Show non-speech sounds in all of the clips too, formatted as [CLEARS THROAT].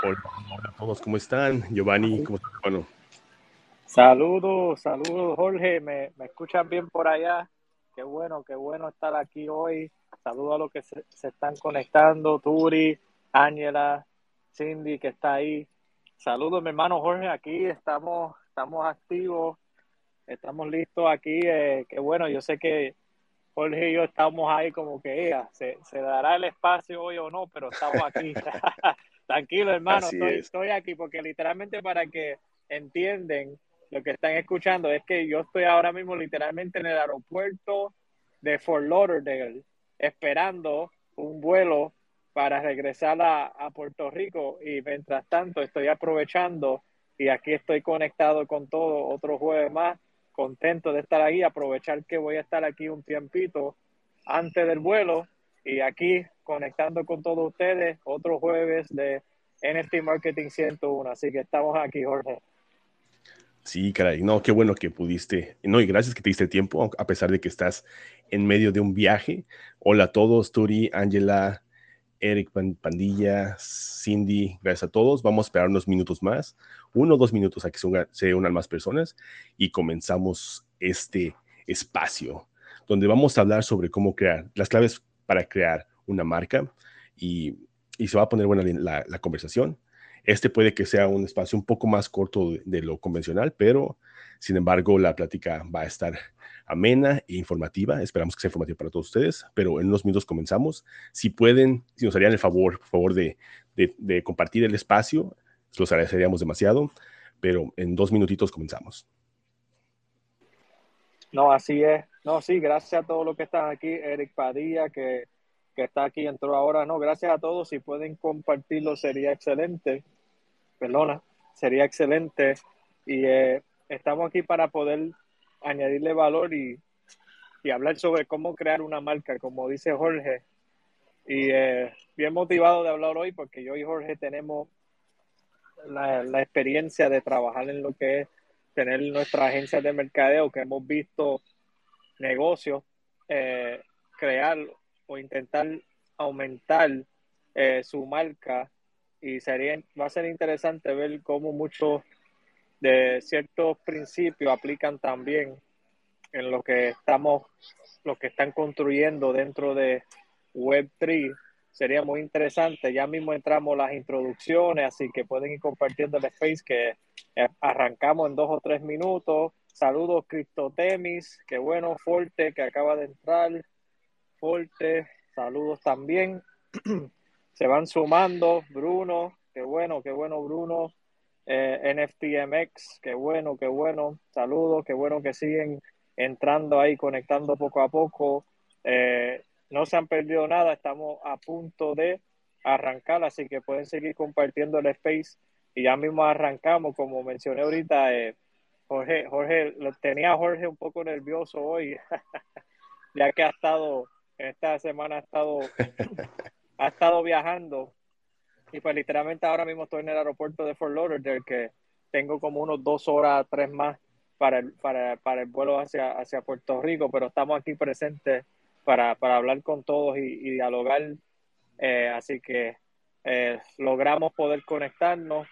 Hola, a todos, ¿cómo están? Giovanni, ¿cómo están? Bueno. Saludos, saludos, Jorge. ¿Me, ¿Me escuchan bien por allá? Qué bueno, qué bueno estar aquí hoy. Saludos a los que se, se están conectando, Turi, Ángela, Cindy, que está ahí. Saludos, mi hermano Jorge, aquí estamos, estamos activos, estamos listos aquí. Eh, qué bueno, yo sé que Jorge y yo estamos ahí como que ella, se, se dará el espacio hoy o no, pero estamos aquí. [LAUGHS] [LAUGHS] Tranquilo, hermano, estoy, estoy, aquí porque literalmente para que entienden lo que están escuchando es que yo estoy ahora mismo literalmente en el aeropuerto de Fort Lauderdale esperando un vuelo para regresar a, a, Puerto Rico y mientras tanto estoy aprovechando y aquí estoy conectado con todo otro jueves más, contento de estar ahí, aprovechar que voy a estar aquí un tiempito antes del vuelo y aquí conectando con todos ustedes otro jueves de NFT Marketing 101. Así que estamos aquí, Jorge. Sí, caray, no, qué bueno que pudiste. No, y gracias que te diste tiempo, a pesar de que estás en medio de un viaje. Hola a todos, Turi, Angela, Eric Pandilla, Cindy, gracias a todos. Vamos a esperar unos minutos más, uno o dos minutos a que se unan más personas y comenzamos este espacio donde vamos a hablar sobre cómo crear las claves para crear una marca y, y se va a poner buena la, la, conversación. Este puede que sea un espacio un poco más corto de, de, lo convencional, pero sin embargo la plática va a estar amena e informativa. Esperamos que sea informativa para todos ustedes, pero en unos minutos comenzamos. Si pueden, si nos harían el favor, por favor, de, de, de compartir el espacio, los agradeceríamos demasiado, pero en dos minutitos comenzamos. No, así es. No, sí, gracias a todos los que están aquí. Eric Padilla, que, que está aquí, entró ahora. No, gracias a todos. Si pueden compartirlo, sería excelente. Perdona, sería excelente. Y eh, estamos aquí para poder añadirle valor y, y, hablar sobre cómo crear una marca, como dice Jorge. Y eh, bien motivado de hablar hoy porque yo y Jorge tenemos la, experiencia de trabajar en lo que es tener nuestra agencia de mercadeo, que hemos visto negocios eh, crear o intentar aumentar eh, su marca y sería va a ser interesante ver cómo muchos de ciertos principios aplican también en lo que estamos lo que están construyendo dentro de Web3 sería muy interesante. Ya mismo entramos las introducciones, así que pueden ir compartiendo el space que eh, arrancamos en dos o tres minutos. Saludos, Cristotemis, qué bueno, Forte, que acaba de entrar. Saludos también. [CLEARS THROAT] Se van sumando, Bruno, qué bueno, qué bueno, Bruno. Eh, NFTMX, qué bueno, qué bueno. Saludos, qué bueno que siguen entrando ahí, conectando poco a poco. Eh, no se han perdido nada, estamos a punto de arrancar, así que pueden seguir compartiendo el space y ya mismo arrancamos, como mencioné ahorita, eh, Jorge, Jorge, tenía Jorge un poco nervioso hoy, [LAUGHS] ya que ha estado, esta semana ha estado, [LAUGHS] ha estado viajando y pues literalmente ahora mismo estoy en el aeropuerto de Fort Lauderdale que tengo como unos dos horas, tres más para el, para, para el vuelo hacia, hacia Puerto Rico, pero estamos aquí presentes para, para hablar con todos y, y dialogar. Eh, así que eh, logramos poder conectarnos,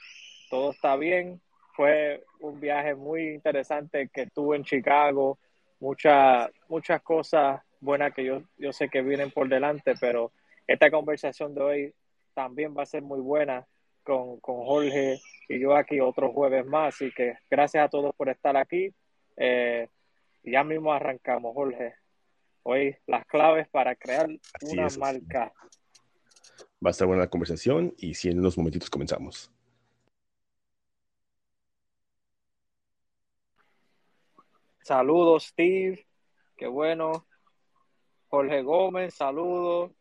todo está bien. Fue un viaje muy interesante que estuve en Chicago, muchas muchas cosas buenas que yo, yo sé que vienen por delante, pero esta conversación de hoy también va a ser muy buena con, con Jorge y yo aquí otro jueves más. Así que gracias a todos por estar aquí. Eh, ya mismo arrancamos, Jorge hoy las claves para crear Así una es. marca. Va a estar buena la conversación y si en unos momentitos comenzamos. Saludos, Steve. Qué bueno. Jorge Gómez, saludos.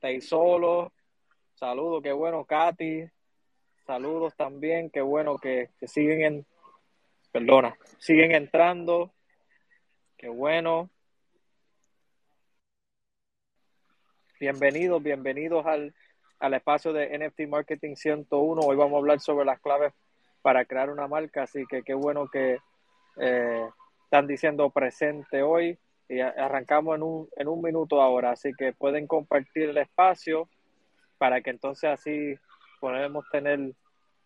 Teisolo, saludos, qué bueno, Katy. Saludos también, qué bueno que, que siguen en, perdona, siguen entrando. Qué bueno. Bienvenidos, bienvenidos al, al espacio de NFT Marketing 101. Hoy vamos a hablar sobre las claves para crear una marca, así que qué bueno que eh, están diciendo presente hoy y arrancamos en un, en un minuto ahora, así que pueden compartir el espacio para que entonces así podemos tener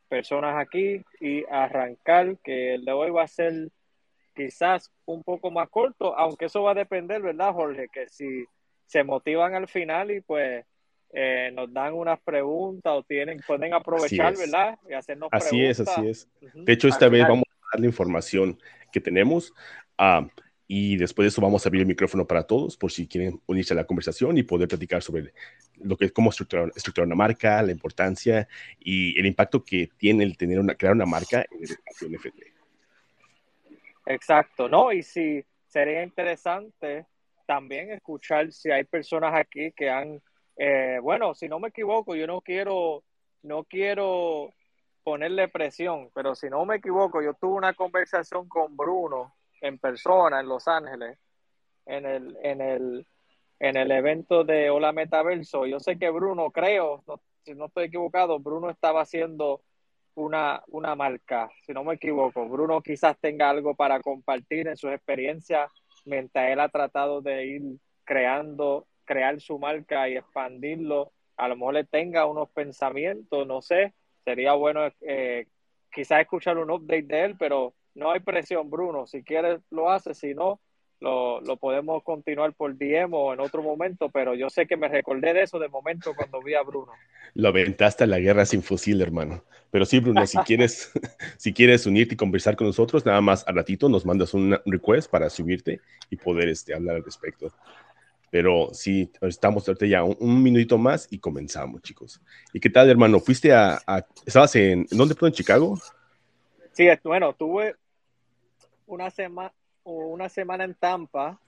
personas aquí y arrancar, que el de hoy va a ser quizás un poco más corto, aunque eso va a depender, ¿verdad, Jorge? Que si se motivan al final y pues eh, nos dan unas preguntas o tienen, pueden aprovechar, ¿verdad? Y hacernos así es, así es. De hecho, esta vez vamos a dar la información que tenemos. Uh, y después de eso vamos a abrir el micrófono para todos por si quieren unirse a la conversación y poder platicar sobre lo que cómo estructurar, estructurar una marca, la importancia y el impacto que tiene el tener una, crear una marca en el espacio. Exacto, ¿no? Y si sería interesante también escuchar si hay personas aquí que han, eh, bueno, si no me equivoco, yo no quiero, no quiero ponerle presión, pero si no me equivoco, yo tuve una conversación con Bruno en persona en Los Ángeles, en el, en el, en el evento de Hola Metaverso. Yo sé que Bruno, creo, si no estoy equivocado, Bruno estaba haciendo una, una marca, si no me equivoco. Bruno quizás tenga algo para compartir en sus experiencias mientras él ha tratado de ir creando, crear su marca y expandirlo. A lo mejor le tenga unos pensamientos, no sé. Sería bueno eh, quizás escuchar un update de él, pero no hay presión, Bruno. Si quieres, lo haces. Si no, lo, lo, podemos continuar por DM o en otro momento. Pero yo sé que me recordé de eso de momento cuando vi a Bruno. [LAUGHS] Lo aventaste a la guerra sin fusil, hermano. Pero sí, Bruno, si quieres, [LAUGHS] si quieres unirte y conversar con nosotros, nada más a ratito nos mandas un request para subirte y poder este, hablar al respecto. Pero sí, estamos ahorita ya un, un, minutito más y comenzamos, chicos. ¿Y qué tal, hermano? ¿Fuiste a, a estabas en, ¿dónde, perdón, en Chicago? Sí, bueno, tuve una, semana una semana en Tampa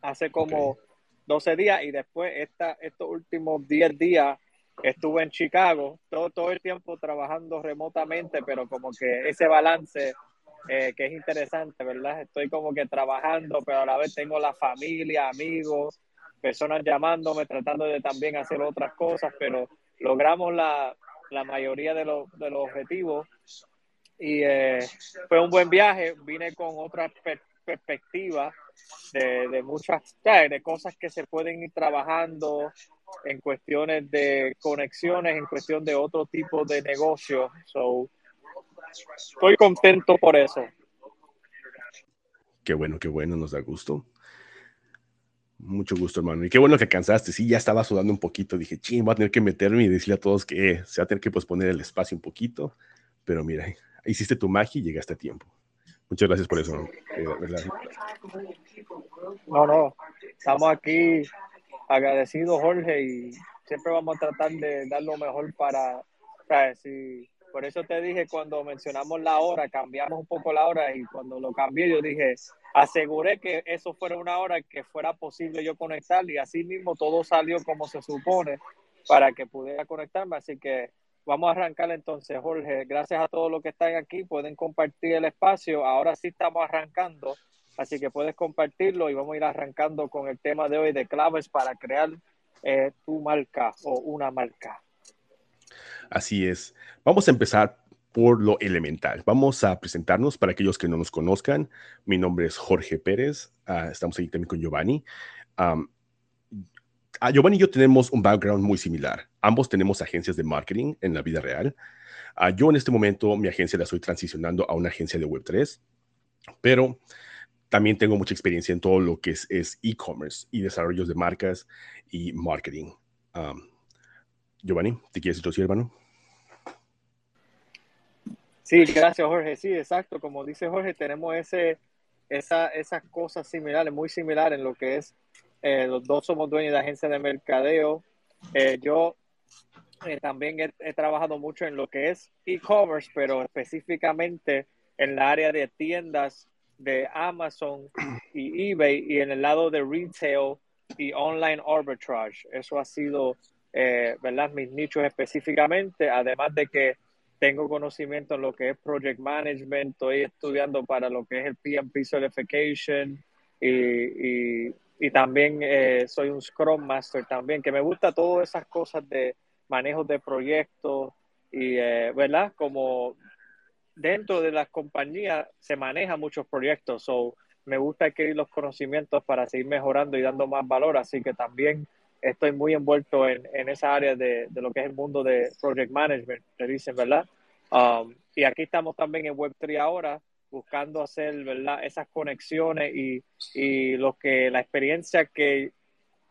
hace como 12 días y después esta, estos últimos 10 días estuve en Chicago, todo, todo el tiempo trabajando remotamente, pero como que ese balance eh, que es interesante, ¿verdad? Estoy como que trabajando, pero a la vez tengo la familia, amigos, personas llamándome, tratando de también hacer otras cosas, pero logramos la, la mayoría de, los, de los objetivos y eh, fue un buen viaje. Vine con otra per perspectiva de, de, muchas de cosas que se pueden ir trabajando en cuestiones de conexiones, en cuestión de otro tipo de negocio. So, estoy contento por eso. Qué bueno, qué bueno, nos da gusto. Mucho gusto, hermano. Y qué bueno que cansaste. Sí, ya estaba sudando un poquito. Dije, ching, voy a tener que meterme y decirle a todos que se va a tener que posponer el espacio un poquito. Pero mira, hiciste tu magia y llegaste a tiempo. Muchas gracias por eso. Eh, no, no, estamos aquí agradecidos, Jorge, y siempre vamos a tratar de dar lo mejor para, si, por eso te dije cuando mencionamos la hora, cambiamos un poco la hora y cuando lo cambié yo dije, aseguré que eso fuera una hora que fuera posible yo conectar y así mismo todo salió como se supone para que pudiera conectarme, así que Vamos a arrancar entonces, Jorge. Gracias a todos los que están aquí. Pueden compartir el espacio. Ahora sí estamos arrancando, así que puedes compartirlo y vamos a ir arrancando con el tema de hoy de claves para crear eh, tu marca o una marca. Así es. Vamos a empezar por lo elemental. Vamos a presentarnos para aquellos que no nos conozcan. Mi nombre es Jorge Pérez. Uh, estamos ahí también con Giovanni. Ah, Giovanni y yo tenemos un background muy similar. Ambos tenemos agencias de marketing en la vida real. Uh, yo en este momento mi agencia la estoy transicionando a una agencia de Web3, pero también tengo mucha experiencia en todo lo que es e-commerce y desarrollos de marcas y marketing. Um, Giovanni, ¿te quieres introducir, hermano? Sí, gracias, Jorge. Sí, exacto. Como dice Jorge, tenemos ese, esa, esas cosas similares, muy similares en lo que es eh, los dos somos dueños de agencias de mercadeo. Eh, yo eh, también he, trabajado mucho en lo que es e-commerce, pero específicamente en la área de tiendas de Amazon y eBay y en el lado de retail y online arbitrage. Eso ha sido, ¿verdad? Mis nichos específicamente, además de que tengo conocimiento en lo que es project management, estoy estudiando para lo que es el PMP certification y, y y también eh, soy un Scrum Master también, que me gusta todas esas cosas de manejo de proyectos y, eh, ¿verdad? Como dentro de las compañías se manejan muchos proyectos, so me gusta adquirir los conocimientos para seguir mejorando y dando más valor, así que también estoy muy envuelto en, en esa área de, de, lo que es el mundo de project management, le dicen, ¿verdad? Um, y aquí estamos también en Web3 ahora, buscando hacer, ¿verdad? Esas conexiones y, y lo que, la experiencia que,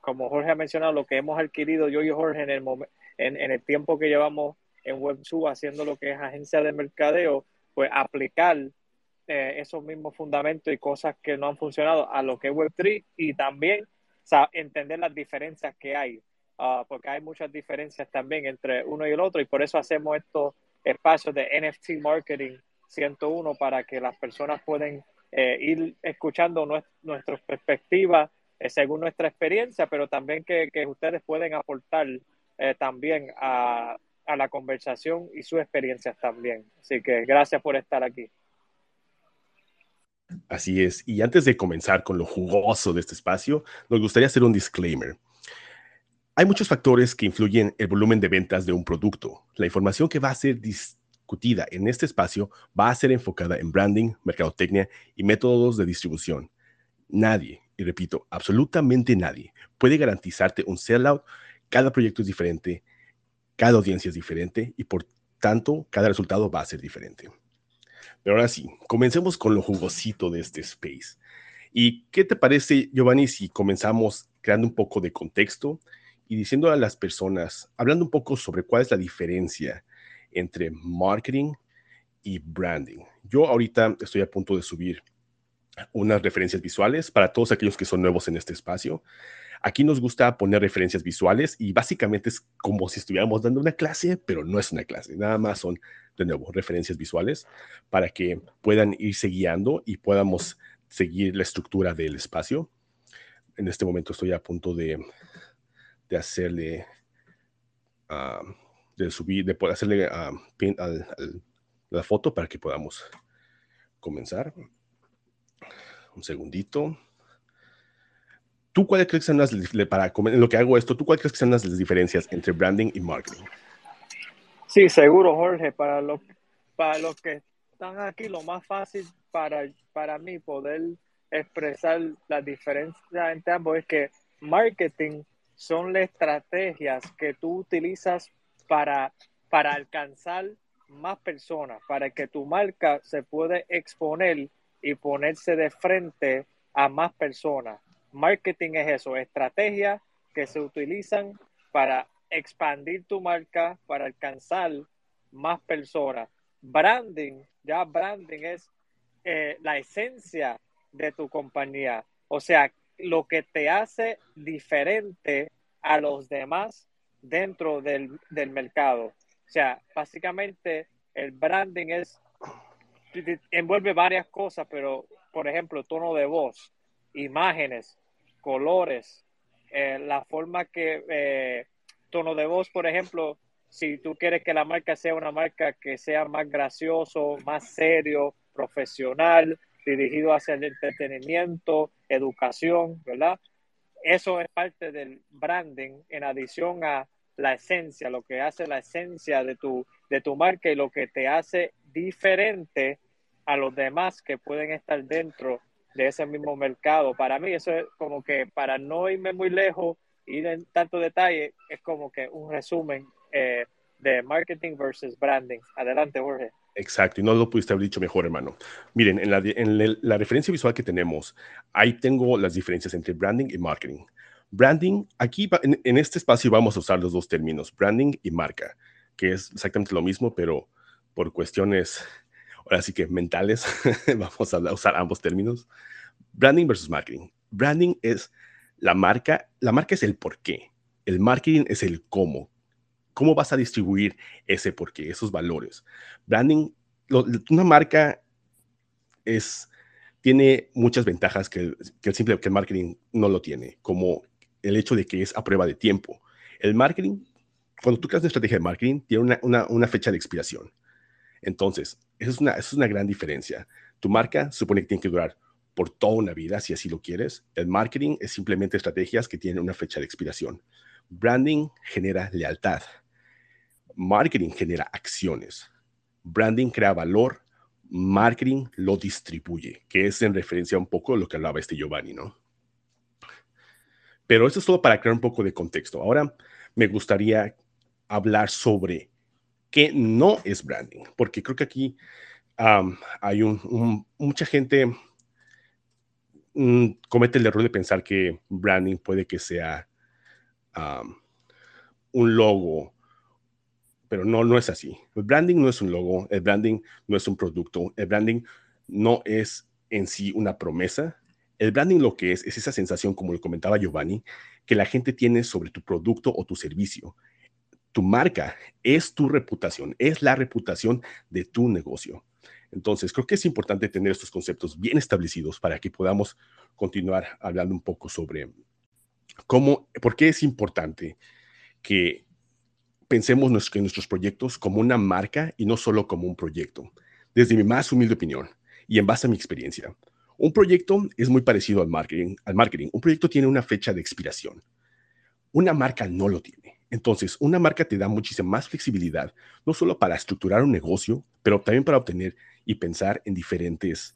como Jorge ha mencionado, lo que hemos adquirido yo y Jorge en el, en, en el tiempo que llevamos en Web2 haciendo lo que es agencia de mercadeo, pues aplicar eh, esos mismos fundamentos y cosas que no han funcionado a lo que es Web3 y también entender las diferencias que hay, uh, porque hay muchas diferencias también entre uno y el otro y por eso hacemos estos espacios de NFT Marketing 101 para que las personas puedan eh, ir escuchando nuestras perspectivas eh, según nuestra experiencia, pero también que, que ustedes pueden aportar eh, también a, a la conversación y sus experiencias también. Así que gracias por estar aquí. Así es. Y antes de comenzar con lo jugoso de este espacio, nos gustaría hacer un disclaimer. Hay muchos factores que influyen el volumen de ventas de un producto. La información que va a ser en este espacio va a ser enfocada en branding, mercadotecnia y métodos de distribución. Nadie, y repito, absolutamente nadie, puede garantizarte un sellout. Cada proyecto es diferente, cada audiencia es diferente y por tanto cada resultado va a ser diferente. Pero ahora sí, comencemos con lo jugosito de este space. ¿Y qué te parece, Giovanni, si comenzamos creando un poco de contexto y diciendo a las personas, hablando un poco sobre cuál es la diferencia entre marketing y branding? Yo ahorita estoy a punto de subir unas referencias visuales para todos aquellos que son nuevos en este espacio. Aquí nos gusta poner referencias visuales y básicamente es como si estuviéramos dando una clase, pero no es una clase, nada más son, de nuevo, referencias visuales para que puedan irse guiando y podamos seguir la estructura del espacio. En este momento estoy a punto de, de hacerle, uh, de subir, de poder hacerle al, al, la foto para que podamos comenzar. Un segundito. ¿Tú cuáles crees que son las, para lo que hago esto, tú cuáles crees que son las diferencias entre branding y marketing? Sí, seguro, Jorge. Para los, para los que están aquí, lo más fácil para, para mí poder expresar la diferencia entre ambos es que marketing son las estrategias que tú utilizas para, para alcanzar más personas, para que tu marca se pueda exponer y ponerse de frente a más personas. Marketing es eso, estrategias que se utilizan para expandir tu marca, para alcanzar más personas. Branding, ya branding es eh, la esencia de tu compañía, o sea, lo que te hace diferente a los demás dentro del, del mercado. O sea, básicamente el branding es, envuelve varias cosas, pero por ejemplo, tono de voz, imágenes, colores, eh, la forma que, eh, tono de voz, por ejemplo, si tú quieres que la marca sea una marca que sea más gracioso, más serio, profesional, dirigido hacia el entretenimiento, educación, ¿verdad? Eso es parte del branding en adición a la esencia, lo que hace la esencia de tu, de tu marca y lo que te hace diferente a los demás que pueden estar dentro de ese mismo mercado. Para mí eso es como que para no irme muy lejos, ir en tanto detalle, es como que un resumen eh, de marketing versus branding. Adelante, Jorge. Exacto, y no lo pudiste haber dicho mejor, hermano. Miren, en la, en la referencia visual que tenemos, ahí tengo las diferencias entre branding y marketing. Branding, aquí en, en, este espacio vamos a usar los dos términos, branding y marca, que es exactamente lo mismo, pero por cuestiones ahora sí que mentales, [LAUGHS] vamos a usar ambos términos. Branding versus marketing. Branding es la marca, la marca es el por qué. El marketing es el cómo. ¿Cómo vas a distribuir ese por qué, esos valores? Branding, lo, una marca es, tiene muchas ventajas que, que el simple que el marketing no lo tiene, como el hecho de que es a prueba de tiempo. El marketing, cuando tú creas una estrategia de marketing, tiene una, una, una fecha de expiración. Entonces, esa es, una, es una gran diferencia. Tu marca supone que tiene que durar por toda una vida, si así lo quieres. El marketing es simplemente estrategias que tienen una fecha de expiración. Branding genera lealtad. Marketing genera acciones. Branding crea valor. Marketing lo distribuye, que es en referencia un poco a lo que hablaba este Giovanni, ¿no? Pero eso es todo para crear un poco de contexto. Ahora me gustaría hablar sobre qué no es branding, porque creo que aquí hay un, mucha gente mm, comete el error de pensar que branding puede que sea un logo, pero no, no es así. El branding no es un logo, el branding no es un producto, el branding no es en sí una promesa. El branding lo que es es esa sensación, como lo comentaba Giovanni, que la gente tiene sobre tu producto o tu servicio. Tu marca es tu reputación, es la reputación de tu negocio. Entonces, creo que es importante tener estos conceptos bien establecidos para que podamos continuar hablando un poco sobre cómo, por qué es importante que pensemos en nuestros proyectos como una marca y no solo como un proyecto. Desde mi más humilde opinión y en base a mi experiencia, un proyecto es muy parecido al marketing. Un proyecto tiene una fecha de expiración. Una marca no lo tiene. Entonces, una marca te da muchísima más flexibilidad, no solo para estructurar un negocio, pero también para obtener y pensar en diferentes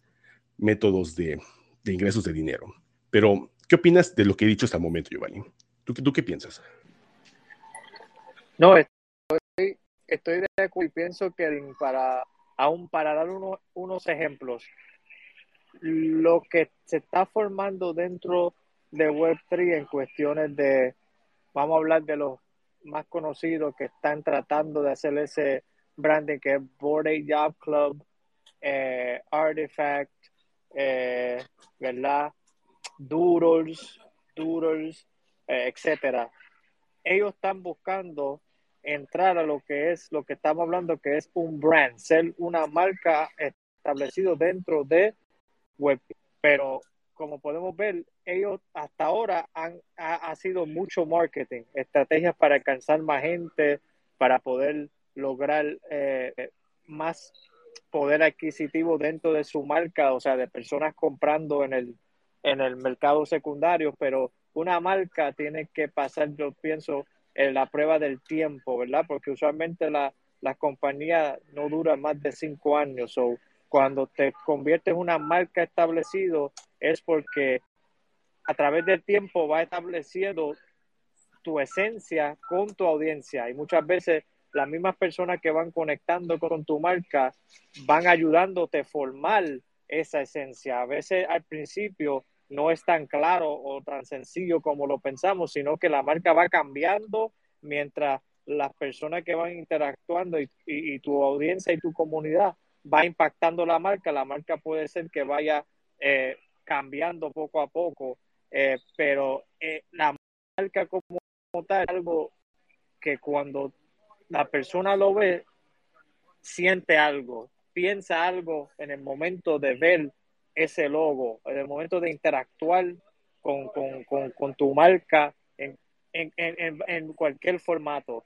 métodos de, ingresos de dinero. Pero, ¿qué opinas de lo que he dicho hasta el momento, Giovanni? ¿Tú, tú qué piensas? No, estoy, estoy de acuerdo y pienso que para, aún para dar unos ejemplos, lo que se está formando dentro de Web3 en cuestiones de, vamos a hablar de los más conocidos que están tratando de hacer ese branding que es Board Job Club, eh, Artifact, eh, ¿verdad? Doodles, Doodles, eh, etcétera. Ellos están buscando entrar a lo que es lo que estamos hablando, que es un brand, ser una marca establecido dentro de web. Pero como podemos ver, ellos hasta ahora han ha, sido mucho marketing, estrategias para alcanzar más gente, para poder lograr eh, más poder adquisitivo dentro de su marca, o sea, de personas comprando en el, en el mercado secundario, pero una marca tiene que pasar, yo pienso, en la prueba del tiempo, ¿verdad? Porque usualmente la, la compañía no dura más de cinco años, o cuando te conviertes en una marca establecido es porque a través del tiempo va estableciendo tu esencia con tu audiencia y muchas veces las mismas personas que van conectando con tu marca van ayudándote a formar esa esencia. A veces al principio no es tan claro o tan sencillo como lo pensamos, sino que la marca va cambiando mientras las personas que van interactuando y tu audiencia y tu comunidad va impactando la marca, la marca puede ser que vaya eh, cambiando poco a poco, eh, pero eh, la marca como tal es algo que cuando la persona lo ve, siente algo, piensa algo en el momento de ver ese logo, en el momento de interactuar con, con tu marca en, en, en, en, cualquier formato.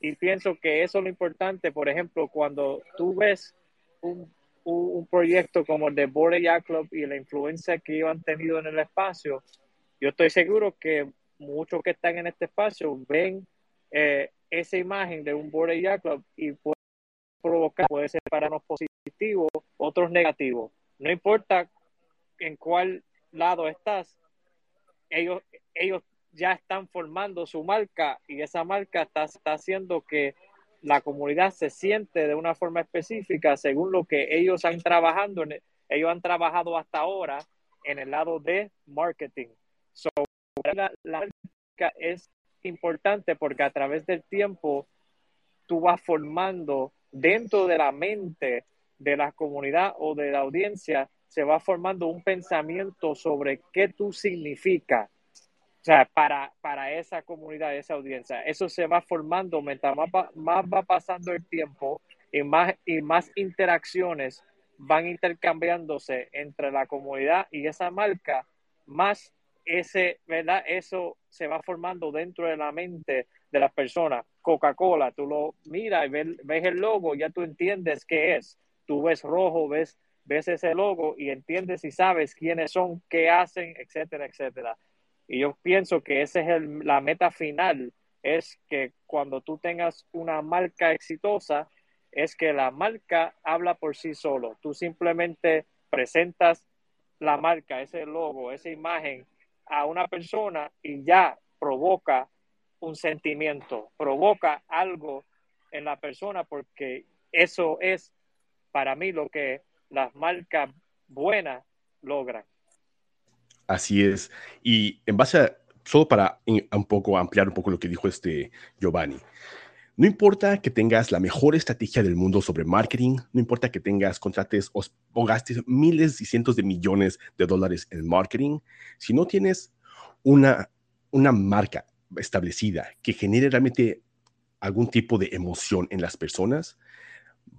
Y pienso que eso es lo importante, por ejemplo, cuando tú ves un, un, proyecto como el de Border Club y la influencia que ellos han tenido en el espacio, yo estoy seguro que muchos que están en este espacio ven eh, esa imagen de un Border Club y puede provocar, puede ser para unos positivos, otros negativos. No importa en cuál lado estás, ellos, ellos ya están formando su marca y esa marca está, está haciendo que la comunidad se siente de una forma específica según lo que ellos han trabajando, ellos han trabajado hasta ahora en el lado de marketing. So, la, marca es importante porque a través del tiempo tú vas formando dentro de la mente de la comunidad o de la audiencia, se va formando un pensamiento sobre qué tú significa o sea, para, para esa comunidad, esa audiencia. Eso se va formando mientras más va, más va pasando el tiempo y más, y más interacciones van intercambiándose entre la comunidad y esa marca, más ese, ¿verdad? Eso se va formando dentro de la mente de las personas. Coca-Cola, tú lo miras y ves, ves, el logo, ya tú entiendes qué es. Tú ves rojo, ves, ves ese logo y entiendes y sabes quiénes son, qué hacen, etcétera, etcétera. Y yo pienso que esa es la meta final, es que cuando tú tengas una marca exitosa, es que la marca habla por sí solo. Tú simplemente presentas la marca, ese logo, esa imagen a una persona y ya provoca un sentimiento, provoca algo en la persona porque eso es para mí lo que las marcas buenas logran. Así es. Y en base a, solo para un poco ampliar un poco lo que dijo este Giovanni, no importa que tengas la mejor estrategia del mundo sobre marketing, no importa que tengas, contrates o, o, gastes miles y cientos de millones de dólares en marketing, si no tienes una, una marca establecida que genere realmente algún tipo de emoción en las personas,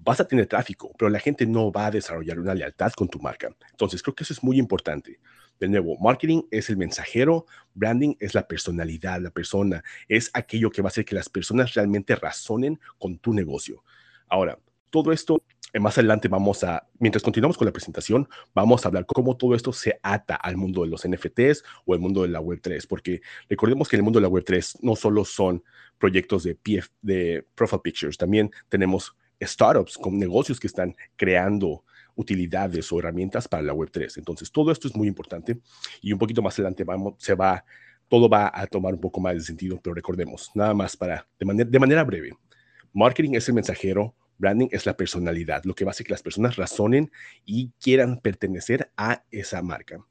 vas a tener tráfico, pero la gente no va a desarrollar una lealtad con tu marca. Entonces, creo que eso es muy importante. De nuevo, marketing es el mensajero, branding es la personalidad, la persona, es aquello que va a hacer que las personas realmente razonen con tu negocio. Ahora, todo esto, eh, más adelante vamos a, mientras continuamos con la presentación, vamos a hablar cómo todo esto se ata al mundo de los NFTs o el mundo de la Web3, porque recordemos que en el mundo de la Web3 no solo son proyectos de, PF, de Profile Pictures, también tenemos startups con negocios que están creando utilidades o herramientas para la Web3. Entonces, todo esto es muy importante y un poquito más adelante vamos, se va, todo va a tomar un poco más de sentido, pero recordemos, nada más para, de, manera, de manera breve, marketing es el mensajero, branding es la personalidad, lo que va a hacer que las personas razonen y quieran pertenecer a esa marca.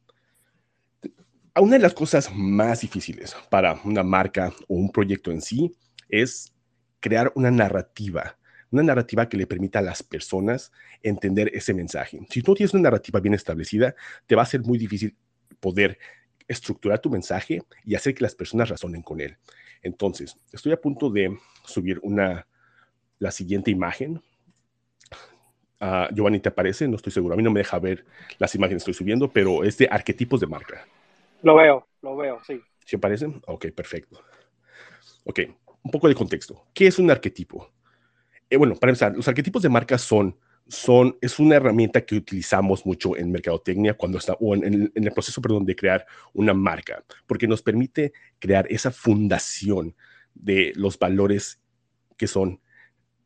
Una de las cosas más difíciles para una marca o un proyecto en sí es crear una narrativa una narrativa que le permita a las personas entender ese mensaje. Si tú tienes una narrativa bien establecida, te va a ser muy difícil poder estructurar tu mensaje y hacer que las personas razonen con él. Entonces, estoy a punto de subir una, la siguiente imagen. Uh, Giovanni, ¿te aparece? No estoy seguro. A mí no me deja ver las imágenes que estoy subiendo, pero es de arquetipos de marca. Lo veo, lo veo, sí. ¿Sí aparecen? Ok, perfecto. Ok, un poco de contexto. ¿Qué es un arquetipo? Eh, bueno, para empezar, los arquetipos de marca son, son, es una herramienta que utilizamos mucho en mercadotecnia cuando está, o en, el proceso, perdón, de crear una marca, porque nos permite crear esa fundación de los valores que son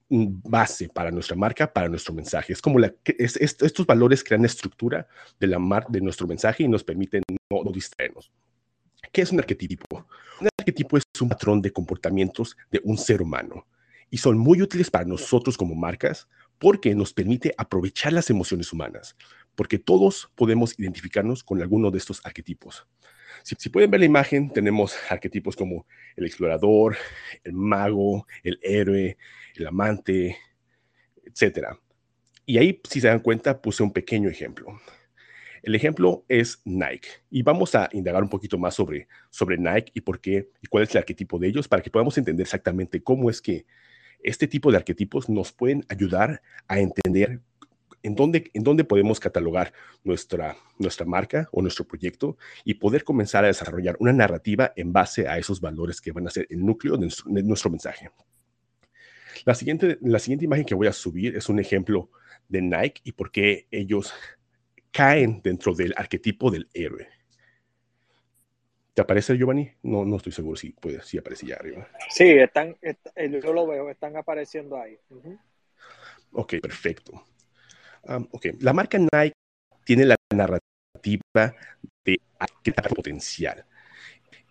base para nuestra marca, para nuestro mensaje. Es como la, estos valores crean estructura de la mar, de nuestro mensaje y nos permiten no, no distraernos. ¿Qué es un arquetipo? Un arquetipo es un patrón de comportamientos de un ser humano y son muy útiles para nosotros como marcas porque nos permite aprovechar las emociones humanas, porque todos podemos identificarnos con alguno de estos arquetipos. Si, pueden ver la imagen, tenemos arquetipos como el explorador, el mago, el héroe, el amante, etc. Y ahí, si se dan cuenta, puse un pequeño ejemplo. El ejemplo es Nike y vamos a indagar un poquito más sobre, sobre Nike y por qué y cuál es el arquetipo de ellos para que podamos entender exactamente cómo es que este tipo de arquetipos nos pueden ayudar a entender en dónde, en dónde podemos catalogar nuestra, nuestra marca o nuestro proyecto y poder comenzar a desarrollar una narrativa en base a esos valores que van a ser el núcleo de nuestro, mensaje. La siguiente, la siguiente imagen que voy a subir es un ejemplo de Nike y por qué ellos caen dentro del arquetipo del héroe. ¿Te aparece Giovanni? No, no estoy seguro si puede, si aparece ya arriba. Sí, están, yo lo veo, están apareciendo ahí. Ok, perfecto. ok, la marca Nike tiene la narrativa de potencial.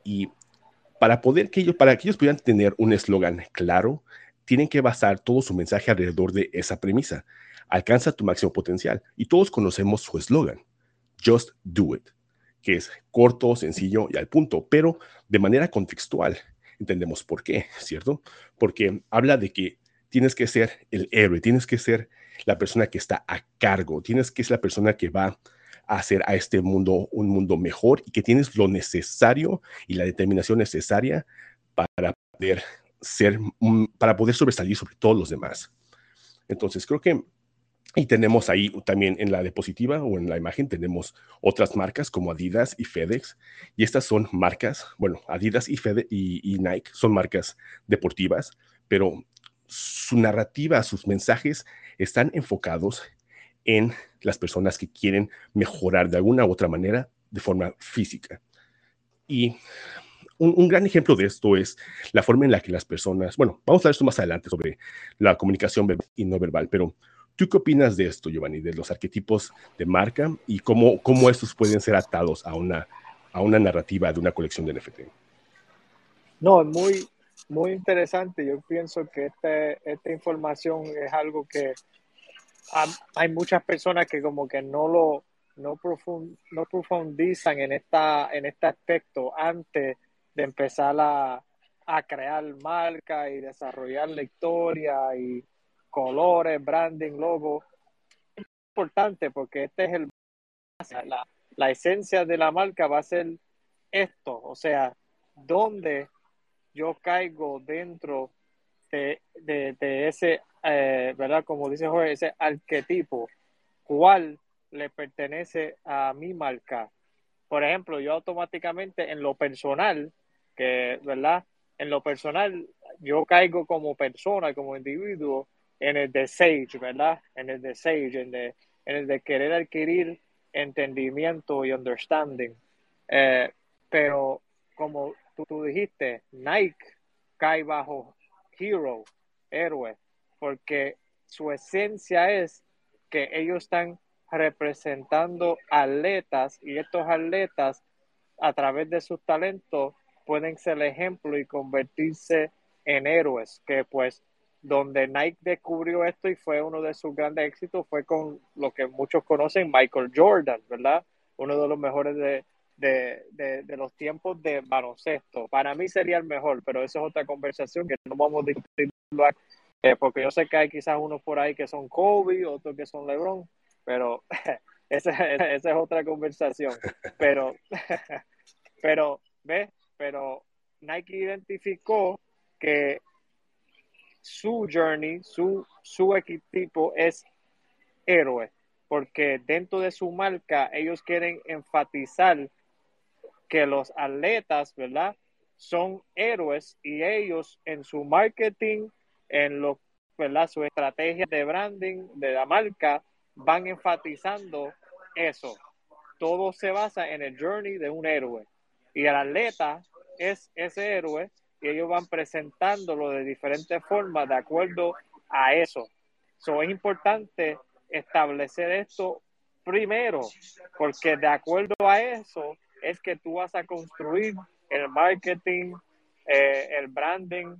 Y para poder que ellos, para que ellos puedan tener un eslogan claro, tienen que basar todo su mensaje alrededor de esa premisa. Alcanza tu máximo potencial. Y todos conocemos su eslogan. Just do it que es corto, sencillo y al punto, pero de manera contextual. Entendemos por qué, ¿cierto? Porque habla de que tienes que ser el héroe, tienes que ser la persona que está a cargo, tienes que ser la persona que va a hacer a este mundo un mundo mejor y que tienes lo necesario y la determinación necesaria para poder ser, para poder sobresalir sobre todos los demás. Entonces, creo que y tenemos ahí también en la diapositiva o en la imagen, tenemos otras marcas como Adidas y FedEx. Y estas son marcas, bueno, Adidas y, FedEx y, Nike son marcas deportivas, pero su narrativa, sus mensajes están enfocados en las personas que quieren mejorar de alguna u otra manera de forma física. Y un, un, gran ejemplo de esto es la forma en la que las personas, bueno, vamos a ver esto más adelante sobre la comunicación verbal y no verbal, pero ¿Tú qué opinas de esto, Giovanni, de los arquetipos de marca y cómo, cómo estos pueden ser atados a una, a una narrativa de una colección de NFT. No, es muy, muy interesante. Yo pienso que este, esta información es algo que hay muchas personas que como que no lo no, no profundizan en, esta, en este aspecto antes de empezar a, a crear marca y desarrollar la historia y colores, branding, logo. Es importante porque este es el la, la esencia de la marca va a ser esto, o sea, dónde yo caigo dentro de, ese, eh, ¿verdad? Como dice Jorge, ese arquetipo, cuál le pertenece a mi marca. Por ejemplo, yo automáticamente en lo personal, que, ¿verdad? En lo personal, yo caigo como persona, como individuo, en el de Sage, ¿verdad? En el de Sage, en, en el de querer adquirir entendimiento y understanding. Eh, pero como tú, dijiste, Nike cae bajo hero, héroe, porque su esencia es que ellos están representando atletas y estos atletas a través de sus talentos pueden ser ejemplo y convertirse en héroes, que pues donde Nike descubrió esto y fue uno de sus grandes éxitos fue con lo que muchos conocen Michael Jordan, ¿verdad? Uno de los mejores de, de, los tiempos de baloncesto. Para mí sería el mejor, pero eso es otra conversación que no vamos a discutir eh, porque yo sé que hay quizás unos por ahí que son Kobe, otros que son LeBron, pero [LAUGHS] esa, esa es otra conversación. Pero, [LAUGHS] pero, ¿ves? Pero Nike identificó que su journey, su, su equipo es héroe, porque dentro de su marca ellos quieren enfatizar que los atletas, ¿verdad? Son héroes y ellos en su marketing, en lo, ¿verdad? Su estrategia de branding de la marca van enfatizando eso. Todo se basa en el journey de un héroe. Y el atleta es ese héroe y ellos van presentándolo de diferentes formas de acuerdo a eso. So, es importante establecer esto primero, porque de acuerdo a eso es que tú vas a construir el marketing, eh, el branding,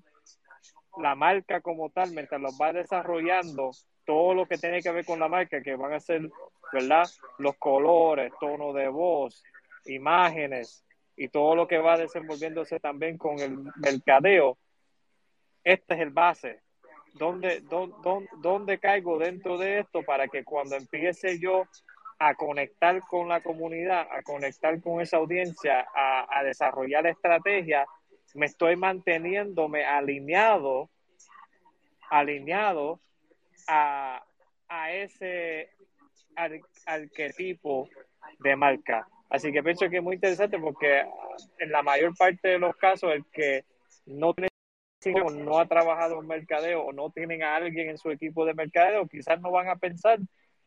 la marca como tal, mientras los vas desarrollando, todo lo que tiene que ver con la marca, que van a ser, ¿verdad? Los colores, tono de voz, imágenes, y todo lo que va desenvolviéndose también con el mercadeo, este es el base. ¿Dónde, dónde, caigo dentro de esto para que cuando empiece yo a conectar con la comunidad, a conectar con esa audiencia, a, desarrollar estrategias, me estoy manteniéndome alineado, alineado a, a ese arquetipo de marca. Así que pienso que es muy interesante porque en la mayor parte de los casos el que no tiene no ha trabajado en mercadeo o no tienen a alguien en su equipo de mercadeo, quizás no van a pensar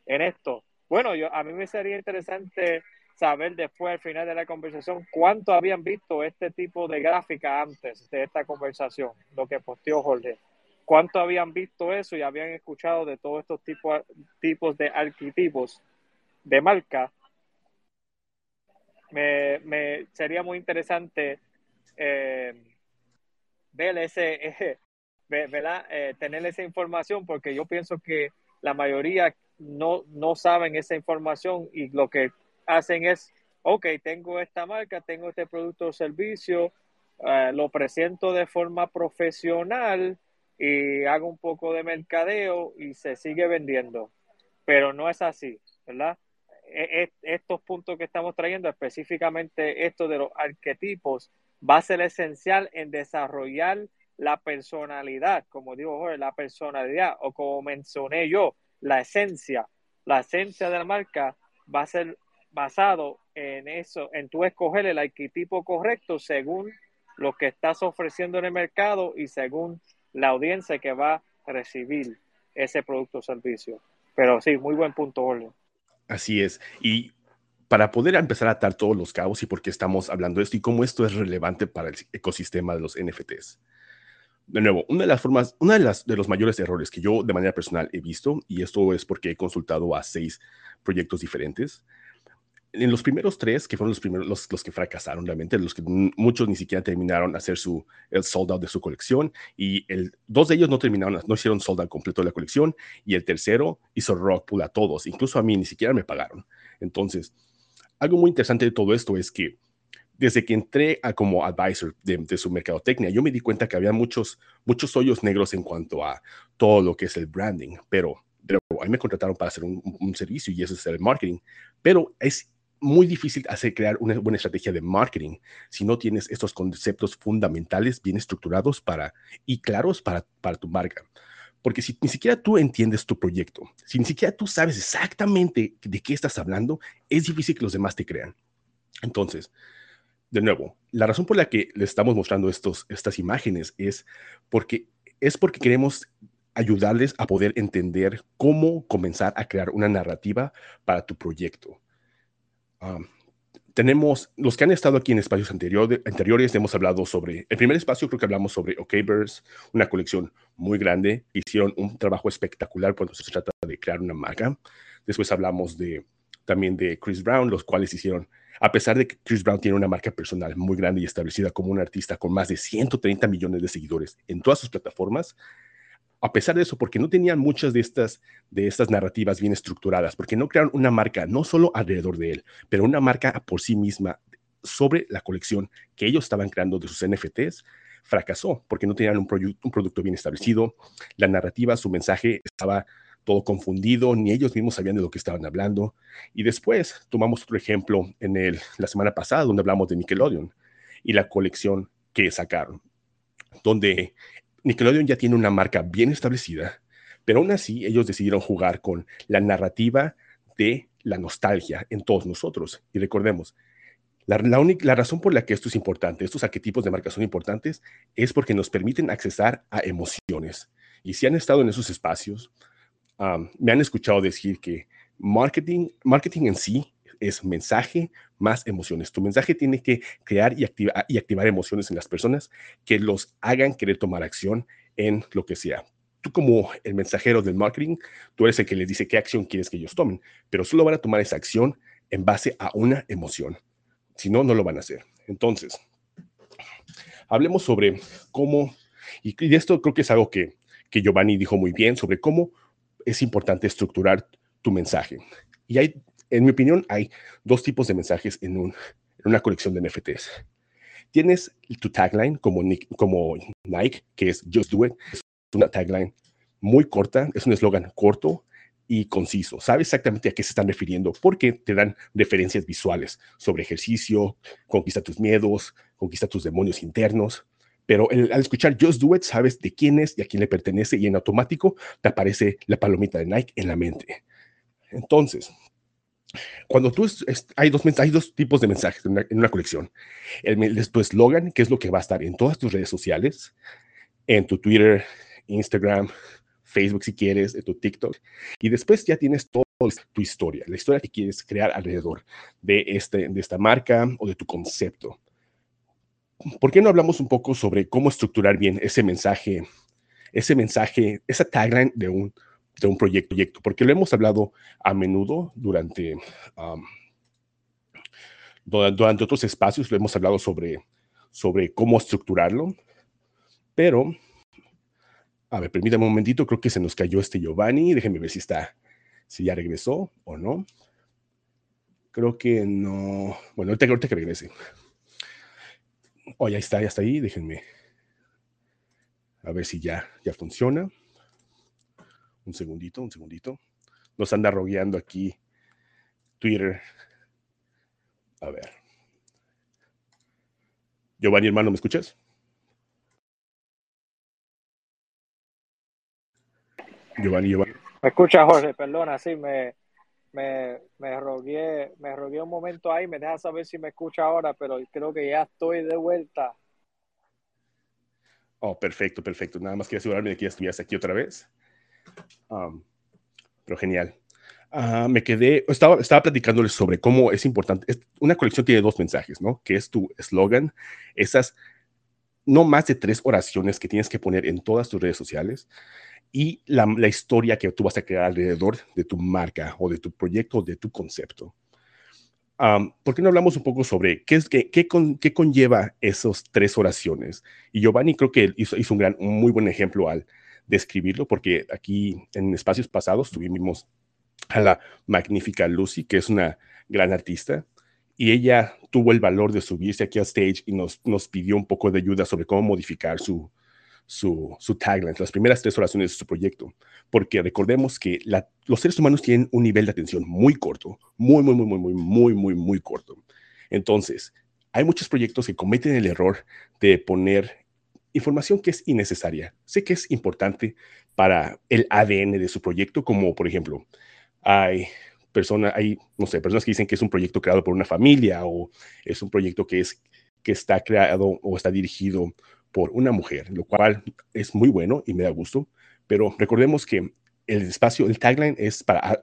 en esto. Bueno, yo a mí me sería interesante saber después al final de la conversación cuánto habían visto este tipo de gráfica antes de esta conversación, lo que posteó Jorge. ¿Cuánto habían visto eso y habían escuchado de todos estos tipos, tipos de arquetipos de marca me, me sería muy interesante eh, ver ese, [LAUGHS] eh, tener esa información, porque yo pienso que la mayoría no, no saben esa información y lo que hacen es, ok, tengo esta marca, tengo este producto o servicio, eh, lo presento de forma profesional y hago un poco de mercadeo y se sigue vendiendo. Pero no es así, ¿verdad? E, e, estos puntos que estamos trayendo, específicamente esto de los arquetipos, va a ser esencial en desarrollar la personalidad, como digo Jorge, la personalidad, o como mencioné yo, la esencia. La esencia de la marca va a ser basado en eso, en tu escoger el arquetipo correcto según lo que estás ofreciendo en el mercado y según la audiencia que va a recibir ese producto o servicio. Pero sí, muy buen punto, Jorge. Así es. Y para poder empezar a atar todos los cabos y por qué estamos hablando de esto y cómo esto es relevante para el ecosistema de los NFTs. De nuevo, una de las formas, una de, las, de los mayores errores que yo de manera personal he visto, y esto es porque he consultado a seis proyectos diferentes, en los primeros tres, que fueron los primeros, los, los, que fracasaron realmente, los que muchos ni siquiera terminaron hacer su, el sold out de su colección, y el, dos de ellos no terminaron, no hicieron sold out completo de la colección, y el tercero hizo rock pool a todos, incluso a mí ni siquiera me pagaron. Entonces, algo muy interesante de todo esto es que desde que entré a como advisor de, de, su mercadotecnia, yo me di cuenta que había muchos, muchos hoyos negros en cuanto a todo lo que es el branding, pero, pero a mí me contrataron para hacer un, un servicio y eso es el marketing, pero es muy difícil hacer crear una buena estrategia de marketing si no tienes estos conceptos fundamentales bien estructurados para y claros para, para tu marca. Porque si ni siquiera tú entiendes tu proyecto, si ni siquiera tú sabes exactamente de qué estás hablando, es difícil que los demás te crean. Entonces, de nuevo, la razón por la que les estamos mostrando estos, estas imágenes es porque, es porque queremos ayudarles a poder entender cómo comenzar a crear una narrativa para tu proyecto tenemos los que han estado aquí en espacios anteriores, hemos hablado sobre, el primer espacio creo que hablamos sobre OKBers, una colección muy grande, hicieron un trabajo espectacular cuando se trata de crear una marca. Después hablamos de también de Chris Brown, los cuales hicieron, a pesar de que Chris Brown tiene una marca personal muy grande y establecida como un artista con más de 130 millones de seguidores en todas sus plataformas, a pesar de eso, porque no tenían muchas de estas, de estas narrativas bien estructuradas, porque no crearon una marca no solo alrededor de él, pero una marca por sí misma sobre la colección que ellos estaban creando de sus NFTs, fracasó porque no tenían un, producto bien establecido, la narrativa, su mensaje estaba todo confundido, ni ellos mismos sabían de lo que estaban hablando. Y después tomamos otro ejemplo en el, la semana pasada, donde hablamos de Nickelodeon y la colección que sacaron, donde Nickelodeon ya tiene una marca bien establecida, pero aún así ellos decidieron jugar con la narrativa de la nostalgia en todos nosotros. Y recordemos, la, la, razón por la que esto es importante, estos arquetipos de marca son importantes, es porque nos permiten accesar a emociones. Y si han estado en esos espacios, me han escuchado decir que marketing, marketing en sí es mensaje más emociones. Tu mensaje tiene que crear y, y activar emociones en las personas que los hagan querer tomar acción en lo que sea. Tú como el mensajero del marketing, tú eres el que les dice qué acción quieres que ellos tomen, pero solo van a tomar esa acción en base a una emoción. Si no, no lo van a hacer. Entonces, hablemos sobre cómo, y esto creo que es algo que, que Giovanni dijo muy bien, sobre cómo es importante estructurar tu mensaje. Y hay en mi opinión, hay dos tipos de mensajes en, una colección de NFTs. Tienes tu tagline como, Nike, que es Just Do It. Es una tagline muy corta, es un eslogan corto y conciso. Sabes exactamente a qué se están refiriendo porque te dan referencias visuales sobre ejercicio, conquista tus miedos, conquista tus demonios internos. Pero al escuchar Just Do It, sabes de quién es y a quién le pertenece y en automático te aparece la palomita de Nike en la mente. Entonces, cuando tú hay dos hay dos tipos de mensajes en una, colección. El, tu eslogan, que es lo que va a estar en todas tus redes sociales, en tu Twitter, Instagram, Facebook si quieres, en tu TikTok, y después ya tienes toda tu historia, la historia que quieres crear alrededor de, este, de esta marca o de tu concepto. ¿Por qué no hablamos un poco sobre cómo estructurar bien ese mensaje, ese mensaje, esa tagline de un, de un proyecto, porque lo hemos hablado a menudo durante, durante otros espacios, lo hemos hablado sobre, sobre cómo estructurarlo, pero, a ver, permítame un momentito, creo que se nos cayó este Giovanni, déjenme ver si está, si ya regresó o no. Creo que no, bueno, ahorita, ahorita que regrese. Oh, ya está, ya está ahí, déjenme. A ver si ya, ya funciona. Un segundito, un segundito. Nos anda rogueando aquí Twitter. A ver. Giovanni, hermano, ¿me escuchas? Giovanni, Giovanni. Me escucha, Jorge, perdona, sí, me, me, me, rogué, me rogué un momento ahí, me deja saber si me escucha ahora, pero creo que ya estoy de vuelta. Oh, perfecto, perfecto. Nada más quería asegurarme de que ya estuvieras aquí otra vez pero genial. Ah, me quedé, estaba, estaba platicándoles sobre cómo es importante. una colección tiene dos mensajes, ¿no? Que es tu eslogan, esas no más de tres oraciones que tienes que poner en todas tus redes sociales y la, historia que tú vas a crear alrededor de tu marca o de tu proyecto o de tu concepto. ¿por qué no hablamos un poco sobre qué, es, qué, qué, conlleva esas tres oraciones? Y Giovanni creo que hizo, hizo un, gran, muy buen ejemplo al describirlo, porque aquí en espacios pasados tuvimos a la magnífica Lucy, que es una gran artista, y ella tuvo el valor de subirse aquí a stage y nos, nos pidió un poco de ayuda sobre cómo modificar su, su, su tagline, las primeras tres oraciones de su proyecto, porque recordemos que los seres humanos tienen un nivel de atención muy corto, muy, muy, muy, muy, muy, muy, muy, muy corto. Entonces, hay muchos proyectos que cometen el error de poner información que es innecesaria. Sé que es importante para el ADN de su proyecto, como por ejemplo, hay personas, hay, no sé, personas que dicen que es un proyecto creado por una familia o es un proyecto que es que está creado o está dirigido por una mujer, lo cual es muy bueno y me da gusto, pero recordemos que el espacio, el tagline es para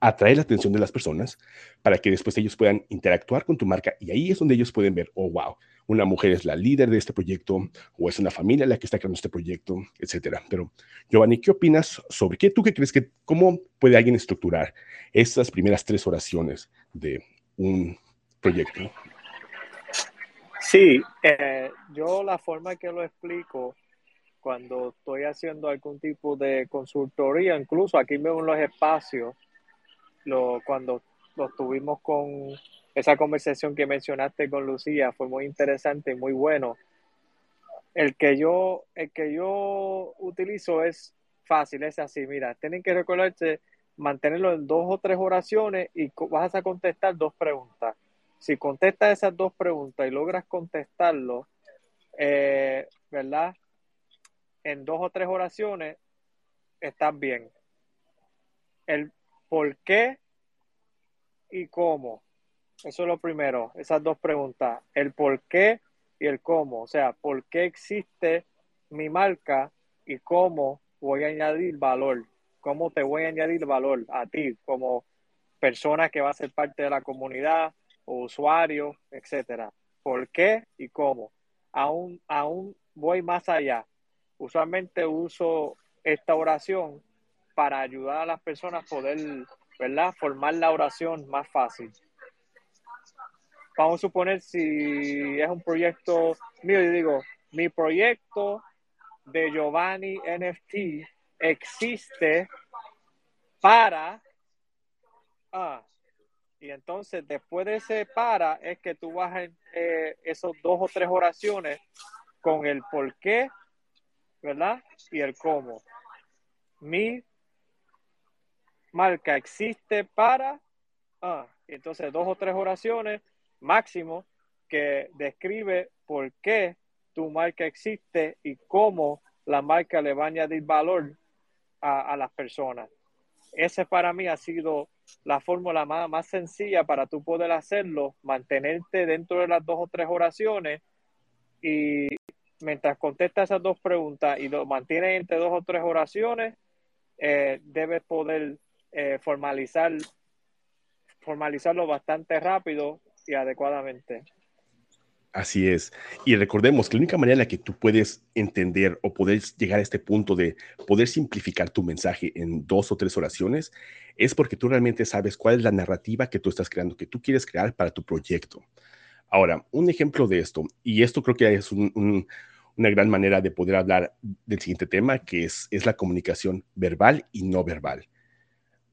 atraer la atención de las personas, para que después ellos puedan interactuar con tu marca y ahí es donde ellos pueden ver, oh, wow, una mujer es la líder de este proyecto o es una familia la que está creando este proyecto, etcétera. Pero, Giovanni, ¿qué opinas sobre qué tú qué crees que, cómo puede alguien estructurar estas primeras tres oraciones de un proyecto? Sí, eh, yo la forma que lo explico cuando estoy haciendo algún tipo de consultoría, incluso aquí mismo en los espacios, lo, cuando lo tuvimos con esa conversación que mencionaste con Lucía, fue muy interesante y muy bueno. El que yo, el que yo utilizo es fácil, es así, mira, tienen que recordarse mantenerlo en dos o tres oraciones y vas a contestar dos preguntas si contestas esas dos preguntas y logras contestarlo, eh, ¿verdad? En dos o tres oraciones, estás bien. El por qué y cómo. Eso es lo primero, esas dos preguntas. El por qué y el cómo. O sea, por qué existe mi marca y cómo voy a añadir valor. Cómo te voy a añadir valor a ti como persona que va a ser parte de la comunidad, usuario, etcétera. ¿Por qué y cómo? Aún, aún voy más allá. Usualmente uso esta oración para ayudar a las personas a poder, ¿verdad? Formar la oración más fácil. Vamos a suponer si es un proyecto mío, y digo, mi proyecto de Giovanni NFT existe para ah, y entonces después de ese para es que tú vas en eh, esos dos o tres oraciones con el por qué, ¿verdad? Y el cómo. Mi marca existe para, ah, entonces dos o tres oraciones máximo que describe por qué tu marca existe y cómo la marca le va a añadir valor a, las personas. Ese para mí ha sido la fórmula más, más sencilla para tú poder hacerlo, mantenerte dentro de las dos o tres oraciones y mientras contestas esas dos preguntas y lo mantienes entre dos o tres oraciones, eh, debes poder eh, formalizar, formalizarlo bastante rápido y adecuadamente. Así es. Y recordemos que la única manera en la que tú puedes entender o poder llegar a este punto de poder simplificar tu mensaje en dos o tres oraciones es porque tú realmente sabes cuál es la narrativa que tú estás creando, que tú quieres crear para tu proyecto. Ahora, un ejemplo de esto, y esto creo que es una gran manera de poder hablar del siguiente tema, que es, es la comunicación verbal y no verbal.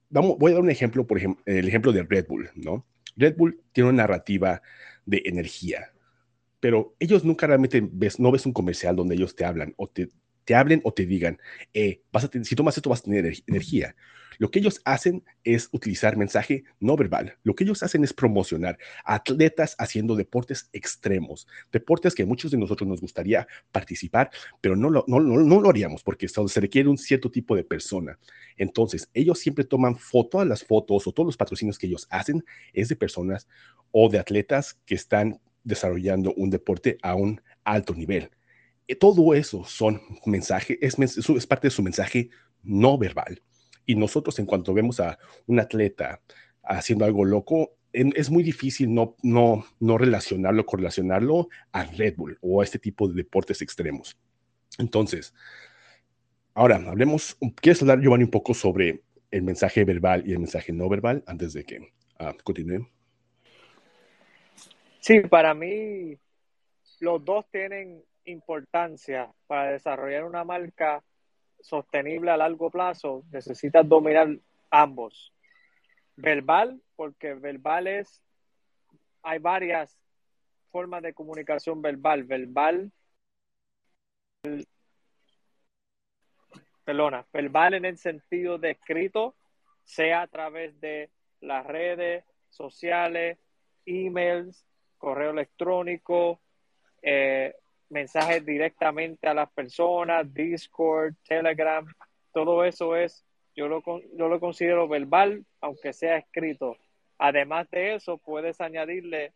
Vamos, voy a dar un ejemplo, por ejemplo, el ejemplo de Red Bull, ¿no? Red Bull tiene una narrativa de energía, pero ellos nunca realmente ves, no ves un comercial donde ellos te hablan o te, te hablen o te digan, eh, vas a si tomas esto vas a tener energía. Lo que ellos hacen es utilizar mensaje no verbal. Lo que ellos hacen es promocionar atletas haciendo deportes extremos, deportes que muchos de nosotros nos gustaría participar, pero no lo, no, no, lo haríamos porque se requiere un cierto tipo de persona. Entonces, ellos siempre toman fotos, las fotos o todos los patrocinios que ellos hacen es de personas o de atletas que están desarrollando un deporte a un alto nivel. Eh, todo eso son mensajes, es, parte de su mensaje no verbal. Y nosotros en cuanto vemos a un atleta haciendo algo loco, es muy difícil no, no, no relacionarlo, correlacionarlo a Red Bull o a este tipo de deportes extremos. Entonces, ahora hablemos, ¿quieres hablar, Giovanni, un poco sobre el mensaje verbal y el mensaje no verbal antes de que uh, continúe? Sí, para mí los dos tienen importancia para desarrollar una marca sostenible a largo plazo. Necesitas dominar ambos. Verbal, porque verbal es, hay varias formas de comunicación verbal. Verbal, perdona, verbal en el sentido de escrito, sea a través de las redes sociales, emails, correo electrónico, eh, mensajes directamente a las personas, Discord, Telegram, todo eso es, yo lo, yo lo considero verbal, aunque sea escrito. Además de eso, puedes añadirle,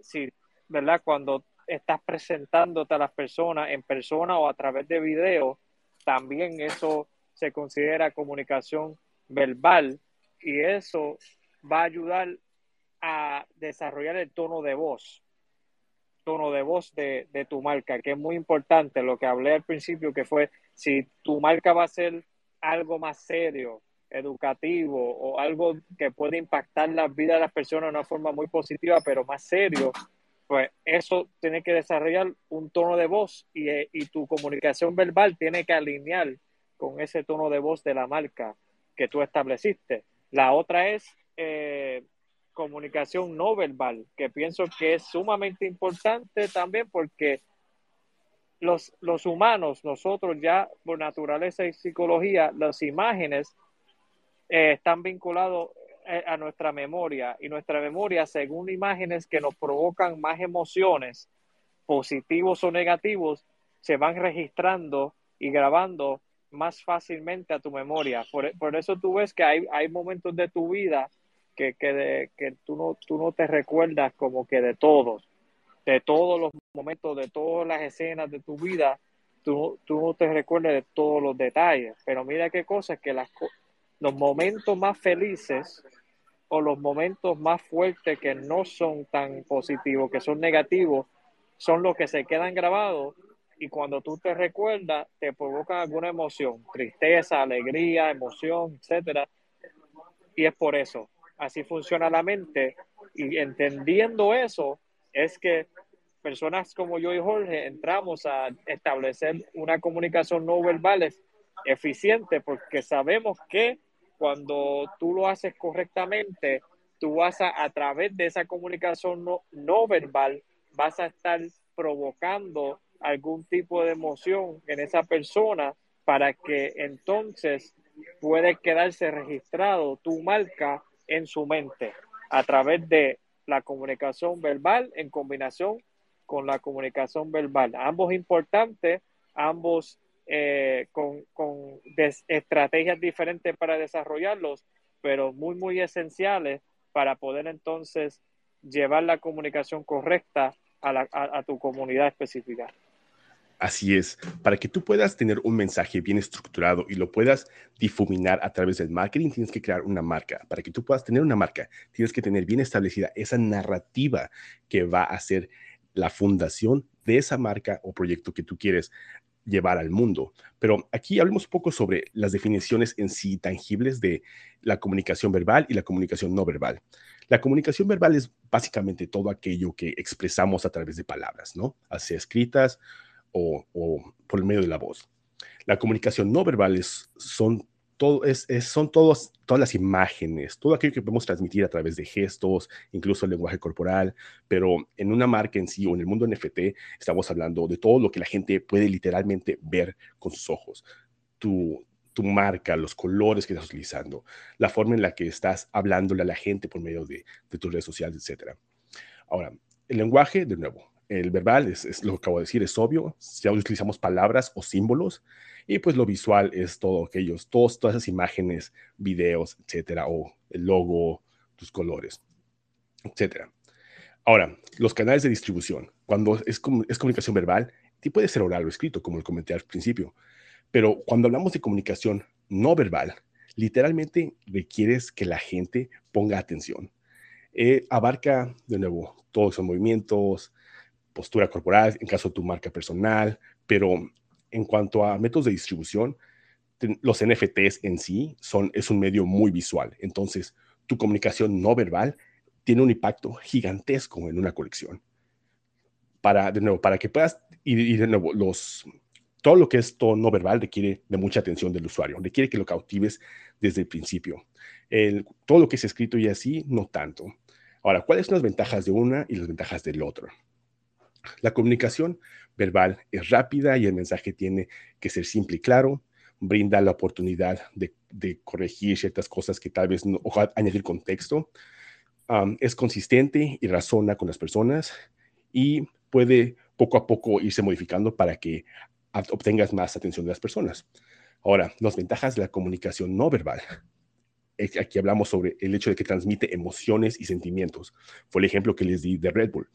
si, ¿verdad? Cuando estás presentándote a las personas en persona o a través de video, también eso se considera comunicación verbal y eso va a ayudar a desarrollar el tono de voz, tono de voz de, de, tu marca, que es muy importante, lo que hablé al principio, que fue si tu marca va a ser algo más serio, educativo o algo que puede impactar la vida de las personas de una forma muy positiva, pero más serio, pues eso tiene que desarrollar un tono de voz y, y tu comunicación verbal tiene que alinear con ese tono de voz de la marca que tú estableciste. La otra es eh, comunicación no verbal, que pienso que es sumamente importante también porque los, los humanos, nosotros ya por naturaleza y psicología, las imágenes eh, están vinculados eh, a nuestra memoria y nuestra memoria, según imágenes que nos provocan más emociones, positivos o negativos, se van registrando y grabando más fácilmente a tu memoria. Por, eso tú ves que hay, hay momentos de tu vida que, que, que tú, no, tú no te recuerdas como que de todos, de todos los momentos, de todas las escenas de tu vida, tú, tú no te recuerdas de todos los detalles. Pero mira qué cosa, que las, los momentos más felices o los momentos más fuertes que no son tan positivos, que son negativos, son los que se quedan grabados y cuando tú te recuerdas te provocan alguna emoción, tristeza, alegría, emoción, etcétera. Y es por eso, así funciona la mente. Y entendiendo eso es que personas como yo y Jorge entramos a establecer una comunicación no verbal eficiente porque sabemos que cuando tú lo haces correctamente, tú vas a, a través de esa comunicación no, no verbal, vas a estar provocando algún tipo de emoción en esa persona para que entonces puede quedarse registrado tu marca en su mente a través de la comunicación verbal en combinación con la comunicación verbal. Ambos importantes, ambos eh, con, con estrategias diferentes para desarrollarlos, pero muy, muy esenciales para poder entonces llevar la comunicación correcta a, la, a, a tu comunidad específica. Así es, para que tú puedas tener un mensaje bien estructurado y lo puedas difuminar a través del marketing, tienes que crear una marca. Para que tú puedas tener una marca, tienes que tener bien establecida esa narrativa que va a ser la fundación de esa marca o proyecto que tú quieres llevar al mundo. Pero aquí hablemos un poco sobre las definiciones en sí tangibles de la comunicación verbal y la comunicación no verbal. La comunicación verbal es básicamente todo aquello que expresamos a través de palabras, ¿no? Hacia escritas o, por el medio de la voz. La comunicación no verbal son, todo, es, son todos, todas las imágenes, todo aquello que podemos transmitir a través de gestos, incluso el lenguaje corporal, pero en una marca en sí o en el mundo NFT estamos hablando de todo lo que la gente puede literalmente ver con sus ojos. Tu, tu marca, los colores que estás utilizando, la forma en la que estás hablándole a la gente por medio de, de tus redes sociales, etc. Ahora, el lenguaje, de nuevo, el verbal es, lo que acabo de decir, es obvio. Ya utilizamos palabras o símbolos. Y pues lo visual es todo aquellos, todos, todas esas imágenes, videos, etcétera, o el logo, tus colores, etcétera. Ahora, los canales de distribución. Cuando es, es comunicación verbal, puede ser oral o escrito, como lo comenté al principio. Pero cuando hablamos de comunicación no verbal, literalmente requieres que la gente ponga atención. Eh, abarca, de nuevo, todos esos movimientos, postura corporal, en caso de tu marca personal, pero en cuanto a métodos de distribución, los NFTs en sí son, es un medio muy visual. Entonces, tu comunicación no verbal tiene un impacto gigantesco en una colección. Para, de nuevo, para que puedas, y, de nuevo, los, todo lo que es todo no verbal requiere de mucha atención del usuario, requiere que lo cautives desde el principio. Todo lo que es escrito y así, no tanto. Ahora, ¿cuáles son las ventajas de una y las ventajas del otro? La comunicación verbal es rápida y el mensaje tiene que ser simple y claro, brinda la oportunidad de, corregir ciertas cosas que tal vez no, o añadir contexto, es consistente y razona con las personas y puede poco a poco irse modificando para que obtengas más atención de las personas. Ahora, las ventajas de la comunicación no verbal. Aquí hablamos sobre el hecho de que transmite emociones y sentimientos. Fue el ejemplo que les di de Red Bull.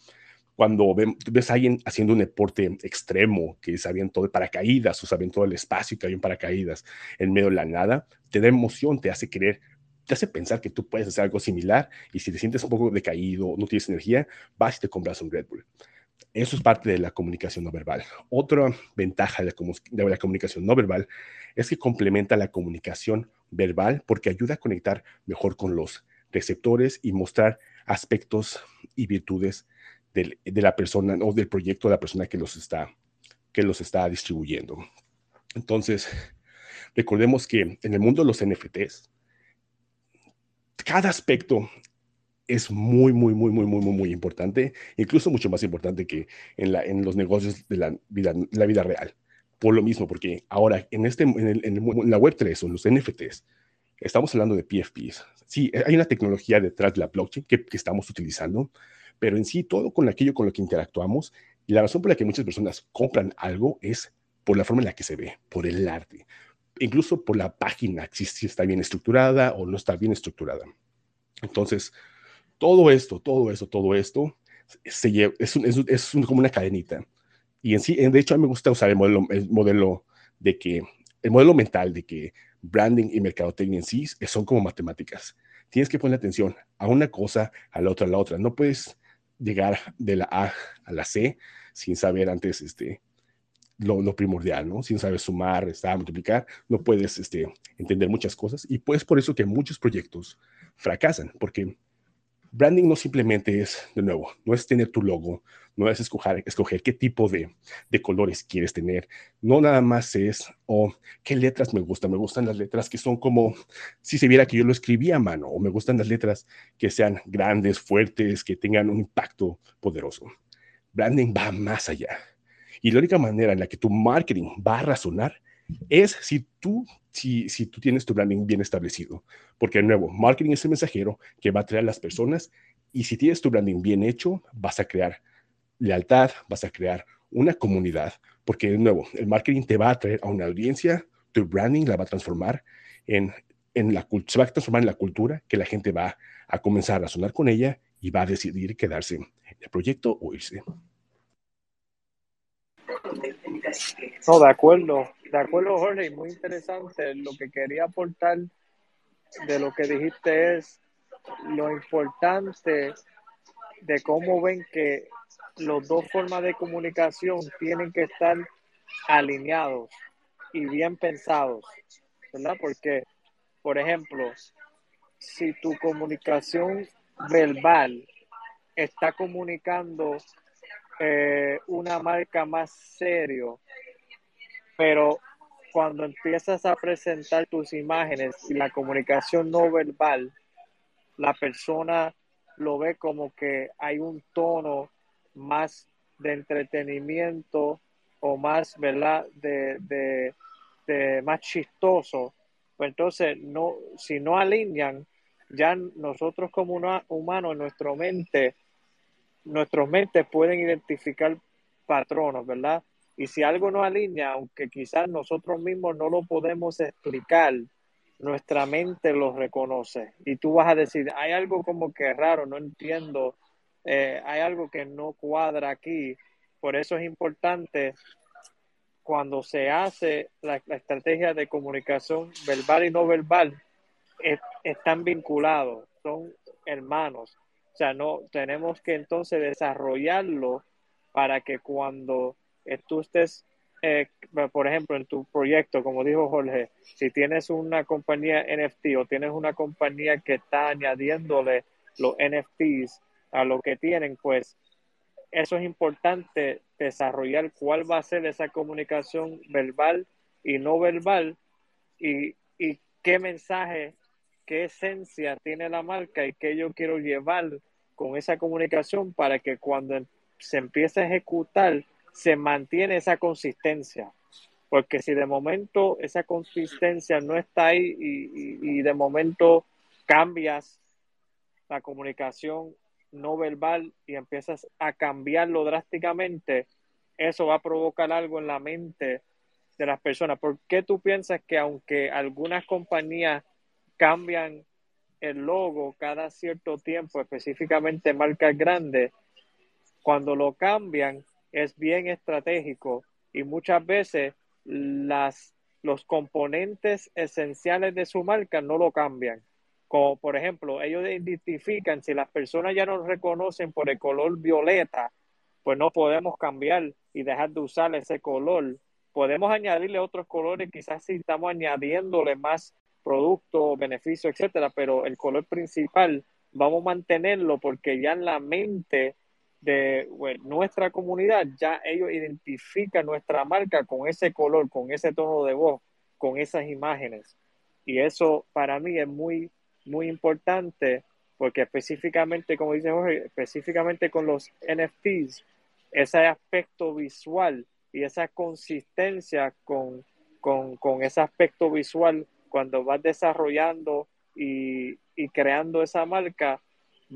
Cuando ves a alguien haciendo un deporte extremo, que se avientó de paracaídas o se todo el espacio y cayó en paracaídas en medio de la nada, te da emoción, te hace querer te hace pensar que tú puedes hacer algo similar y si te sientes un poco decaído, no tienes energía, vas y te compras un Red Bull. Eso es parte de la comunicación no verbal. Otra ventaja de la, comunicación no verbal es que complementa la comunicación verbal porque ayuda a conectar mejor con los receptores y mostrar aspectos y virtudes de la persona o del proyecto de la persona que los está, que los está distribuyendo. Entonces, [LAUGHS] recordemos que en el mundo de los NFTs, cada aspecto es muy, muy, muy, muy, muy, muy, muy importante, incluso mucho más importante que en, la, en los negocios de la vida, la vida real. Por lo mismo, porque ahora en, este, en, la Web3 o los NFTs, estamos hablando de PFPs. Sí, hay una tecnología detrás de la blockchain que estamos utilizando, pero en sí todo con aquello con lo que interactuamos y la razón por la que muchas personas compran algo es por la forma en la que se ve, por el arte, incluso por la página, si está bien estructurada o no está bien estructurada. Entonces, todo esto, todo esto, todo esto se lleva, es, es, como una cadenita. Y en sí, de hecho, a mí me gusta usar el modelo, el modelo de que, el modelo mental de que branding y mercadotecnia en sí son como matemáticas. Tienes que poner atención a una cosa, a la otra, a la otra. No puedes llegar de la A a la C sin saber antes este, lo, primordial, ¿no? Sin saber sumar, restar, multiplicar, no puedes este, entender muchas cosas. Y pues por eso que muchos proyectos fracasan, porque Branding no simplemente es, de nuevo, no es tener tu logo, no es escoger, escoger qué tipo de, de colores quieres tener, no nada más es, o oh, qué letras me gustan, me gustan las letras que son como si se viera que yo lo escribía a mano, o me gustan las letras que sean grandes, fuertes, que tengan un impacto poderoso. Branding va más allá. Y la única manera en la que tu marketing va a razonar es si tú, si, si tú tienes tu branding bien establecido. Porque de nuevo, marketing es el mensajero que va a traer a las personas y si tienes tu branding bien hecho, vas a crear lealtad, vas a crear una comunidad, porque de nuevo, el marketing te va a traer a una audiencia, tu branding la va a transformar en, en la se va a transformar en la cultura que la gente va a comenzar a razonar con ella y va a decidir quedarse en el proyecto o irse. No, de acuerdo, de acuerdo, Jorge, muy interesante. Lo que quería aportar de lo que dijiste es lo importante de cómo ven que los dos formas de comunicación tienen que estar alineados y bien pensados, ¿verdad? Porque, por ejemplo, si tu comunicación verbal está comunicando eh, una marca más serio, pero cuando empiezas a presentar tus imágenes y la comunicación no verbal, la persona lo ve como que hay un tono más de entretenimiento o más, ¿verdad? De, de, más chistoso. Pues entonces, no, si no alinean, ya nosotros como humanos, en nuestra mente nuestros mentes pueden identificar patronos, ¿verdad? Y si algo no alinea, aunque quizás nosotros mismos no lo podemos explicar, nuestra mente lo reconoce. Y tú vas a decir, hay algo como que raro, no entiendo, eh, hay algo que no cuadra aquí. Por eso es importante cuando se hace la, estrategia de comunicación verbal y no verbal, están vinculados, son hermanos. O sea, no tenemos que entonces desarrollarlo para que cuando tú estés, eh, por ejemplo, en tu proyecto, como dijo Jorge, si tienes una compañía NFT o tienes una compañía que está añadiéndole los NFTs a lo que tienen, pues eso es importante desarrollar cuál va a ser esa comunicación verbal y no verbal y, y qué mensaje, qué esencia tiene la marca y qué yo quiero llevar con esa comunicación para que cuando se empiece a ejecutar se mantiene esa consistencia. Porque si de momento esa consistencia no está ahí y, y de momento cambias la comunicación no verbal y empiezas a cambiarlo drásticamente, eso va a provocar algo en la mente de las personas. ¿Por qué tú piensas que aunque algunas compañías cambian el logo cada cierto tiempo, específicamente marcas grandes, cuando lo cambian es bien estratégico y muchas veces las, los componentes esenciales de su marca no lo cambian. Como por ejemplo, ellos identifican si las personas ya nos reconocen por el color violeta, pues no podemos cambiar y dejar de usar ese color. Podemos añadirle otros colores, quizás si estamos añadiéndole más producto, beneficio, etcétera, pero el color principal vamos a mantenerlo porque ya en la mente de nuestra comunidad ya ellos identifican nuestra marca con ese color, con ese tono de voz, con esas imágenes. Y eso para mí es muy muy importante porque específicamente, como dice Jorge, específicamente con los NFTs, ese aspecto visual y esa consistencia con, con, ese aspecto visual cuando vas desarrollando y, y creando esa marca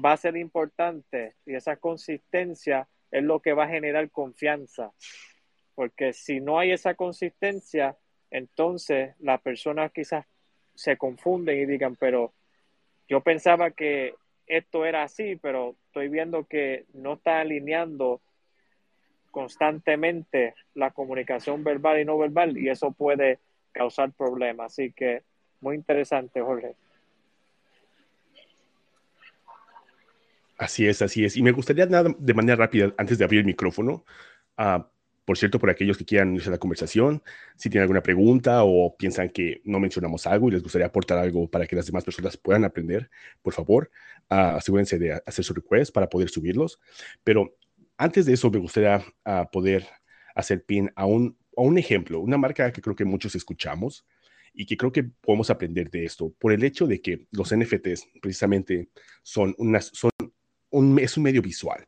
va a ser importante y esa consistencia es lo que va a generar confianza. Porque si no hay esa consistencia, entonces las personas quizás se confunden y digan, pero yo pensaba que esto era así, pero estoy viendo que no está alineando constantemente la comunicación verbal y no verbal y eso puede causar problemas. Así que muy interesante, Jorge. Así es, así es. Y me gustaría nada de manera rápida, antes de abrir el micrófono, a por cierto, por aquellos que quieran unirse a la conversación, si tienen alguna pregunta o piensan que no mencionamos algo y les gustaría aportar algo para que las demás personas puedan aprender, por favor, uh, asegúrense de hacer su request para poder subirlos. Pero antes de eso, me gustaría uh, poder hacer pin a un, a un ejemplo, una marca que creo que muchos escuchamos y que creo que podemos aprender de esto, por el hecho de que los NFTs precisamente son, unas, son un, es un medio visual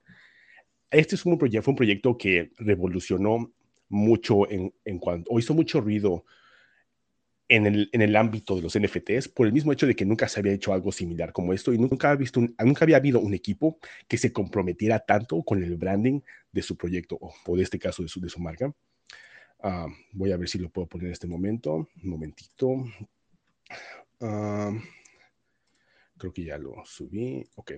este es un proyecto, fue un proyecto que revolucionó mucho en, en cuanto, o hizo mucho ruido en el, en el, ámbito de los NFTs por el mismo hecho de que nunca se había hecho algo similar como esto y nunca, había visto nunca había habido un equipo que se comprometiera tanto con el branding de su proyecto o, de este caso de su, de su marca. Uh, voy a ver si lo puedo poner en este momento. Un momentito. Uh, creo que ya lo subí. Ok.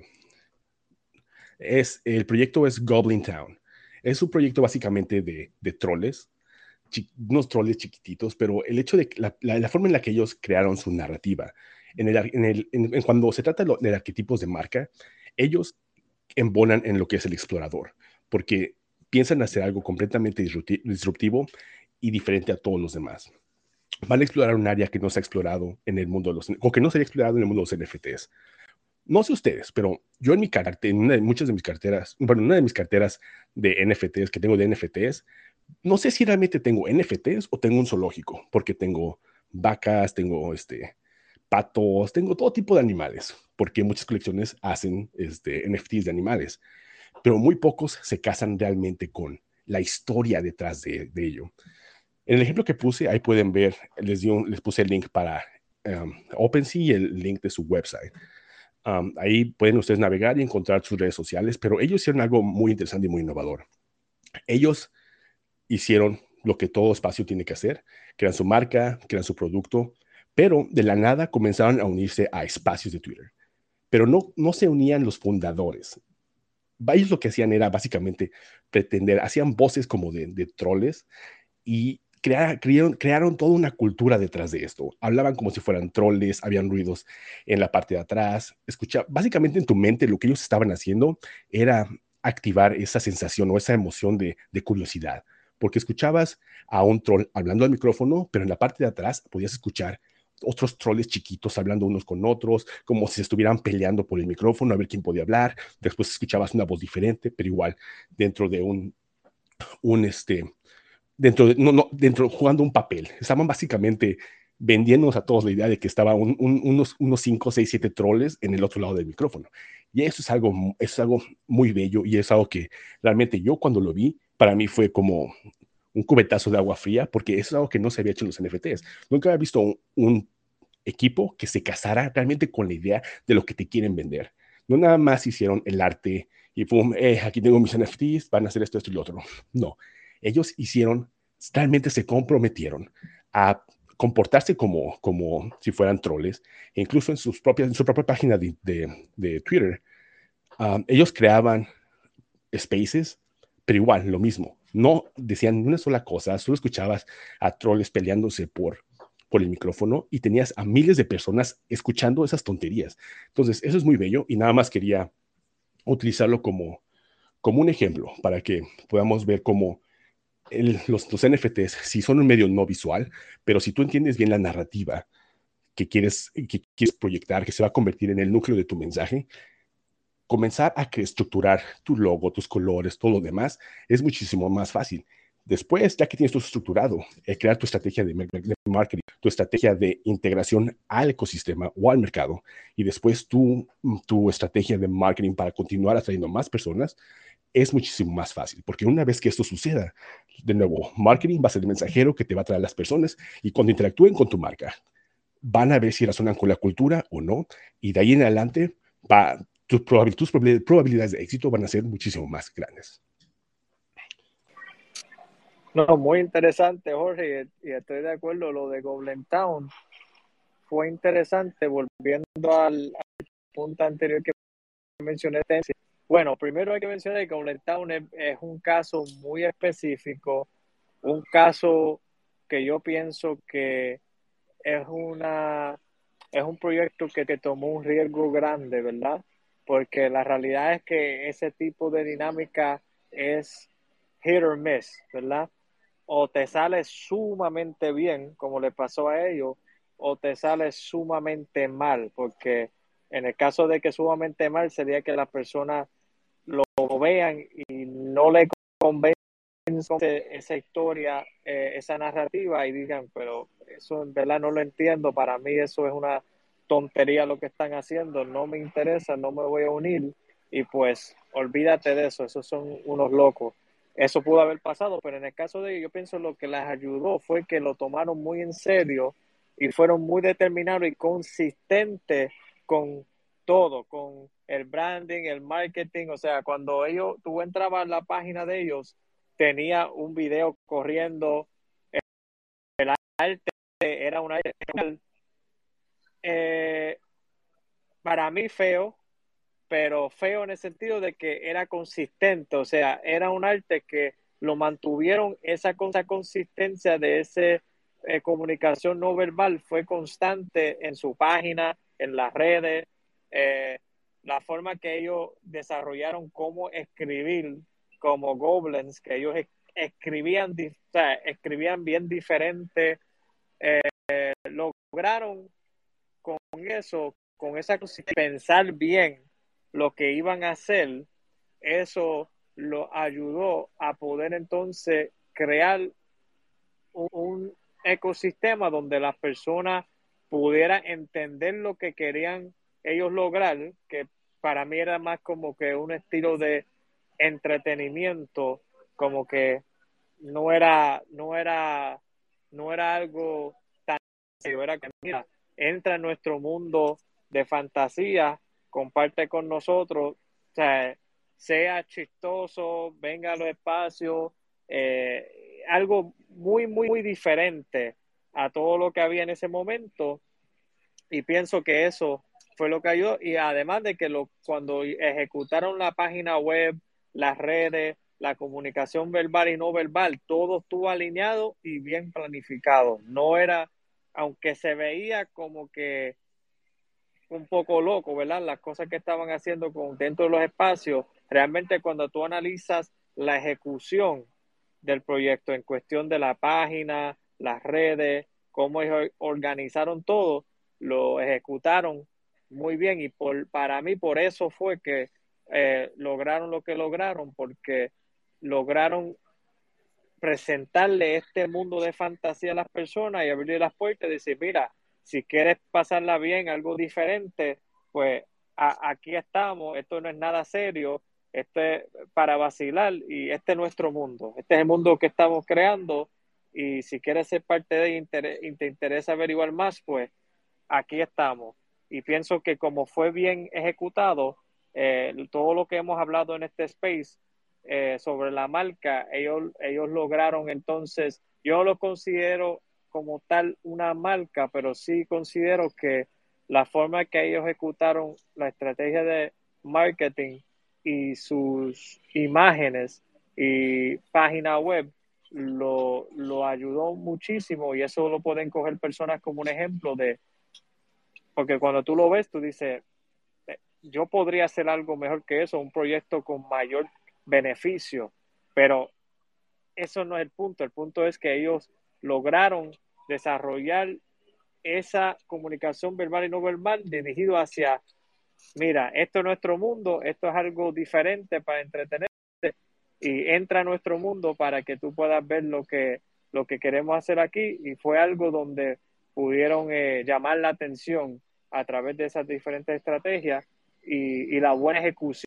Es, el proyecto es Goblin Town. Es un proyecto básicamente de, de troles, unos troles chiquititos, pero el hecho de la, forma en la que ellos crearon su narrativa, en el, en, cuando se trata de arquetipos de marca, ellos embonan en lo que es el explorador, porque piensan hacer algo completamente disruptivo y diferente a todos los demás. Van a explorar un área que no se ha explorado en el mundo de los, o que no se ha explorado en el mundo de los NFTs no sé ustedes, pero yo en mi carácter, en muchas de mis carteras, bueno, una de mis carteras de NFTs que tengo de NFTs, no sé si realmente tengo NFTs o tengo un zoológico, porque tengo vacas, tengo este, patos, tengo todo tipo de animales, porque muchas colecciones hacen este, NFTs de animales, pero muy pocos se casan realmente con la historia detrás de, ello. En el ejemplo que puse, ahí pueden ver, les, les puse el link para um, OpenSea y el link de su website ahí pueden ustedes navegar y encontrar sus redes sociales, pero ellos hicieron algo muy interesante y muy innovador. Ellos hicieron lo que todo espacio tiene que hacer, crean su marca, crean su producto, pero de la nada comenzaron a unirse a espacios de Twitter. Pero no, no se unían los fundadores. Ellos lo que hacían era básicamente pretender, hacían voces como de, de troles y crearon, toda una cultura detrás de esto. Hablaban como si fueran troles, habían ruidos en la parte de atrás. Escucha, básicamente en tu mente lo que ellos estaban haciendo era activar esa sensación o esa emoción de, de curiosidad, porque escuchabas a un troll hablando al micrófono, pero en la parte de atrás podías escuchar otros troles chiquitos hablando unos con otros, como si estuvieran peleando por el micrófono a ver quién podía hablar. Después escuchabas una voz diferente, pero igual dentro de un, un este, dentro de, no, no, dentro, jugando un papel. Estaban básicamente vendiéndonos a todos la idea de que estaba unos, unos 5, 6, 7 troles en el otro lado del micrófono. Y eso es algo, es algo muy bello y es algo que realmente yo cuando lo vi, para mí fue como un cubetazo de agua fría, porque eso es algo que no se había hecho en los NFTs. Nunca había visto un, equipo que se casara realmente con la idea de lo que te quieren vender. No nada más hicieron el arte y pum, eh, aquí tengo mis NFTs, van a hacer esto, esto y lo otro. No, ellos hicieron, realmente se comprometieron a comportarse como, como si fueran troles, e incluso en, sus propias, en su propia página de, de, Twitter, um, ellos creaban spaces, pero igual, lo mismo, no decían una sola cosa, solo escuchabas a troles peleándose por, por el micrófono y tenías a miles de personas escuchando esas tonterías. Entonces, eso es muy bello y nada más quería utilizarlo como, como un ejemplo para que podamos ver cómo los, los, NFTs si son un medio no visual, pero si tú entiendes bien la narrativa que quieres, que quieres proyectar, que se va a convertir en el núcleo de tu mensaje, comenzar a estructurar tu logo, tus colores, todo lo demás, es muchísimo más fácil. Después, ya que tienes todo estructurado, eh, crear tu estrategia de, marketing, tu estrategia de integración al ecosistema o al mercado, y después tu, tu estrategia de marketing para continuar atrayendo más personas, es muchísimo más fácil, porque una vez que esto suceda, de nuevo, marketing va a ser el mensajero que te va a traer a las personas y cuando interactúen con tu marca, van a ver si razonan con la cultura o no, y de ahí en adelante, va, tus, probabilidades de éxito van a ser muchísimo más grandes. No, muy interesante, Jorge, y estoy de acuerdo, lo de Goblin Town fue interesante, volviendo al, punto anterior que mencioné, bueno, primero hay que mencionar que Goblet Town es, un caso muy específico, un caso que yo pienso que es una es un proyecto que, te tomó un riesgo grande, ¿verdad? Porque la realidad es que ese tipo de dinámica es hit or miss, ¿verdad? O te sale sumamente bien, como le pasó a ellos, o te sale sumamente mal, porque en el caso de que sumamente mal sería que la persona lo vean y no le convence esa historia, eh, esa narrativa y digan, pero eso en verdad no lo entiendo, para mí eso es una tontería lo que están haciendo, no me interesa, no me voy a unir y pues olvídate de eso, esos son unos locos. Eso pudo haber pasado, pero en el caso de ellos, yo pienso lo que les ayudó fue que lo tomaron muy en serio y fueron muy determinados y consistentes con todo, con el branding, el marketing, o sea, cuando ellos, tú entrabas en la página de ellos, tenía un video corriendo, el arte era un arte eh, para mí feo, pero feo en el sentido de que era consistente, o sea, era un arte que lo mantuvieron, esa, esa consistencia de esa eh, comunicación no verbal fue constante en su página, en las redes, eh, la forma que ellos desarrollaron cómo escribir como goblins, que ellos escribían, escribían bien diferente, eh, lograron con eso, con esa pensar bien lo que iban a hacer, eso lo ayudó a poder entonces crear un ecosistema donde las personas pudieran entender lo que querían ellos lograr, que para mí era más como que un estilo de entretenimiento, como que no era, no era, no era algo tan era que mira, entra en nuestro mundo de fantasía, comparte con nosotros, sea, sea chistoso, venga a los espacios, eh, algo muy, muy, muy diferente a todo lo que había en ese momento. Y pienso que eso fue lo que ayudó y además de que lo, cuando ejecutaron la página web, las redes, la comunicación verbal y no verbal, todo estuvo alineado y bien planificado. No era, aunque se veía como que un poco loco, ¿verdad? Las cosas que estaban haciendo con, dentro de los espacios, realmente cuando tú analizas la ejecución del proyecto en cuestión de la página, las redes, cómo organizaron todo, lo ejecutaron muy bien y por, para mí por eso fue que eh, lograron lo que lograron, porque lograron presentarle este mundo de fantasía a las personas y abrirle las puertas y decir, mira, si quieres pasarla bien, algo diferente, pues aquí estamos, esto no es nada serio, esto es para vacilar y este es nuestro mundo, este es el mundo que estamos creando y si quieres ser parte de y te interesa averiguar más, pues aquí estamos. Y pienso que como fue bien ejecutado, eh, todo lo que hemos hablado en este space eh, sobre la marca, ellos, ellos lograron entonces, yo lo considero como tal una marca, pero sí considero que la forma que ellos ejecutaron la estrategia de marketing y sus imágenes y página web lo, lo ayudó muchísimo y eso lo pueden coger personas como un ejemplo de, porque cuando tú lo ves, tú dices, eh, yo podría hacer algo mejor que eso, un proyecto con mayor beneficio, pero eso no es el punto, el punto es que ellos lograron desarrollar esa comunicación verbal y no verbal dirigido hacia, mira, esto es nuestro mundo, esto es algo diferente para entretenerte y entra a nuestro mundo para que tú puedas ver lo que, lo que queremos hacer aquí y fue algo donde pudieron eh, llamar la atención a través de esas diferentes estrategias y, y la buena ejecución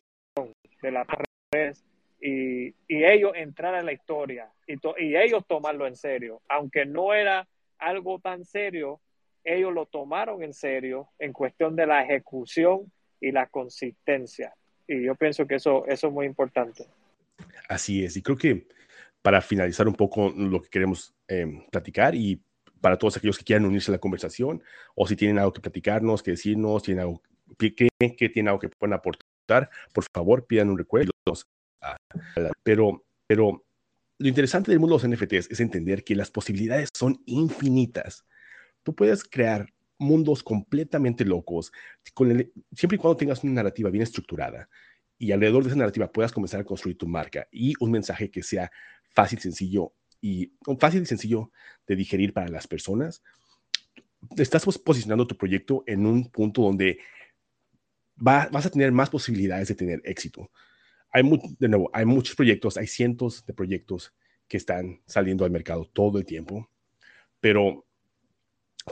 de las redes y, y, ellos entrar en la historia y, y ellos tomarlo en serio. Aunque no era algo tan serio, ellos lo tomaron en serio en cuestión de la ejecución y la consistencia. Y yo pienso que eso, eso es muy importante. Así es, y creo que para finalizar un poco lo que queremos eh, platicar y para todos aquellos que quieran unirse a la conversación o si tienen algo que platicarnos, que decirnos, tienen algo que, tienen algo que puedan aportar, por favor pidan un recuerdo. Pero, pero lo interesante del mundo de los NFTs es entender que las posibilidades son infinitas. Tú puedes crear mundos completamente locos, siempre y cuando tengas una narrativa bien estructurada y alrededor de esa narrativa puedas comenzar a construir tu marca y un mensaje que sea fácil, sencillo y fácil y sencillo de digerir para las personas, estás posicionando tu proyecto en un punto donde vas a tener más posibilidades de tener éxito. Hay, de nuevo, hay muchos proyectos, hay cientos de proyectos que están saliendo al mercado todo el tiempo, pero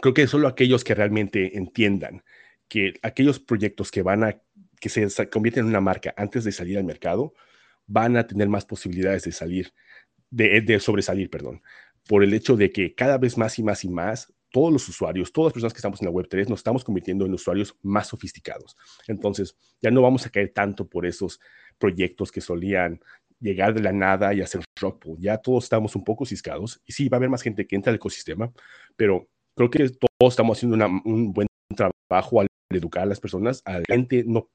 creo que solo aquellos que realmente entiendan que aquellos proyectos que van a que se convierten en una marca antes de salir al mercado van a tener más posibilidades de salir de, sobresalir, perdón, por el hecho de que cada vez más y más y más todos los usuarios, todas las personas que estamos en la Web3, nos estamos convirtiendo en usuarios más sofisticados. Entonces, ya no vamos a caer tanto por esos proyectos que solían llegar de la nada y hacer rock pool. Ya todos estamos un poco ciscados y sí, va a haber más gente que entra al ecosistema, pero creo que todos estamos haciendo un buen trabajo al educar a las personas. A la gente no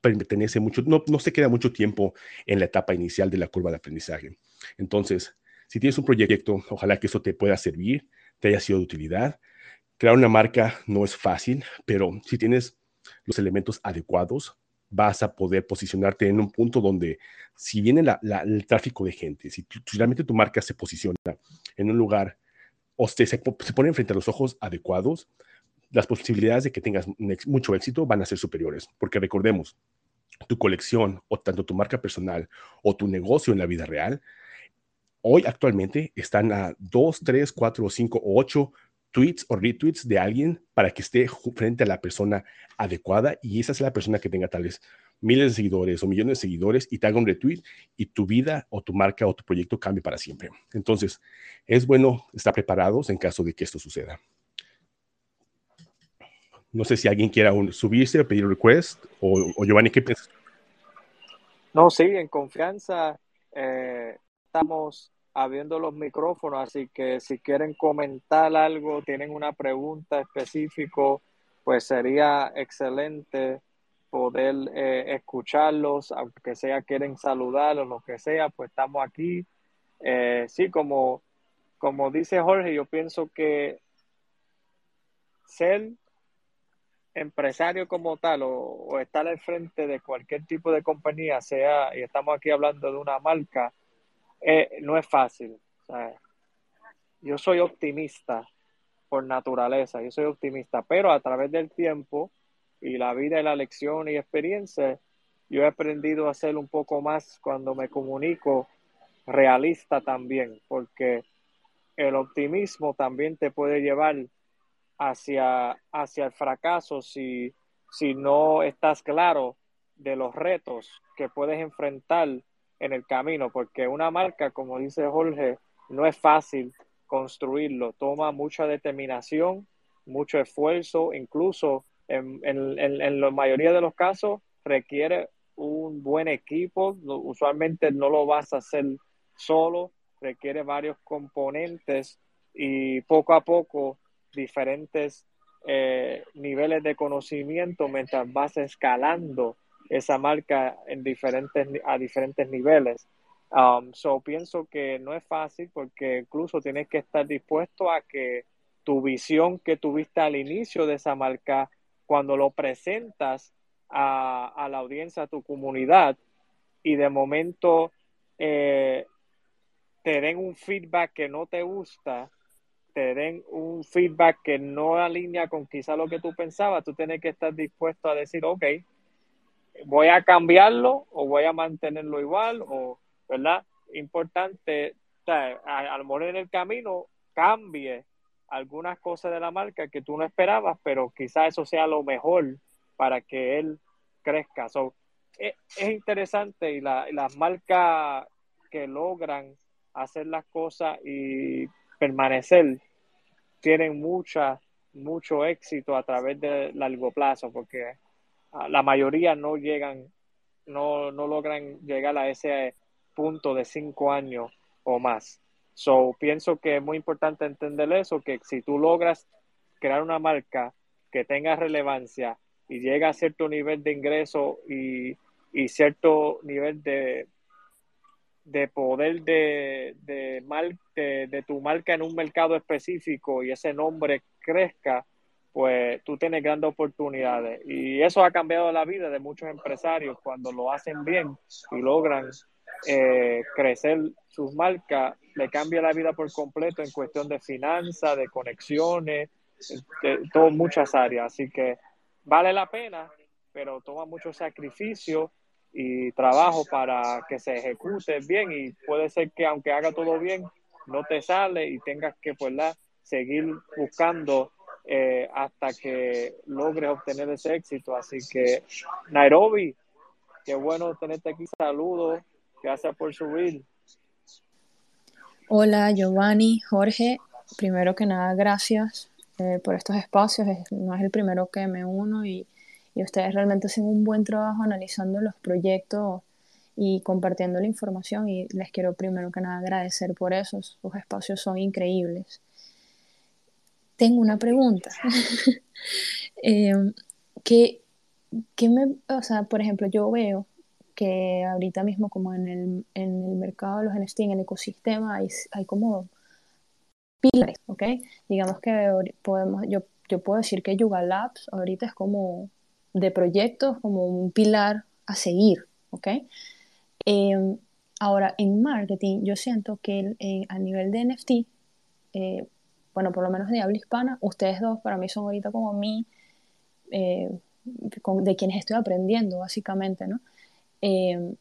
pertenece mucho, no, no se queda mucho tiempo en la etapa inicial de la curva de aprendizaje. Entonces, si tienes un proyecto, ojalá que eso te pueda servir, te haya sido de utilidad. Crear una marca no es fácil, pero si tienes los elementos adecuados, vas a poder posicionarte en un punto donde si viene el tráfico de gente, si, realmente tu marca se posiciona en un lugar o se, se, pone frente a los ojos adecuados, las posibilidades de que tengas mucho éxito van a ser superiores, porque recordemos, tu colección o tanto tu marca personal o tu negocio en la vida real, hoy actualmente están a 2, 3, 4, 5 o 8 tweets o retweets de alguien para que esté frente a la persona adecuada y esa es la persona que tenga tales miles de seguidores o millones de seguidores y te haga un retweet y tu vida o tu marca o tu proyecto cambie para siempre. Entonces, es bueno estar preparados en caso de que esto suceda. No sé si alguien quiera subirse o pedir un request o, Giovanni, ¿qué piensas? No, sí, en confianza eh, estamos abriendo los micrófonos, así que si quieren comentar algo, tienen una pregunta específica, pues sería excelente poder eh, escucharlos, aunque sea quieren saludar o lo que sea, pues estamos aquí. Eh, sí, como, como dice Jorge, yo pienso que ser empresario como tal o, estar al frente de cualquier tipo de compañía, sea, y estamos aquí hablando de una marca, eh, no es fácil. yo soy optimista por naturaleza, yo soy optimista, pero a través del tiempo y la vida y la lección y experiencia, yo he aprendido a ser un poco más cuando me comunico realista también, porque el optimismo también te puede llevar hacia, hacia el fracaso si, si no estás claro de los retos que puedes enfrentar en el camino, porque una marca, como dice Jorge, no es fácil construirlo, toma mucha determinación, mucho esfuerzo, incluso en, en, la mayoría de los casos requiere un buen equipo, usualmente no lo vas a hacer solo, requiere varios componentes y poco a poco diferentes eh, niveles de conocimiento mientras vas escalando esa marca en diferentes, a diferentes niveles. Um, so pienso que no es fácil porque incluso tienes que estar dispuesto a que tu visión que tuviste al inicio de esa marca, cuando lo presentas a, la audiencia, a tu comunidad, y de momento eh, te den un feedback que no te gusta, te den un feedback que no alinea con quizá lo que tú pensabas, tú tienes que estar dispuesto a decir, ok, voy a cambiarlo o voy a mantenerlo igual o, ¿verdad? Importante, al morir en el camino, cambie algunas cosas de la marca que tú no esperabas, pero quizá eso sea lo mejor para que él crezca. E, es, interesante y las marcas que logran hacer las cosas y permanecer tienen mucha, mucho éxito a través de largo plazo, porque la mayoría no llegan, no, no logran llegar a ese punto de cinco años o más. So, pienso que es muy importante entender eso, que si tú logras crear una marca que tenga relevancia y llega a cierto nivel de ingreso y, y cierto nivel de, de poder de, de, de, de, tu marca en un mercado específico y ese nombre crezca, pues tú tienes grandes oportunidades. Y eso ha cambiado la vida de muchos empresarios cuando lo hacen bien y logran eh, crecer sus marcas, le cambia la vida por completo en cuestión de finanzas, de conexiones, de, todo, muchas áreas. Así que vale la pena, pero toma mucho sacrificio y trabajo para que se ejecute bien y puede ser que aunque haga todo bien, no te sale y tengas que pues, seguir buscando eh, hasta que logres obtener ese éxito. Así que, Nairobi, qué bueno tenerte aquí. Saludos, gracias por subir. Hola, Giovanni, Jorge. Primero que nada, gracias eh, por estos espacios. no es el primero que me uno y, y ustedes realmente hacen un buen trabajo analizando los proyectos y compartiendo la información y les quiero primero que nada agradecer por eso. Sus espacios son increíbles tengo una pregunta. [LAUGHS] eh, que, me, o sea, por ejemplo, yo veo que ahorita mismo como en el, en el mercado de los NFT, en el ecosistema, hay, hay como pilares, ¿ok? Digamos que podemos, yo, yo puedo decir que Yuga Labs ahorita es como de proyectos, como un pilar a seguir, ¿ok? Eh, ahora, en marketing, yo siento que a nivel de NFT, eh, bueno, por lo menos de habla hispana, ustedes dos para mí son ahorita como mí, eh, de quienes estoy aprendiendo, básicamente, ¿no? Eh,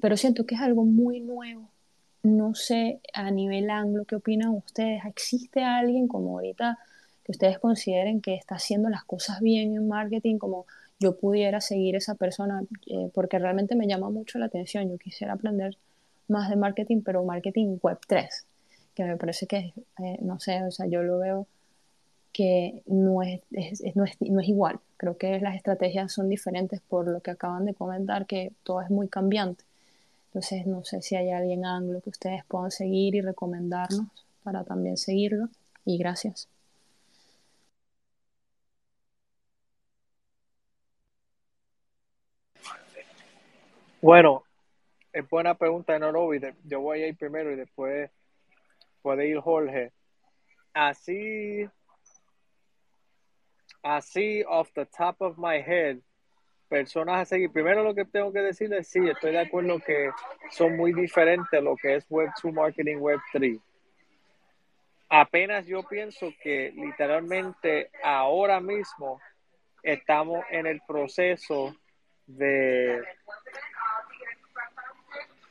pero siento que es algo muy nuevo. No sé a nivel anglo qué opinan ustedes. ¿Existe alguien como ahorita que ustedes consideren que está haciendo las cosas bien en marketing, como yo pudiera seguir esa persona? Eh, porque realmente me llama mucho la atención. Yo quisiera aprender más de marketing, pero marketing web 3 que me parece que, eh, no sé, o sea, yo lo veo que no es, no, es, no es igual. Creo que las estrategias son diferentes por lo que acaban de comentar, que todo es muy cambiante. Entonces, no sé si hay alguien anglo que ustedes puedan seguir y recomendarnos para también seguirlo. Y gracias. Bueno, es buena pregunta, Norobi. Yo voy a ir primero y después puede ir Jorge. Así, así, off the top of my head, personas a seguir. Primero lo que tengo que decir es, sí, estoy de acuerdo que son muy diferentes lo que es Web 2 Marketing, Web 3. apenas yo pienso que literalmente ahora mismo estamos en el proceso de,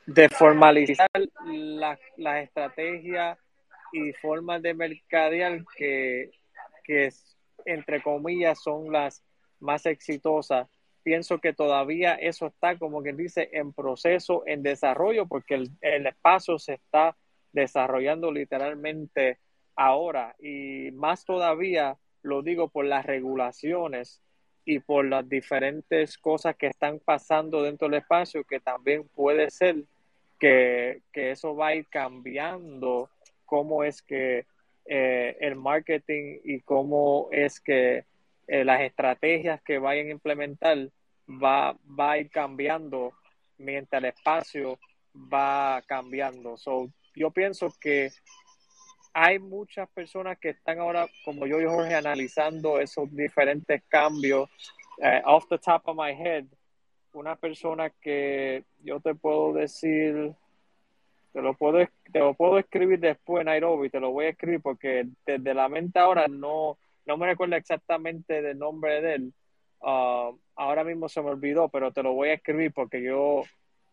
de formalizar las la estrategias y formas de mercadear que, que, entre comillas, son las más exitosas. Pienso que todavía eso está, como que dice, en proceso, en desarrollo, porque el, el espacio se está desarrollando literalmente ahora y más todavía lo digo por las regulaciones y por las diferentes cosas que están pasando dentro del espacio que también puede ser que, eso va a ir cambiando cómo es que eh, el marketing y cómo es que eh, las estrategias que vayan a implementar va, va a ir cambiando mientras el espacio va cambiando. So, yo pienso que hay muchas personas que están ahora, como yo y Jorge, analizando esos diferentes cambios. Eh, off the top of my head, una persona que yo te puedo decir, te lo puedo, te lo puedo escribir después, Nairobi, te lo voy a escribir porque desde la mente ahora no, no me recuerdo exactamente del nombre de él. Uh, ahora mismo se me olvidó, pero te lo voy a escribir porque yo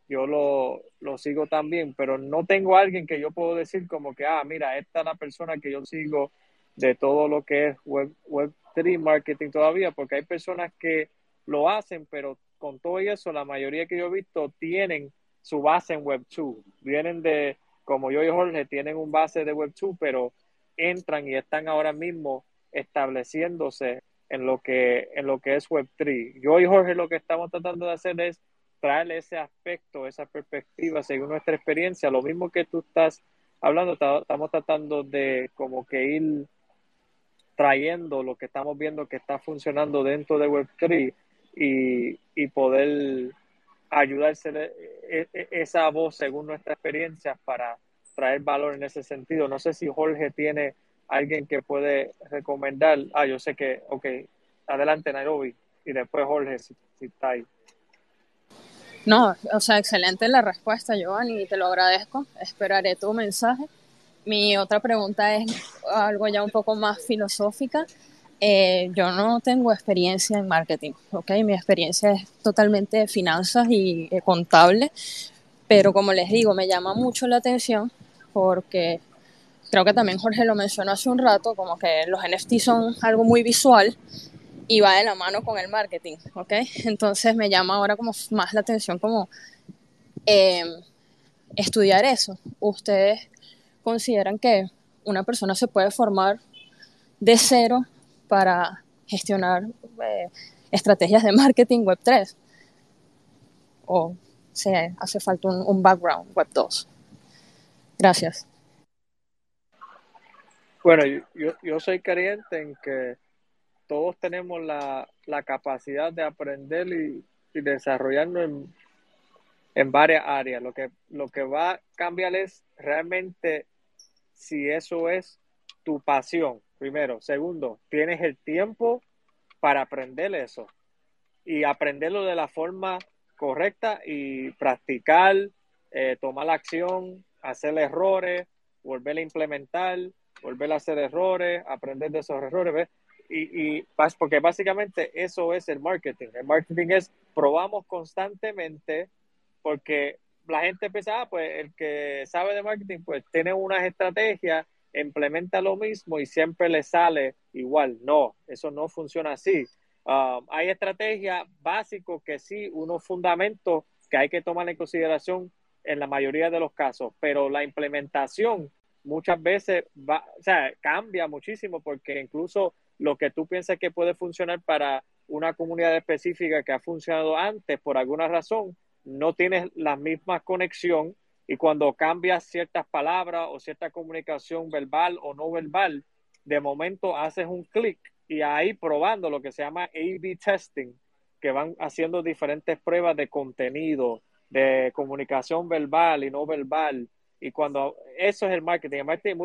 yo lo, lo, sigo también, pero no tengo alguien que yo puedo decir como que, ah, mira, esta es la persona que yo sigo de todo lo que es Web, web 3 marketing todavía, porque hay personas que lo hacen, pero con todo eso, la mayoría que yo he visto tienen su base en Web 2. Vienen de, como yo y Jorge, tienen un base de Web 2, pero entran y están ahora mismo estableciéndose en lo que, en lo que es Web 3. Yo y Jorge lo que estamos tratando de hacer es traerle ese aspecto, esa perspectiva según nuestra experiencia. Lo mismo que tú estás hablando, estamos tratando de como que ir trayendo lo que estamos viendo que está funcionando dentro de Web3 y, poder ayudarse e, e, esa voz según nuestra experiencia para traer valor en ese sentido. No sé si Jorge tiene alguien que puede recomendar. Ah, yo sé que, ok, adelante Nairobi y después Jorge si está ahí. No, o sea, excelente la respuesta, Giovanni, y te lo agradezco. Esperaré tu mensaje. Mi otra pregunta es algo ya un poco más filosófica. Eh, yo no tengo experiencia en marketing, ¿ok? Mi experiencia es totalmente de finanzas y eh, contable, pero como les digo, me llama mucho la atención porque creo que también Jorge lo mencionó hace un rato, como que los NFT son algo muy visual y va de la mano con el marketing, ¿ok? Entonces me llama ahora como más la atención como eh, estudiar eso. ¿Ustedes consideran que una persona se puede formar de cero para gestionar eh, estrategias de marketing web 3? ¿O se hace falta un, un background web 2? Gracias. Bueno, yo, yo soy creyente en que todos tenemos la, capacidad de aprender y, desarrollarnos en, varias áreas. Lo que, lo que va a cambiar es realmente si eso es tu pasión, primero. Segundo, tienes el tiempo para aprender eso y aprenderlo de la forma correcta y practicar, eh, tomar acción, hacer errores, volver a implementar, volver a hacer errores, aprender de esos errores. ¿ves? Y, porque básicamente eso es el marketing. El marketing es probamos constantemente porque la gente piensa, ah, pues el que sabe de marketing, pues tiene unas estrategias, implementa lo mismo y siempre le sale igual. No, eso no funciona así. Um, hay estrategias básicas que sí, unos fundamentos que hay que tomar en consideración en la mayoría de los casos, pero la implementación muchas veces va, o sea, cambia muchísimo porque incluso lo que tú piensas que puede funcionar para una comunidad específica que ha funcionado antes por alguna razón, no tienes la misma conexión y cuando cambias ciertas palabras o cierta comunicación verbal o no verbal, de momento haces un clic y ahí probando lo que se llama A-B testing, que van haciendo diferentes pruebas de contenido, de comunicación verbal y no verbal. Y cuando eso es el marketing, el marketing,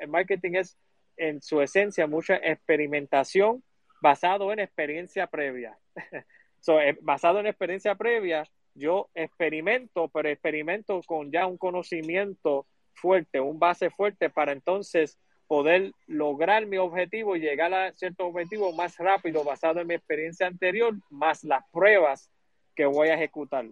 el marketing es en su esencia mucha experimentación basado en experiencia previa. [LAUGHS] Eh, basado en experiencia previa, yo experimento, pero experimento con ya un conocimiento fuerte, un base fuerte para entonces poder lograr mi objetivo y llegar a cierto objetivo más rápido basado en mi experiencia anterior, más las pruebas que voy a ejecutar.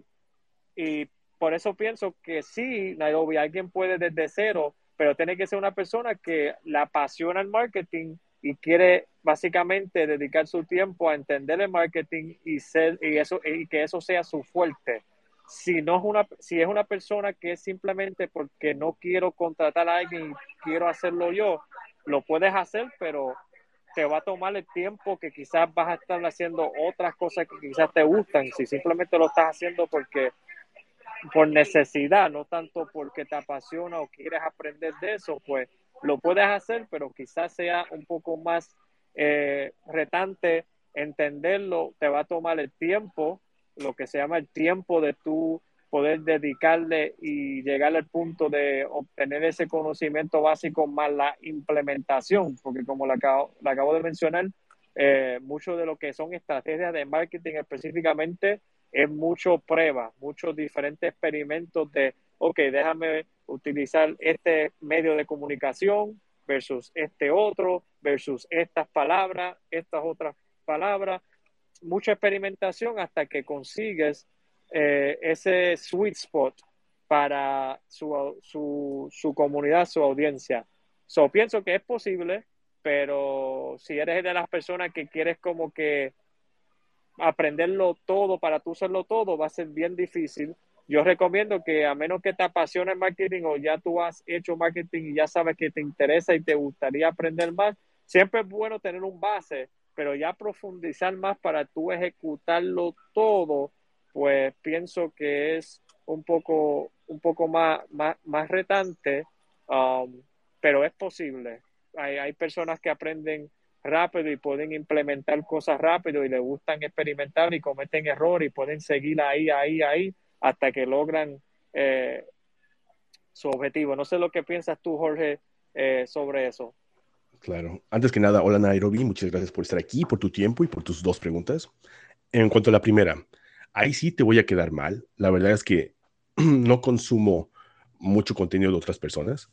Y por eso pienso que sí, Nairobi, alguien puede desde cero, pero tiene que ser una persona que le apasiona el marketing y quiere básicamente dedicar su tiempo a entender el marketing y ser y eso y que eso sea su fuerte. Si no es una si es una persona que es simplemente porque no quiero contratar a alguien y quiero hacerlo yo, lo puedes hacer, pero te va a tomar el tiempo que quizás vas a estar haciendo otras cosas que quizás te gustan. Si simplemente lo estás haciendo porque por necesidad, no tanto porque te apasiona o quieres aprender de eso, pues lo puedes hacer, pero quizás sea un poco más eh, retante entenderlo, te va a tomar el tiempo, lo que se llama el tiempo de tu poder dedicarle y llegar al punto de obtener ese conocimiento básico más la implementación, porque como la acabo, acabo de mencionar, eh, mucho de lo que son estrategias de marketing específicamente es mucho prueba, muchos diferentes experimentos de, ok, déjame utilizar este medio de comunicación versus este otro, versus estas palabras, estas otras palabras, mucha experimentación hasta que consigues eh, ese sweet spot para su, su, su, comunidad, su audiencia. So, pienso que es posible, pero si eres de las personas que quieres como que aprenderlo todo para tú hacerlo todo va a ser bien difícil. Yo recomiendo que a menos que te apasione el marketing o ya tú has hecho marketing y ya sabes que te interesa y te gustaría aprender más, siempre es bueno tener un base, pero ya profundizar más para tú ejecutarlo todo, pues pienso que es un poco, un poco más, más, más retante, um, pero es posible. Hay, hay personas que aprenden rápido y pueden implementar cosas rápido y les gustan experimentar y cometen errores y pueden seguir ahí, ahí, ahí hasta que logran eh, su objetivo. No sé lo que piensas tú, Jorge, eh, sobre eso. Claro. Antes que nada, hola Nairobi, muchas gracias por estar aquí, por tu tiempo y por tus dos preguntas. En cuanto a la primera, ahí sí te voy a quedar mal. La verdad es que [CLEARS THROAT] no consumo mucho contenido de otras personas.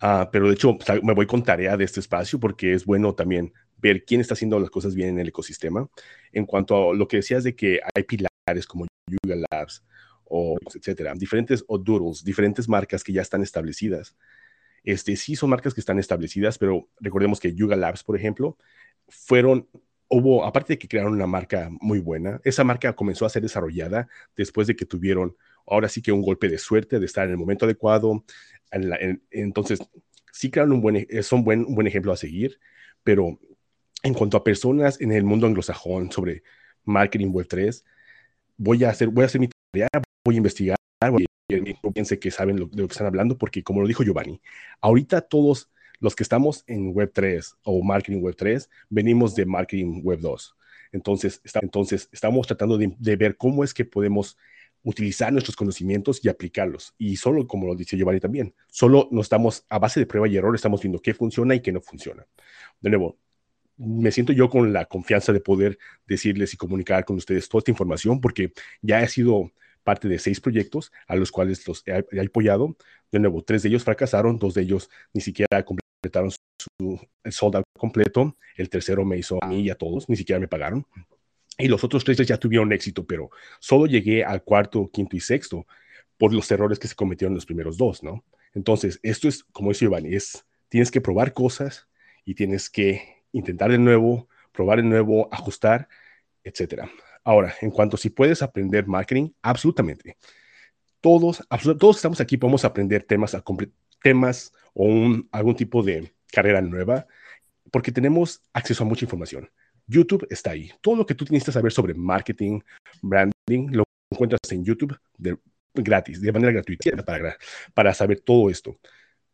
Ah, pero de hecho, me voy con tarea de este espacio porque es bueno también ver quién está haciendo las cosas bien en el ecosistema. En cuanto a lo que decías de que hay pilares como Yuga Labs o etcétera, diferentes o Doodles, diferentes marcas que ya están establecidas. Este, sí son marcas que están establecidas, pero recordemos que Yuga Labs, por ejemplo, fueron, hubo, aparte de que crearon una marca muy buena, esa marca comenzó a ser desarrollada después de que tuvieron ahora sí que un golpe de suerte de estar en el momento adecuado, entonces, sí, claro, un buen, e, son buen, un buen ejemplo a seguir, pero en cuanto a personas en el mundo anglosajón sobre marketing web 3, voy a hacer, voy a hacer mi tarea, voy a investigar, voy a, piense que saben de lo que están hablando, porque como lo dijo Giovanni, ahorita todos los que estamos en web 3 o marketing web 3, venimos de marketing web 2. Entonces, está, entonces estamos tratando de, de ver cómo es que podemos utilizar nuestros conocimientos y aplicarlos. Y solo, como lo dice Giovanni también, solo nos estamos a base de prueba y error, estamos viendo qué funciona y qué no funciona. De nuevo, me siento yo con la confianza de poder decirles y comunicar con ustedes toda esta información porque ya he sido parte de seis proyectos a los cuales los he, apoyado. De nuevo, tres de ellos fracasaron, dos de ellos ni siquiera completaron su soldado completo, el tercero me hizo a mí y a todos, ni siquiera me pagaron y los otros tres ya tuvieron éxito, pero solo llegué al cuarto, quinto y sexto por los errores que se cometieron los primeros dos, ¿no? Entonces, esto es, como dice Giovanni, es, tienes que probar cosas y tienes que intentar de nuevo, probar de nuevo, ajustar, etcétera. Ahora, en cuanto si puedes aprender marketing, absolutamente. Todos, todos estamos aquí, podemos aprender temas, temas o algún tipo de carrera nueva, porque tenemos acceso a mucha información. YouTube está ahí. Todo lo que tú tienes que saber sobre marketing, branding, lo encuentras en YouTube gratis, de manera gratuita, para, saber todo esto.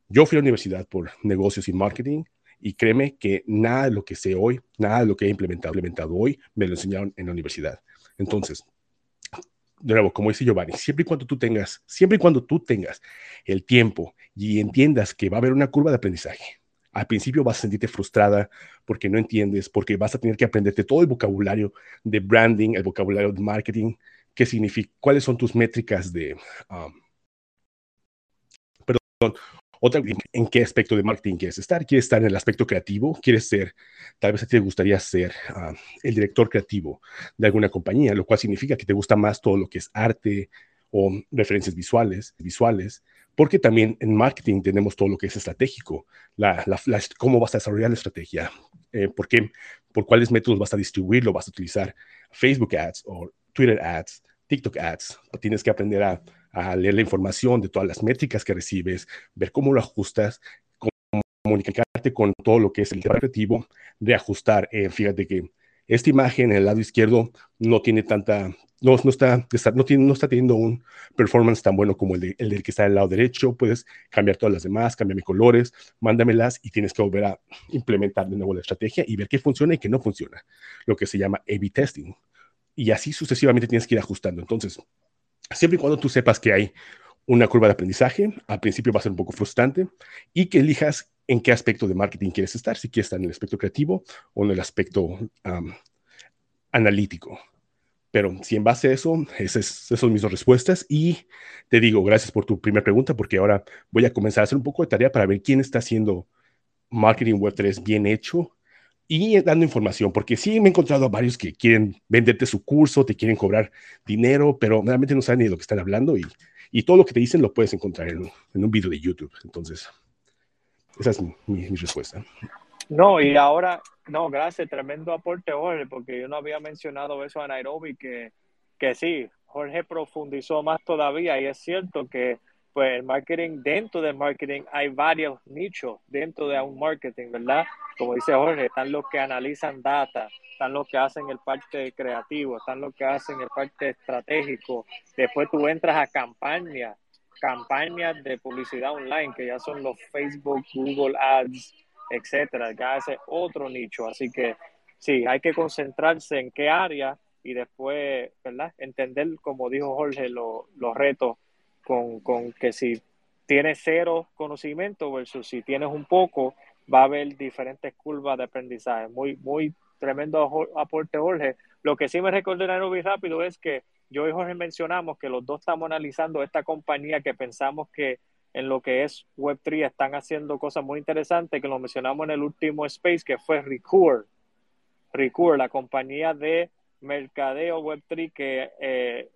Yo fui a la universidad por negocios y marketing y créeme que nada de lo que sé hoy, nada de lo que he implementado, implementado hoy, me lo enseñaron en la universidad. Entonces, de nuevo, como dice Giovanni, siempre y cuando tú tengas, siempre y cuando tú tengas el tiempo y entiendas que va a haber una curva de aprendizaje, al principio vas a sentirte frustrada porque no entiendes, porque vas a tener que aprenderte todo el vocabulario de branding, el vocabulario de marketing, qué significa, cuáles son tus métricas de, um, perdón, Otra, ¿en qué aspecto de marketing quieres estar? ¿Quieres estar en el aspecto creativo? ¿Quieres ser, tal vez a ti te gustaría ser ah, el director creativo de alguna compañía, lo cual significa que te gusta más todo lo que es arte o referencias visuales, visuales, porque también en marketing tenemos todo lo que es estratégico, la, cómo vas a desarrollar la estrategia, eh, por, qué, por cuáles métodos vas a distribuirlo, vas a utilizar Facebook Ads o Twitter Ads, TikTok Ads, tienes que aprender a, leer la información de todas las métricas que recibes, ver cómo lo ajustas, comunicarte con todo lo que es el tema creativo, de ajustar. Eh, fíjate que esta imagen en el lado izquierdo no tiene tanta no, no, está, no, tiene, no está teniendo un performance tan bueno como el, de, el del que está del lado derecho. Puedes cambiar todas las demás, cambiarme colores, mándamelas y tienes que volver a implementar de nuevo la estrategia y ver qué funciona y qué no funciona, lo que se llama A-B testing. Y así sucesivamente tienes que ir ajustando. Entonces, siempre y cuando tú sepas que hay una curva de aprendizaje, al principio va a ser un poco frustrante y que elijas en qué aspecto de marketing quieres estar, si quieres estar en el aspecto creativo o en el aspecto analítico. Pero si en base a eso, esas, son mis dos respuestas. Y te digo, gracias por tu primera pregunta, porque ahora voy a comenzar a hacer un poco de tarea para ver quién está haciendo marketing web 3 bien hecho y dando información, porque sí me he encontrado a varios que quieren venderte su curso, te quieren cobrar dinero, pero realmente no saben ni de lo que están hablando y, todo lo que te dicen lo puedes encontrar en, en un video de YouTube. Entonces, esa es mi, mi respuesta. No, y ahora, no, gracias, tremendo aporte, Jorge, porque yo no había mencionado eso a Nairobi, que, que sí, Jorge profundizó más todavía y es cierto que pues el marketing, dentro del marketing hay varios nichos dentro de un marketing, ¿verdad? Como dice Jorge, están los que analizan data, están los que hacen el parte creativo, están los que hacen el parte estratégico. Después tú entras a campañas, campañas de publicidad online, que ya son los Facebook, Google Ads, etcétera, ya ese otro nicho. Así que sí, hay que concentrarse en qué área y después, ¿verdad? Entender, como dijo Jorge, los retos con, con, que si tienes cero conocimiento versus si tienes un poco, va a haber diferentes curvas de aprendizaje. Muy, muy tremendo aporte, Jorge. Lo que sí me recordé muy rápido es que yo y Jorge mencionamos que los dos estamos analizando esta compañía que pensamos que en lo que es Web3 están haciendo cosas muy interesantes que lo mencionamos en el último space que fue Recur. Recur, la compañía de mercadeo Web3 que eh,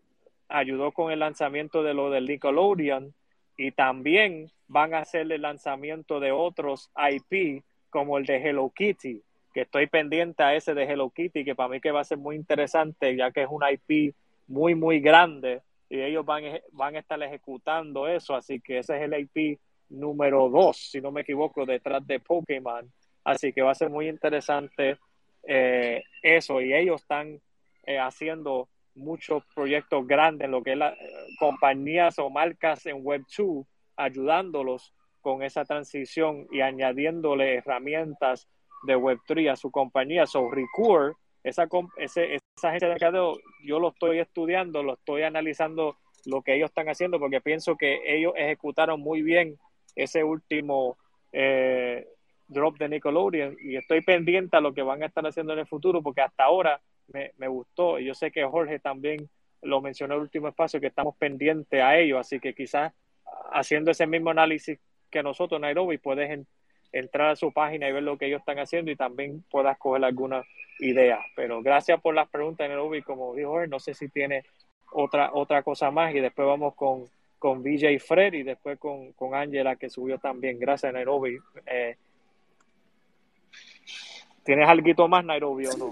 ayudó con el lanzamiento de lo del Nickelodeon y también van a hacer el lanzamiento de otros IP como el de Hello Kitty, que estoy pendiente a ese de Hello Kitty, que para mí que va a ser muy interesante ya que es un IP muy, muy grande y ellos van, van a estar ejecutando eso, así que ese es el IP número 2, si no me equivoco, detrás de Pokémon, así que va a ser muy interesante eh, eso, y ellos están eh, haciendo muchos proyectos grandes en lo que es eh, compañías o marcas en Web2, ayudándolos con esa transición y añadiéndole herramientas de Web3 a su compañía. So, esa, ese, esa agencia de mercadeo, yo lo estoy estudiando, lo estoy analizando lo que ellos están haciendo, porque pienso que ellos ejecutaron muy bien ese último eh, drop de Nickelodeon y estoy pendiente a lo que van a estar haciendo en el futuro, porque hasta ahora me, me gustó. Y yo sé que Jorge también lo mencionó en el último espacio, que estamos pendientes a ello, así que quizás haciendo ese mismo análisis que nosotros, Nairobi, puedes entrar a su página y ver lo que ellos están haciendo y también puedas coger alguna idea. Pero gracias por las preguntas, Nairobi. Como dijo él, no sé si tiene otra, otra cosa más y después vamos con, con y Fred y después con, con Angela que subió también. Gracias, Nairobi. Eh, ¿Tienes algo más, Nairobi, o no?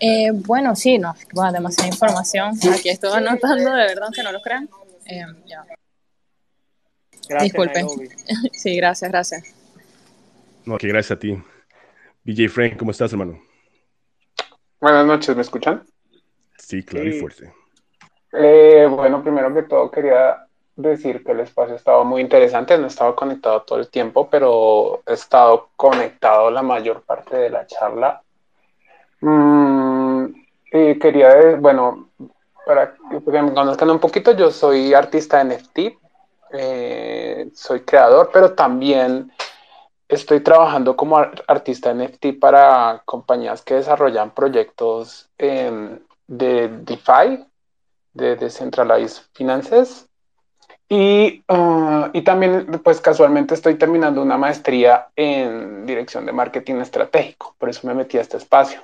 Eh, bueno, sí, no, bueno, demasiada información. Aquí estoy anotando, de verdad, que no lo crean. Eh, Disculpen. [LAUGHS] sí, gracias, gracias. No, que gracias a ti. BJ Frank, ¿cómo estás, hermano? Buenas noches, ¿me escuchan? Sí, claro y fuerte. Eh, bueno, primero que todo quería decir que el espacio ha estado muy interesante, no he estado conectado todo el tiempo, pero he estado conectado la mayor parte de la charla. Mm, y quería, bueno, para que me conozcan un poquito, yo soy artista NFT, eh, soy creador, pero también Estoy trabajando como artista NFT para compañías que desarrollan proyectos de DeFi, de Decentralized Finances. Y, ah, y también, pues casualmente estoy terminando una maestría en dirección de marketing estratégico, por eso me metí a este espacio.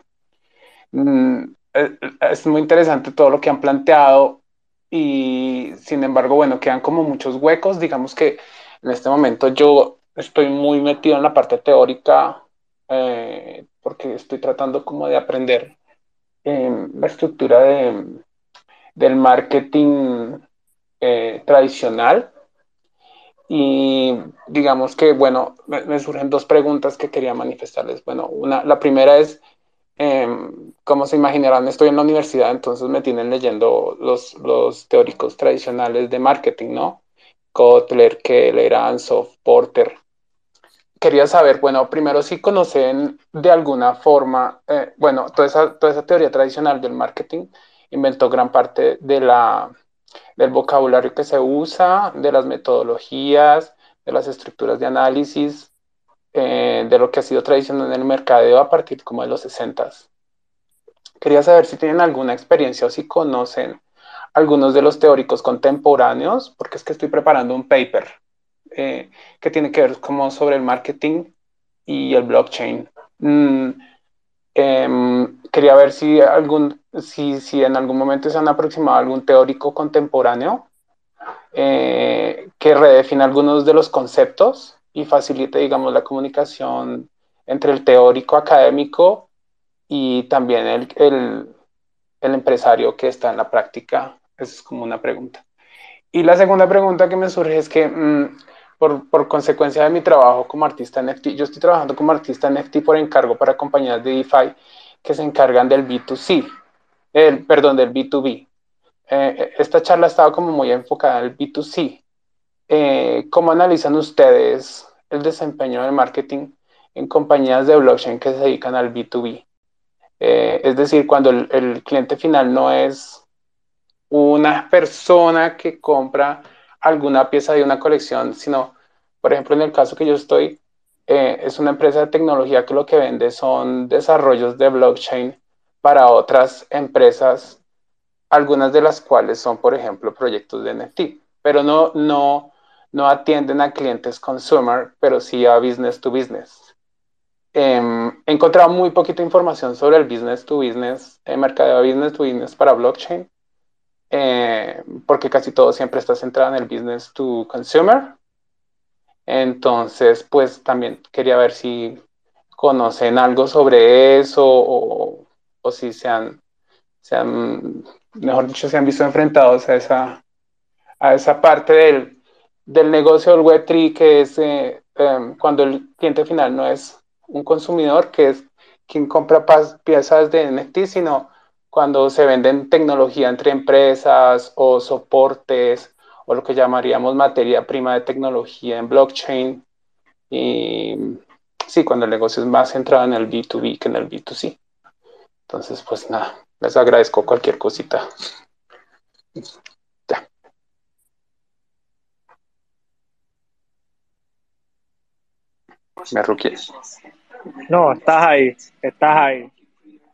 Mm, eh, es muy interesante todo lo que han planteado y sin embargo, bueno, quedan como muchos huecos. Digamos que en este momento yo estoy muy metido en la parte teórica eh, porque estoy tratando como de aprender la estructura de, del marketing eh, tradicional. Y digamos que, bueno, me, surgen dos preguntas que quería manifestarles. Bueno, una, la primera es, em, como se imaginarán, estoy en la universidad, entonces me tienen leyendo los, los teóricos tradicionales de marketing, ¿no? Kotler, Keller, Ansoff, Porter. Quería saber, bueno, primero si conocen de alguna forma, eh, bueno, toda esa, toda esa teoría tradicional del marketing inventó gran parte de la, del vocabulario que se usa, de las metodologías, de las estructuras de análisis, eh, de lo que ha sido tradicional en el mercadeo a partir como de los 60. Quería saber si tienen alguna experiencia o si conocen algunos de los teóricos contemporáneos, porque es que estoy preparando un paper eh, que tiene que ver como sobre el marketing y el blockchain. Mm, em, quería ver si, algún, si, si en algún momento se han aproximado a algún teórico contemporáneo eh, que redefine algunos de los conceptos y facilite, digamos, la comunicación entre el teórico académico y también el, el, el empresario que está en la práctica. Esa es como una pregunta. Y la segunda pregunta que me surge es que mm, por, consecuencia de mi trabajo como artista NFT, yo estoy trabajando como artista NFT por encargo para compañías de DeFi que se encargan del B2C, el, perdón, del B2B. Eh, esta charla estaba como muy enfocada en el B2C. Eh, ¿Cómo analizan ustedes el desempeño del marketing en compañías de blockchain que se dedican al B2B? Eh, es decir, cuando el, cliente final no es una persona que compra alguna pieza de una colección, sino, por ejemplo, en el caso que yo estoy, eh, es una empresa de tecnología que lo que vende son desarrollos de blockchain para otras empresas, algunas de las cuales son, por ejemplo, proyectos de NFT, pero no, no, no atienden a clientes consumer, pero sí a business to business. Eh, he encontrado muy poquita información sobre el business to business, el mercado de business to business para blockchain, eh, porque casi todo siempre está centrado en el business to consumer. Entonces, pues también quería ver si conocen algo sobre eso o, o si se han, se han, mejor dicho, se han visto enfrentados a esa, a esa parte del, del negocio del Web3 que es eh, eh, cuando el cliente final no es un consumidor, que es quien compra piezas de NFT, sino cuando se venden tecnología entre empresas o soportes o lo que llamaríamos materia prima de tecnología en blockchain. Y sí, cuando el negocio es más centrado en el B2B que en el B2C. Entonces, pues nada, les agradezco cualquier cosita. Ya. Me ruqué. No, estás ahí, estás ahí.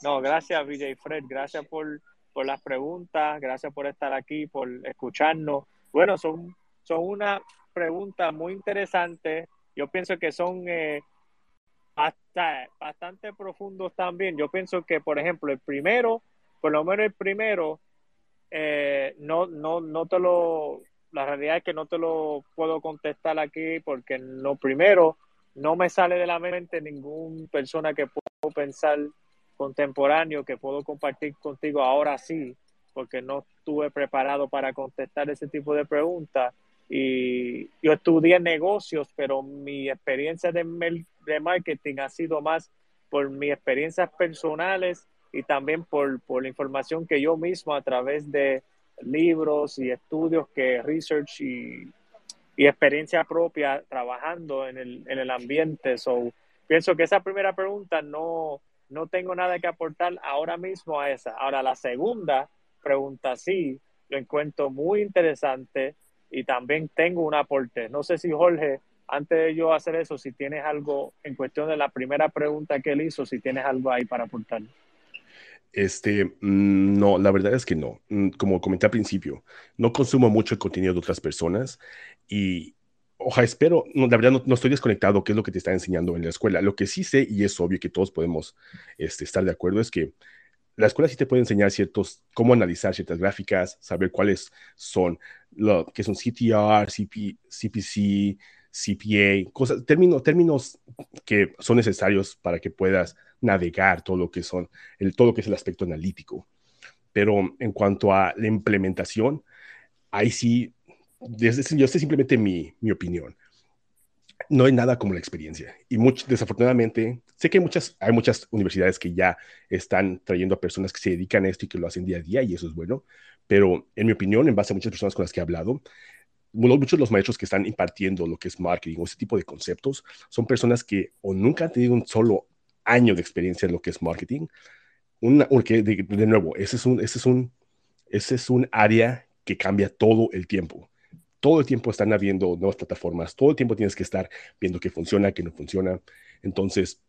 No, gracias, VJ Fred. Gracias por, por las preguntas, gracias por estar aquí, por escucharnos. Bueno, son, son una pregunta muy interesante. Yo pienso que son eh, bastante, profundos también. Yo pienso que, por ejemplo, el primero, por lo menos el primero, eh, no, no, no te lo, la realidad es que no te lo puedo contestar aquí porque lo primero no me sale de la mente ninguna persona que puedo pensar contemporáneo que puedo compartir contigo ahora sí, porque no estuve preparado para contestar ese tipo de preguntas. Y yo estudié negocios, pero mi experiencia de, marketing ha sido más por mis experiencias personales y también por, por la información que yo mismo a través de libros y estudios que research y, y experiencia propia trabajando en el, en el ambiente. So, pienso que esa primera pregunta no, no tengo nada que aportar ahora mismo a esa. Ahora, la segunda pregunta sí, lo encuentro muy interesante y también tengo un aporte. No sé si Jorge, antes de yo hacer eso, si tienes algo en cuestión de la primera pregunta que él hizo, si tienes algo ahí para aportar. Este, mm, no, la verdad es que no. Mm, como comenté al principio, no consumo mucho el contenido de otras personas y, ojalá espero, no, la verdad no, estoy desconectado, qué es lo que te está enseñando en la escuela. Lo que sí sé, y es obvio que todos podemos este, estar de acuerdo, es que la escuela sí te puede enseñar ciertos, cómo analizar ciertas gráficas, saber cuáles son, lo que son CTR, CP, CPC, CPA, cosas, términos, términos que son necesarios para que puedas navegar todo lo que son, el, todo lo que es el aspecto analítico. Pero en cuanto a la implementación, ahí sí, yo sé simplemente mi, mi opinión. No hay nada como la experiencia. Y mucho, desafortunadamente, sé que hay muchas, hay muchas universidades que ya están trayendo a personas que se dedican a esto y que lo hacen día a día, y eso es bueno. Pero en mi opinión, en base a muchas personas con las que he hablado, muchos de los maestros que están impartiendo lo que es marketing o ese tipo de conceptos son personas que o nunca han tenido un solo año de experiencia en lo que es marketing, una, porque de, nuevo, ese es, un, ese, es un, ese es un área que cambia todo el tiempo. Todo el tiempo están habiendo nuevas plataformas, todo el tiempo tienes que estar viendo qué funciona, qué no funciona. Entonces,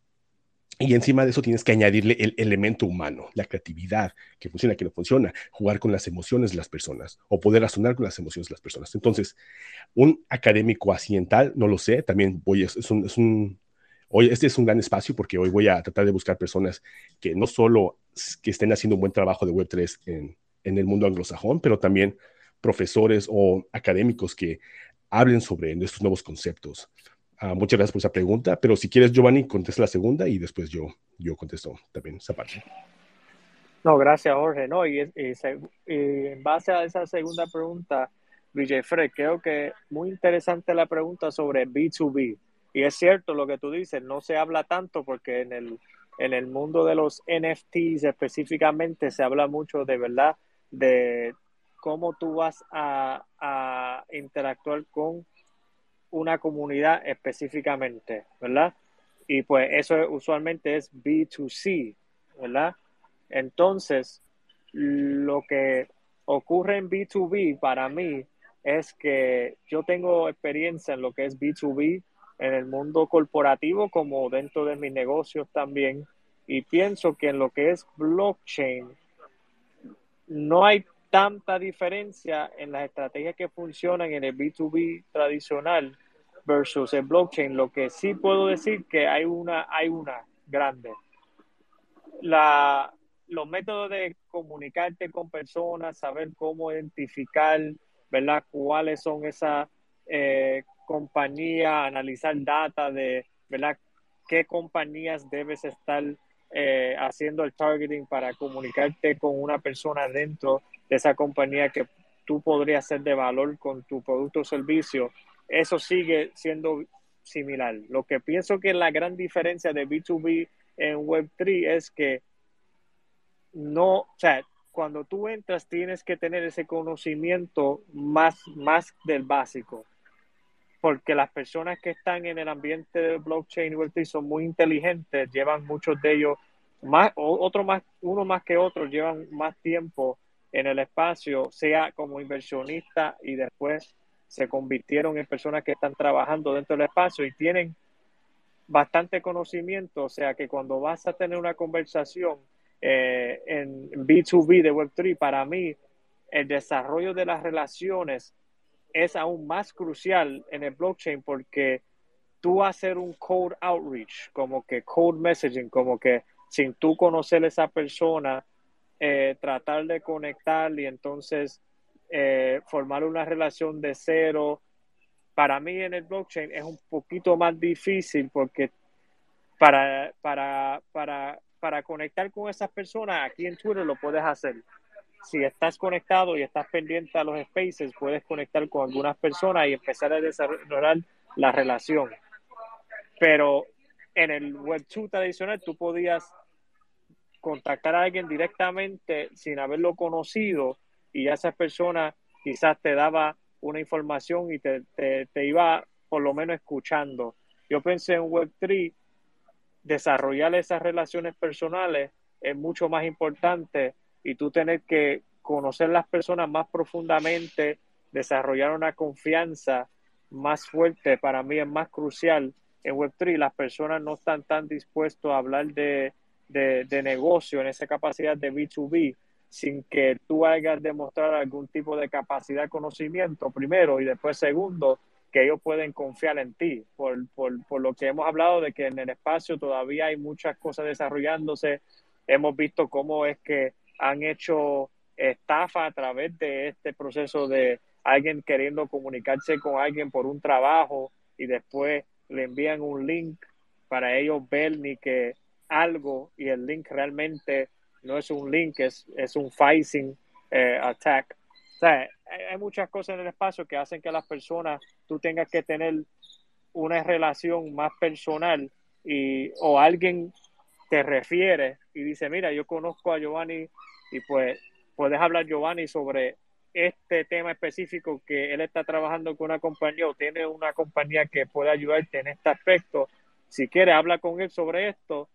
y encima de eso tienes que añadirle el elemento humano, la creatividad, que funciona, que no funciona, jugar con las emociones de las personas o poder razonar con las emociones de las personas. Entonces, un académico accidental, no lo sé, también voy, es, es un, hoy este es un gran espacio porque hoy voy a tratar de buscar personas que no solo que estén haciendo un buen trabajo de Web3 en, en el mundo anglosajón, pero también profesores o académicos que hablen sobre estos nuevos conceptos. Ah, muchas gracias por esa pregunta, pero si quieres, Giovanni, contesta la segunda y después yo, yo contesto también esa parte. No, gracias, Jorge. No, y, en base a esa segunda pregunta, Villefred, creo que muy interesante la pregunta sobre B2B. Y es cierto lo que tú dices, no se habla tanto porque en el, en el mundo de los NFTs específicamente se habla mucho de verdad de cómo tú vas a, interactuar con una comunidad específicamente, ¿verdad? Y pues eso usualmente es B2C, ¿verdad? Entonces, lo que ocurre en B2B para mí es que yo tengo experiencia en lo que es B2B en el mundo corporativo como dentro de mis negocios también y pienso que en lo que es blockchain no hay tanta diferencia en las estrategias que funcionan en el B2B tradicional versus el blockchain, lo que sí puedo decir que hay una, hay una grande. La, los métodos de comunicarte con personas, saber cómo identificar, ¿verdad? Cuáles son esas eh, compañías, analizar data de, ¿verdad? ¿Qué compañías debes estar eh, haciendo el targeting para comunicarte con una persona dentro de esa compañía que tú podrías ser de valor con tu producto o servicio? eso sigue siendo similar. Lo que pienso que la gran diferencia de B2B en Web3 es que no, o sea, cuando tú entras tienes que tener ese conocimiento más, más del básico, porque las personas que están en el ambiente de blockchain y Web3 son muy inteligentes, llevan muchos de ellos, más, otro más, uno más que otro, llevan más tiempo en el espacio, sea como inversionista y después se convirtieron en personas que están trabajando dentro del espacio y tienen bastante conocimiento, o sea que cuando vas a tener una conversación eh, en B2B de Web3, para mí el desarrollo de las relaciones es aún más crucial en el blockchain porque tú hacer un code outreach, como que code messaging, como que sin tú conocer a esa persona, eh, tratar de conectar y entonces eh, formar una relación de cero. Para mí en el blockchain es un poquito más difícil porque para, para, para, para conectar con esas personas aquí en Twitter lo puedes hacer. Si estás conectado y estás pendiente a los spaces, puedes conectar con algunas personas y empezar a desarrollar la relación. Pero en el Web2 tradicional tú podías contactar a alguien directamente sin haberlo conocido y esa persona quizás te daba una información y te, te, iba por lo menos escuchando. Yo pensé en Web3, desarrollar esas relaciones personales es mucho más importante y tú tener que conocer las personas más profundamente, desarrollar una confianza más fuerte, para mí es más crucial en Web3. Las personas no están tan dispuestos a hablar de de, negocio, en esa capacidad de B2B, sin que tú hayas demostrar algún tipo de capacidad, conocimiento, primero, y después, segundo, que ellos pueden confiar en ti, por, por, por, lo que hemos hablado de que en el espacio todavía hay muchas cosas desarrollándose. Hemos visto cómo es que han hecho estafa a través de este proceso de alguien queriendo comunicarse con alguien por un trabajo y después le envían un link para ellos ver ni que algo y el link realmente no es un link, es, es un phishing eh, attack. O sea, hay muchas cosas en el espacio que hacen que las personas, tú tengas que tener una relación más personal y, o alguien te refiere y dice, mira, yo conozco a Giovanni y pues puedes hablar Giovanni sobre este tema específico que él está trabajando con una compañía o tiene una compañía que puede ayudarte en este aspecto. Si quiere, habla con él sobre esto.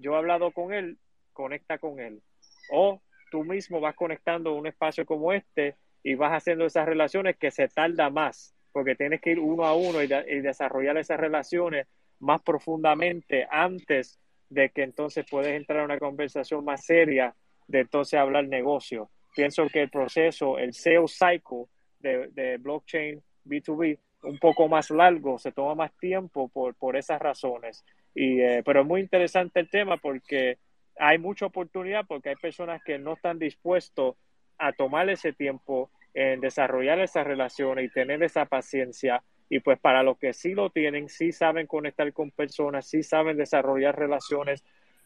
Yo he hablado con él, conecta con él. O tú mismo vas conectando un espacio como este y vas haciendo esas relaciones que se tarda más, porque tienes que ir uno a uno y, desarrollar esas relaciones más profundamente antes de que entonces puedes entrar a una conversación más seria de entonces hablar negocio. Pienso que el proceso, el sales cycle de, de blockchain B2B, un poco más largo, se toma más tiempo por, por esas razones. Y, eh, pero es muy interesante el tema porque hay mucha oportunidad porque hay personas que no están dispuestos a tomar ese tiempo en desarrollar esas relaciones y tener esa paciencia. Y pues para los que sí lo tienen, sí saben conectar con personas, sí saben desarrollar relaciones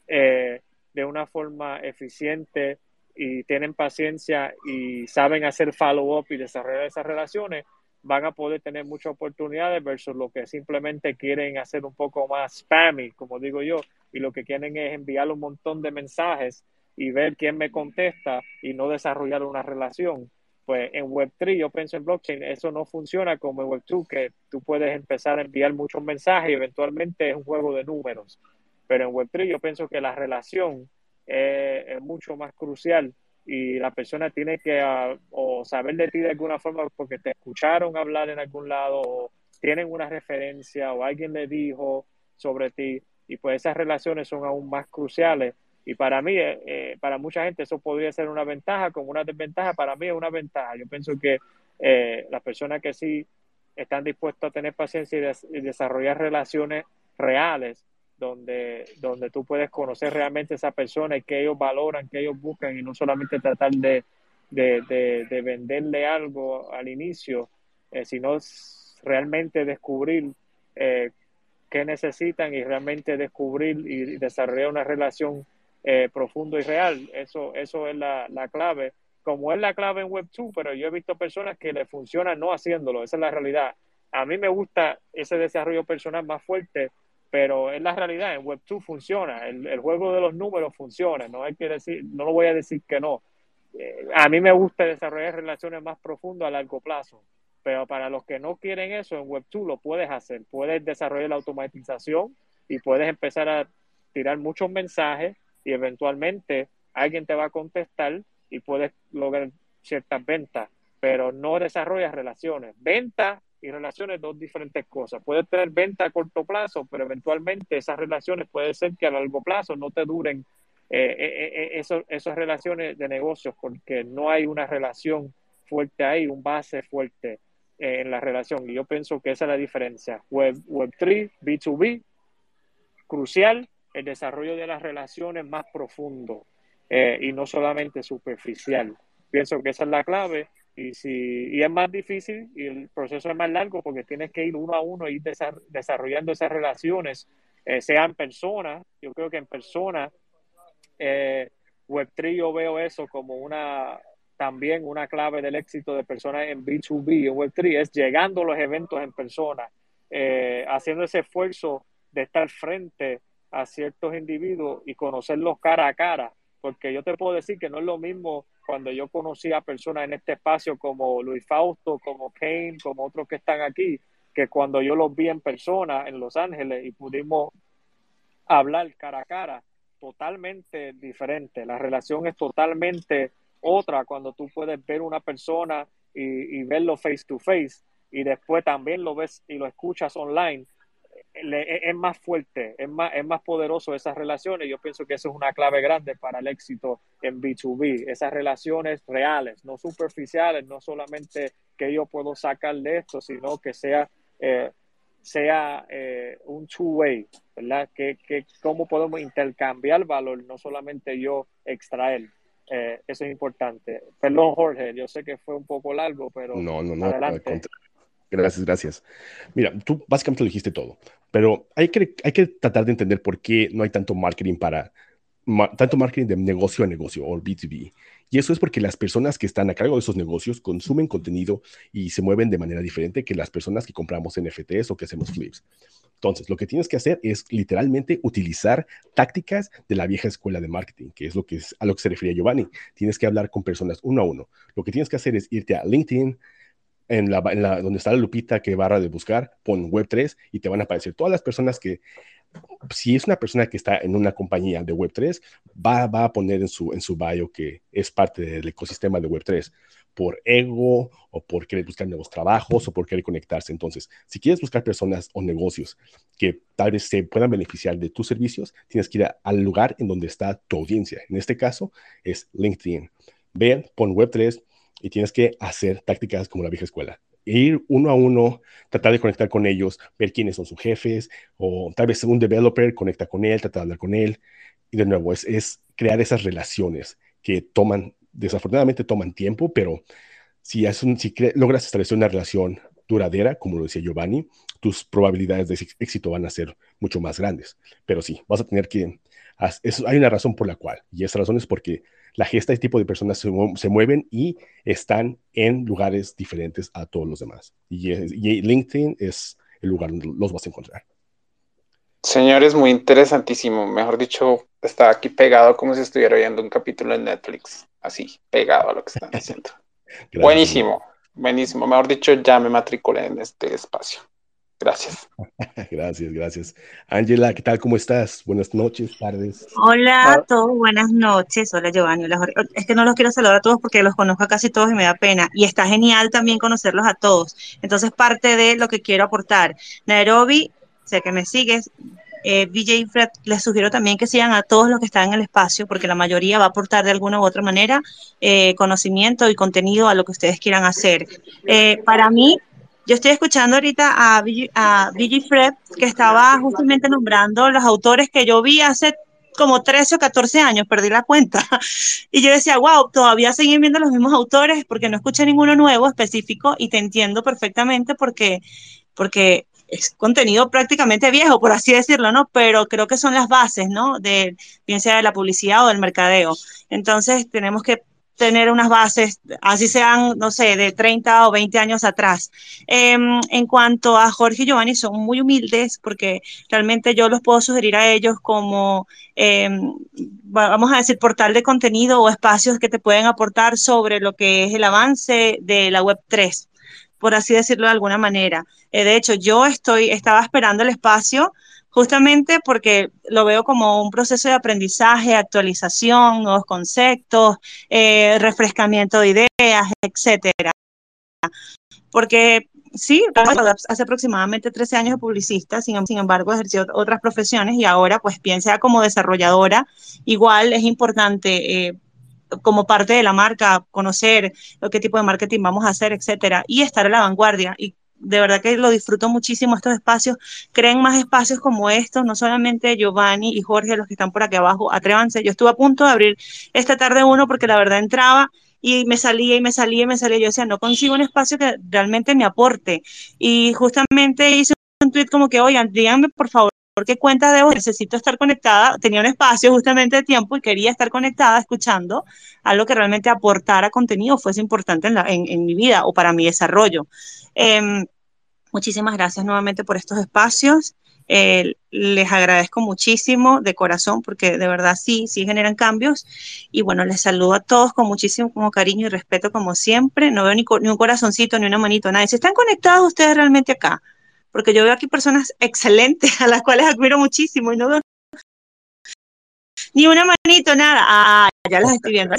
eh, de una forma eficiente y tienen paciencia y saben hacer follow-up y desarrollar esas relaciones, van a poder tener muchas oportunidades versus lo que simplemente quieren hacer un poco más spammy, como digo yo, y lo que quieren es enviar un montón de mensajes y ver quién me contesta y no desarrollar una relación. Pues en Web3, yo pienso en blockchain, eso no funciona como en Web2, que tú puedes empezar a enviar muchos mensajes y eventualmente es un juego de números. Pero en Web3 yo pienso que la relación es mucho más crucial y la persona tiene que uh, o saber de ti de alguna forma porque te escucharon hablar en algún lado o tienen una referencia o alguien le dijo sobre ti y pues esas relaciones son aún más cruciales y para mí, eh, eh, para mucha gente eso podría ser una ventaja como una desventaja, para mí es una ventaja. Yo pienso que eh, las personas que sí están dispuestas a tener paciencia y desarrollar relaciones reales donde, donde tú puedes conocer realmente a esa persona y que ellos valoran, que ellos buscan y no solamente tratar de, de, de, venderle algo al inicio, eh, sino realmente descubrir eh, qué necesitan y realmente descubrir y desarrollar una relación eh, profunda y real. Eso, eso es la, la clave. Como es la clave en Web2, pero yo he visto personas que le funcionan no haciéndolo, esa es la realidad. A mí me gusta ese desarrollo personal más fuerte pero es la realidad, en Web2 funciona, el, juego de los números funciona, no hay que decir, no lo voy a decir que no. Eh, a mí me gusta desarrollar relaciones más profundas a largo plazo, pero para los que no quieren eso, en Web2 lo puedes hacer, puedes desarrollar la automatización y puedes empezar a tirar muchos mensajes y eventualmente alguien te va a contestar y puedes lograr ciertas ventas, pero no desarrollas relaciones. Ventas y relaciones dos diferentes cosas. Puedes tener venta a corto plazo, pero eventualmente esas relaciones puede ser que a largo plazo no te duren eh, eh, eh esas relaciones de negocios porque no hay una relación fuerte ahí, un base fuerte eh, en la relación. Y yo pienso que esa es la diferencia. Web, Web3, B2B, crucial el desarrollo de las relaciones más profundo y no solamente superficial. Pienso que esa es la clave y, si, y es más difícil y el proceso es más largo porque tienes que ir uno a uno y ir desarrollando esas relaciones, eh, sea en persona. Yo creo que en persona, eh, Web3 yo veo eso como una también una clave del éxito de personas en B2B, en Web3, es llegando a los eventos en persona, eh, haciendo ese esfuerzo de estar frente a ciertos individuos y conocerlos cara a cara, porque yo te puedo decir que no es lo mismo cuando yo conocí a personas en este espacio como Luis Fausto, como Kane, como otros que están aquí, que cuando yo los vi en persona en Los Ángeles y pudimos hablar cara a cara, totalmente diferente. La relación es totalmente otra cuando tú puedes ver una persona y, y verlo face to face y después también lo ves y lo escuchas online. Es más fuerte, es más, es más poderoso esas relaciones. Yo pienso que eso es una clave grande para el éxito en B2B, esas relaciones reales, no superficiales, no solamente que yo puedo sacar de esto, sino que sea, eh, sea eh, un two-way, ¿verdad? Que, que cómo podemos intercambiar valor, no solamente yo extraer. Eh, eso es importante. Perdón, Jorge, yo sé que fue un poco largo, pero no, no, no, adelante. Gracias, gracias. Mira, tú básicamente lo dijiste todo, pero hay que, hay que tratar de entender por qué no hay tanto marketing para tanto marketing de negocio a negocio o B2B. Y eso es porque las personas que están a cargo de esos negocios consumen contenido y se mueven de manera diferente que las personas que compramos NFTs o que hacemos flips. Entonces, lo que tienes que hacer es literalmente utilizar tácticas de la vieja escuela de marketing, que es, lo que es a lo que se refería Giovanni. Tienes que hablar con personas uno a uno. Lo que tienes que hacer es irte a LinkedIn, en la, donde está la lupita que barra de buscar, pon Web3 y te van a aparecer todas las personas que, si es una persona que está en una compañía de Web3, va, va a poner en su, en su bio que es parte del ecosistema de Web3 por ego o por querer buscar nuevos trabajos o por querer conectarse. Entonces, si quieres buscar personas o negocios que tal vez se puedan beneficiar de tus servicios, tienes que ir al lugar en donde está tu audiencia. En este caso es LinkedIn. Ve, pon Web3, y tienes que hacer tácticas como la vieja escuela. Ir uno a uno, tratar de conectar con ellos, ver quiénes son sus jefes, o tal vez un developer conecta con él, trata de hablar con él. Y de nuevo, es, es crear esas relaciones que toman, desafortunadamente toman tiempo, pero si, es un, si logras establecer una relación duradera, como lo decía Giovanni, tus probabilidades de éxito van a ser mucho más grandes. Pero sí, vas a tener que... hay una razón por la cual, y esa razón es porque la gesta, este tipo de personas se, mueven y están en lugares diferentes a todos los demás. Y, LinkedIn es el lugar donde los vas a encontrar. Señores, muy interesantísimo. Mejor dicho, está aquí pegado como si estuviera viendo un capítulo en Netflix. Así, pegado a lo que están haciendo. [LAUGHS] buenísimo, buenísimo. Mejor dicho, ya me matriculé en este espacio. Gracias. [LAUGHS] gracias, gracias. Ángela, ¿qué tal? ¿Cómo estás? Buenas noches, tardes. Hola a todos, buenas noches. Hola Giovanni, hola Jorge. Es que no los quiero saludar a todos porque los conozco a casi todos y me da pena. Y está genial también conocerlos a todos. Entonces, parte de lo que quiero aportar. Nairobi, sé que me sigues. Eh, DJ Fred, les sugiero también que sigan a todos los que están en el espacio, porque la mayoría va a aportar de alguna u otra manera eh, conocimiento y contenido a lo que ustedes quieran hacer. Eh, para mí, yo estoy escuchando ahorita a, a Fred, que estaba justamente nombrando los autores que yo vi hace como 13 o 14 años, perdí la cuenta. [LAUGHS] Y yo decía, wow, todavía siguen viendo los mismos autores porque no escuché ninguno nuevo específico y te entiendo perfectamente porque, porque es contenido prácticamente viejo, por así decirlo, ¿no? Pero creo que son las bases, ¿no? De, bien sea de la publicidad o del mercadeo. Entonces tenemos que tener unas bases, así sean, no sé, de 30 o 20 años atrás. Em, en cuanto a Jorge y Giovanni, son muy humildes porque realmente yo los puedo sugerir a ellos como, em, vamos a decir, portal de contenido o espacios que te pueden aportar sobre lo que es el avance de la Web 3 por así decirlo de alguna manera. Eh, de hecho, yo estoy, estaba esperando el espacio justamente porque lo veo como un proceso de aprendizaje, actualización, nuevos conceptos, eh, refrescamiento de ideas, etcétera. Porque sí, hace aproximadamente 13 años de publicista, sin, embargo ejerció otras profesiones y ahora pues piensa como desarrolladora, igual es importante eh, como parte de la marca conocer qué tipo de marketing vamos a hacer, etcétera, y estar a la vanguardia. De verdad que lo disfruto muchísimo estos espacios. Creen más espacios como estos, no solamente Giovanni y Jorge, los que están por aquí abajo, atrévanse. Yo estuve a punto de abrir esta tarde uno porque la verdad entraba y me salía y me salía y me salía. Yo decía, no consigo un espacio que realmente me aporte. Y justamente hice un tweet como que, oigan, díganme por favor qué cuenta debo, necesito estar conectada, tenía un espacio justamente de tiempo y quería estar conectada escuchando algo que realmente aportara contenido, fuese importante en, en, mi vida o para mi desarrollo. Em, muchísimas gracias nuevamente por estos espacios. Eh, les agradezco muchísimo de corazón porque de verdad sí, sí generan cambios. Y bueno, les saludo a todos con muchísimo cariño y respeto como siempre. No veo ni, un corazoncito, ni una manito, nadie. Si están conectados ustedes realmente acá, porque yo veo aquí personas excelentes [LAUGHS] a las cuales admiro muchísimo y no veo ni una manito, nada. Ah, ya las estoy viendo.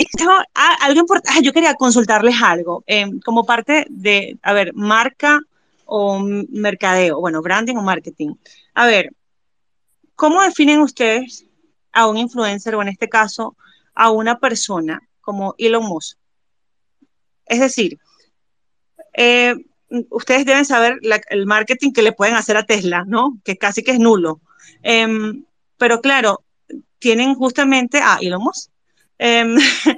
Ah, algo importante, ah, yo quería consultarles algo. Em, como parte de, a ver, marca o mercadeo, bueno, branding o marketing. A ver, ¿cómo definen ustedes a un influencer o en este caso a una persona como Elon Musk? Es decir, eh, ustedes deben saber el marketing que le pueden hacer a Tesla, ¿no? Que casi que es nulo. Em, pero claro, tienen justamente a Elon Musk. Em, [LAUGHS]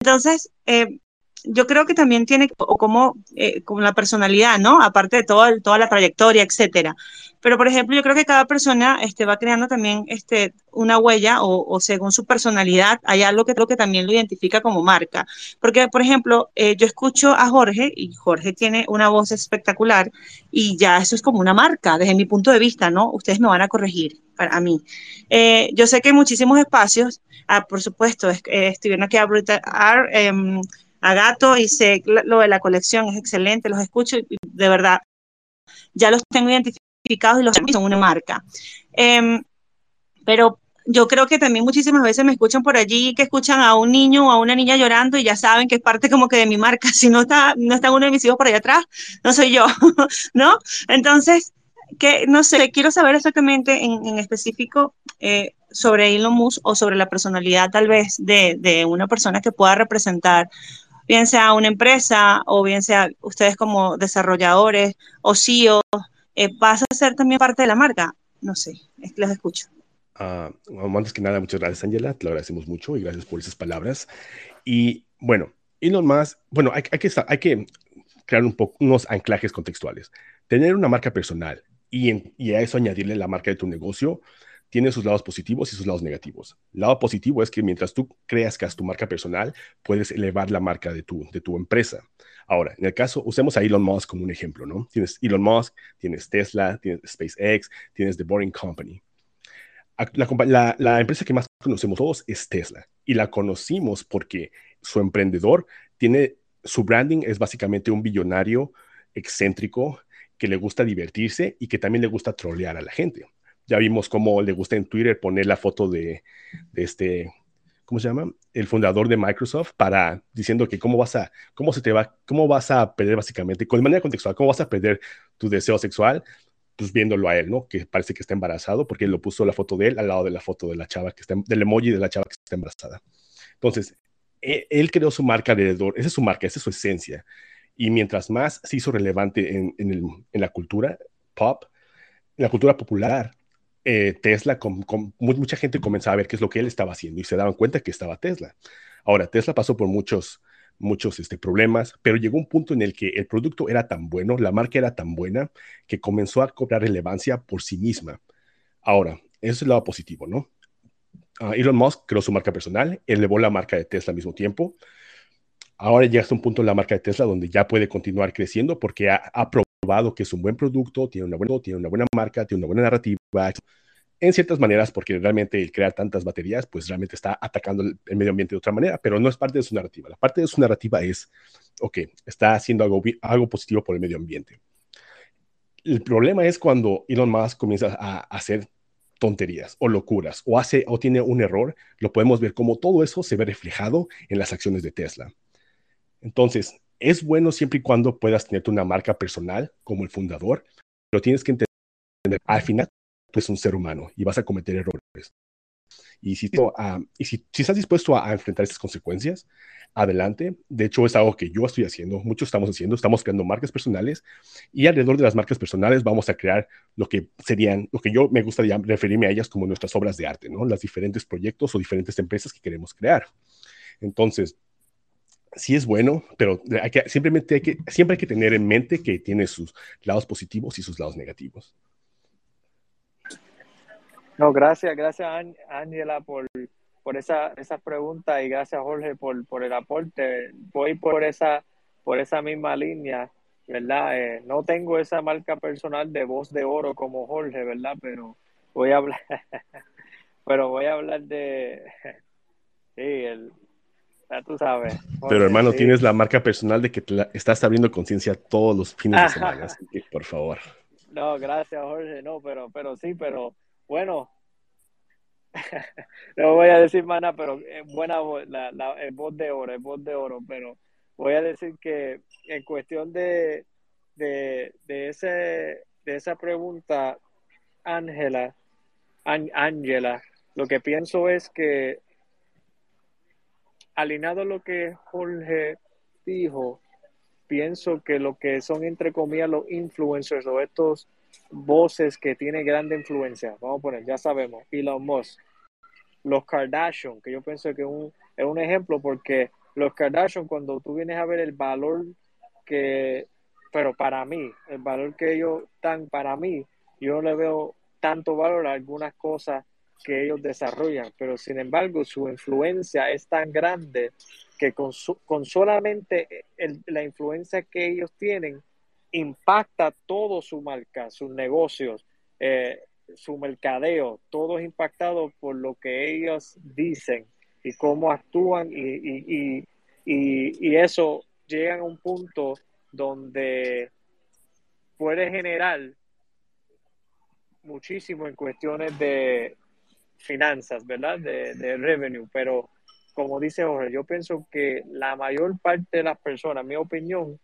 entonces, eh, yo creo que también tiene, o como, eh, como la personalidad, ¿no? Aparte de todo, toda la trayectoria, etcétera. Pero, por ejemplo, yo creo que cada persona este, va creando también este, una huella o, según su personalidad hay algo que creo que también lo identifica como marca. Porque, por ejemplo, eh, yo escucho a Jorge y Jorge tiene una voz espectacular y ya eso es como una marca desde mi punto de vista, ¿no? Ustedes me van a corregir para mí. Eh, yo sé que muchísimos espacios, ah, por supuesto, eh, estoy viendo aquí a Brutal Art, em, a Gato y sé lo de la colección es excelente, los escucho y de verdad ya los tengo identificados y los son una marca. Em, pero yo creo que también muchísimas veces me escuchan por allí que escuchan a un niño o a una niña llorando y ya saben que es parte como que de mi marca. [LAUGHS] Si no está, no está uno de mis hijos por allá atrás, no soy yo, [LAUGHS] ¿no? Entonces, que no sé, quiero saber exactamente en, específico eh, sobre Elon Musk o sobre la personalidad tal vez de, de una persona que pueda representar bien sea una empresa o bien sea ustedes como desarrolladores o CEO, eh, ¿vas a ser también parte de la marca? No sé, les escucho. Uh, antes que nada, muchas gracias, Angela. Te lo agradecemos mucho y gracias por esas palabras. Y bueno, Elon Musk, bueno, hay, hay, que, hay que crear un poco, unos anclajes contextuales. Tener una marca personal y, y a eso añadirle la marca de tu negocio tiene sus lados positivos y sus lados negativos. Lado positivo es que mientras tú creas que es tu marca personal, puedes elevar la marca de tu, de tu empresa. Ahora, en el caso, usemos a Elon Musk como un ejemplo, ¿no? Tienes Elon Musk, tienes Tesla, tienes SpaceX, tienes The Boring Company. La, la, empresa que más conocemos todos es Tesla y la conocimos porque su emprendedor tiene, su branding es básicamente un billonario excéntrico que le gusta divertirse y que también le gusta trolear a la gente. Ya vimos cómo le gusta en Twitter poner la foto de, este, ¿cómo se llama? El fundador de Microsoft para diciendo que cómo vas a, cómo se te va, cómo vas a perder básicamente, con manera contextual, cómo vas a perder tu deseo sexual, pues viéndolo a él, ¿no? Que parece que está embarazado porque él lo puso la foto de él al lado de la foto de la chava que está, del emoji de la chava que está embarazada. Entonces, e, él, creó su marca alrededor, esa es su marca, esa es su esencia. Y mientras más se hizo relevante en, en la cultura pop, en la cultura popular, eh, Tesla, con, mucha gente comenzaba a ver qué es lo que él estaba haciendo y se daban cuenta que estaba Tesla. Ahora, Tesla pasó por muchos, muchos este, problemas, pero llegó un punto en el que el producto era tan bueno, la marca era tan buena, que comenzó a cobrar relevancia por sí misma. Ahora, eso es el lado positivo, ¿no? Uh, Elon Musk creó su marca personal, elevó la marca de Tesla al mismo tiempo. Ahora llega hasta un punto en la marca de Tesla donde ya puede continuar creciendo porque ha, ha probado que es un buen producto, tiene una buena, marca, tiene una buena narrativa, en ciertas maneras, porque realmente el crear tantas baterías, pues realmente está atacando el, medio ambiente de otra manera, pero no es parte de su narrativa. La parte de su narrativa es, ok, está haciendo algo, positivo por el medio ambiente. El problema es cuando Elon Musk comienza a hacer tonterías o locuras o hace o tiene un error, lo podemos ver como todo eso se ve reflejado en las acciones de Tesla. Entonces, es bueno siempre y cuando puedas tener una marca personal como el fundador, pero tienes que entender, al final tú eres un ser humano y vas a cometer errores. Y si, y si, estás dispuesto a, enfrentar esas consecuencias, adelante. De hecho, es algo que yo estoy haciendo, muchos estamos haciendo, estamos creando marcas personales y alrededor de las marcas personales vamos a crear lo que serían, lo que yo me gustaría referirme a ellas como nuestras obras de arte, ¿no? Las diferentes proyectos o diferentes empresas que queremos crear. Entonces, sí es bueno, pero hay que, simplemente hay que, siempre hay que tener en mente que tiene sus lados positivos y sus lados negativos. No, gracias, gracias Ángela por, por esa, esa pregunta y gracias Jorge por, por el aporte. Voy por esa, por esa misma línea, ¿verdad? Eh, no tengo esa marca personal de voz de oro como Jorge, ¿verdad? Pero voy a hablar, [LAUGHS] pero voy a hablar de, [LAUGHS] sí, el, ya tú sabes. Pero hermano, tienes la marca personal de que estás abriendo conciencia todos los fines de semana, así que por favor. No, gracias Jorge, no, pero, pero sí, pero bueno, [LAUGHS] no voy a decir mana, pero es buena la, la, voz de oro, es voz de oro, pero voy a decir que en cuestión de, de, de, ese, de esa pregunta, Ángela, Ángela, lo que pienso es que alineado a lo que Jorge dijo, pienso que lo que son entre comillas los influencers o estos voces que tienen grande influencia, vamos a poner, ya sabemos, Elon Musk, los Kardashian, que yo pienso que un, es un ejemplo porque los Kardashian, cuando tú vienes a ver el valor que, pero para mí, el valor que ellos dan para mí, yo no le veo tanto valor a algunas cosas que ellos desarrollan, pero sin embargo su influencia es tan grande que con, con solamente la influencia que ellos tienen impacta todo su marca, sus negocios, eh, su mercadeo, todo es impactado por lo que ellos dicen y cómo actúan y, y, y, y eso llega a un punto donde puede generar muchísimo en cuestiones de finanzas, ¿verdad? De, de, revenue, pero como dice Jorge, yo pienso que la mayor parte de las personas, mi opinión,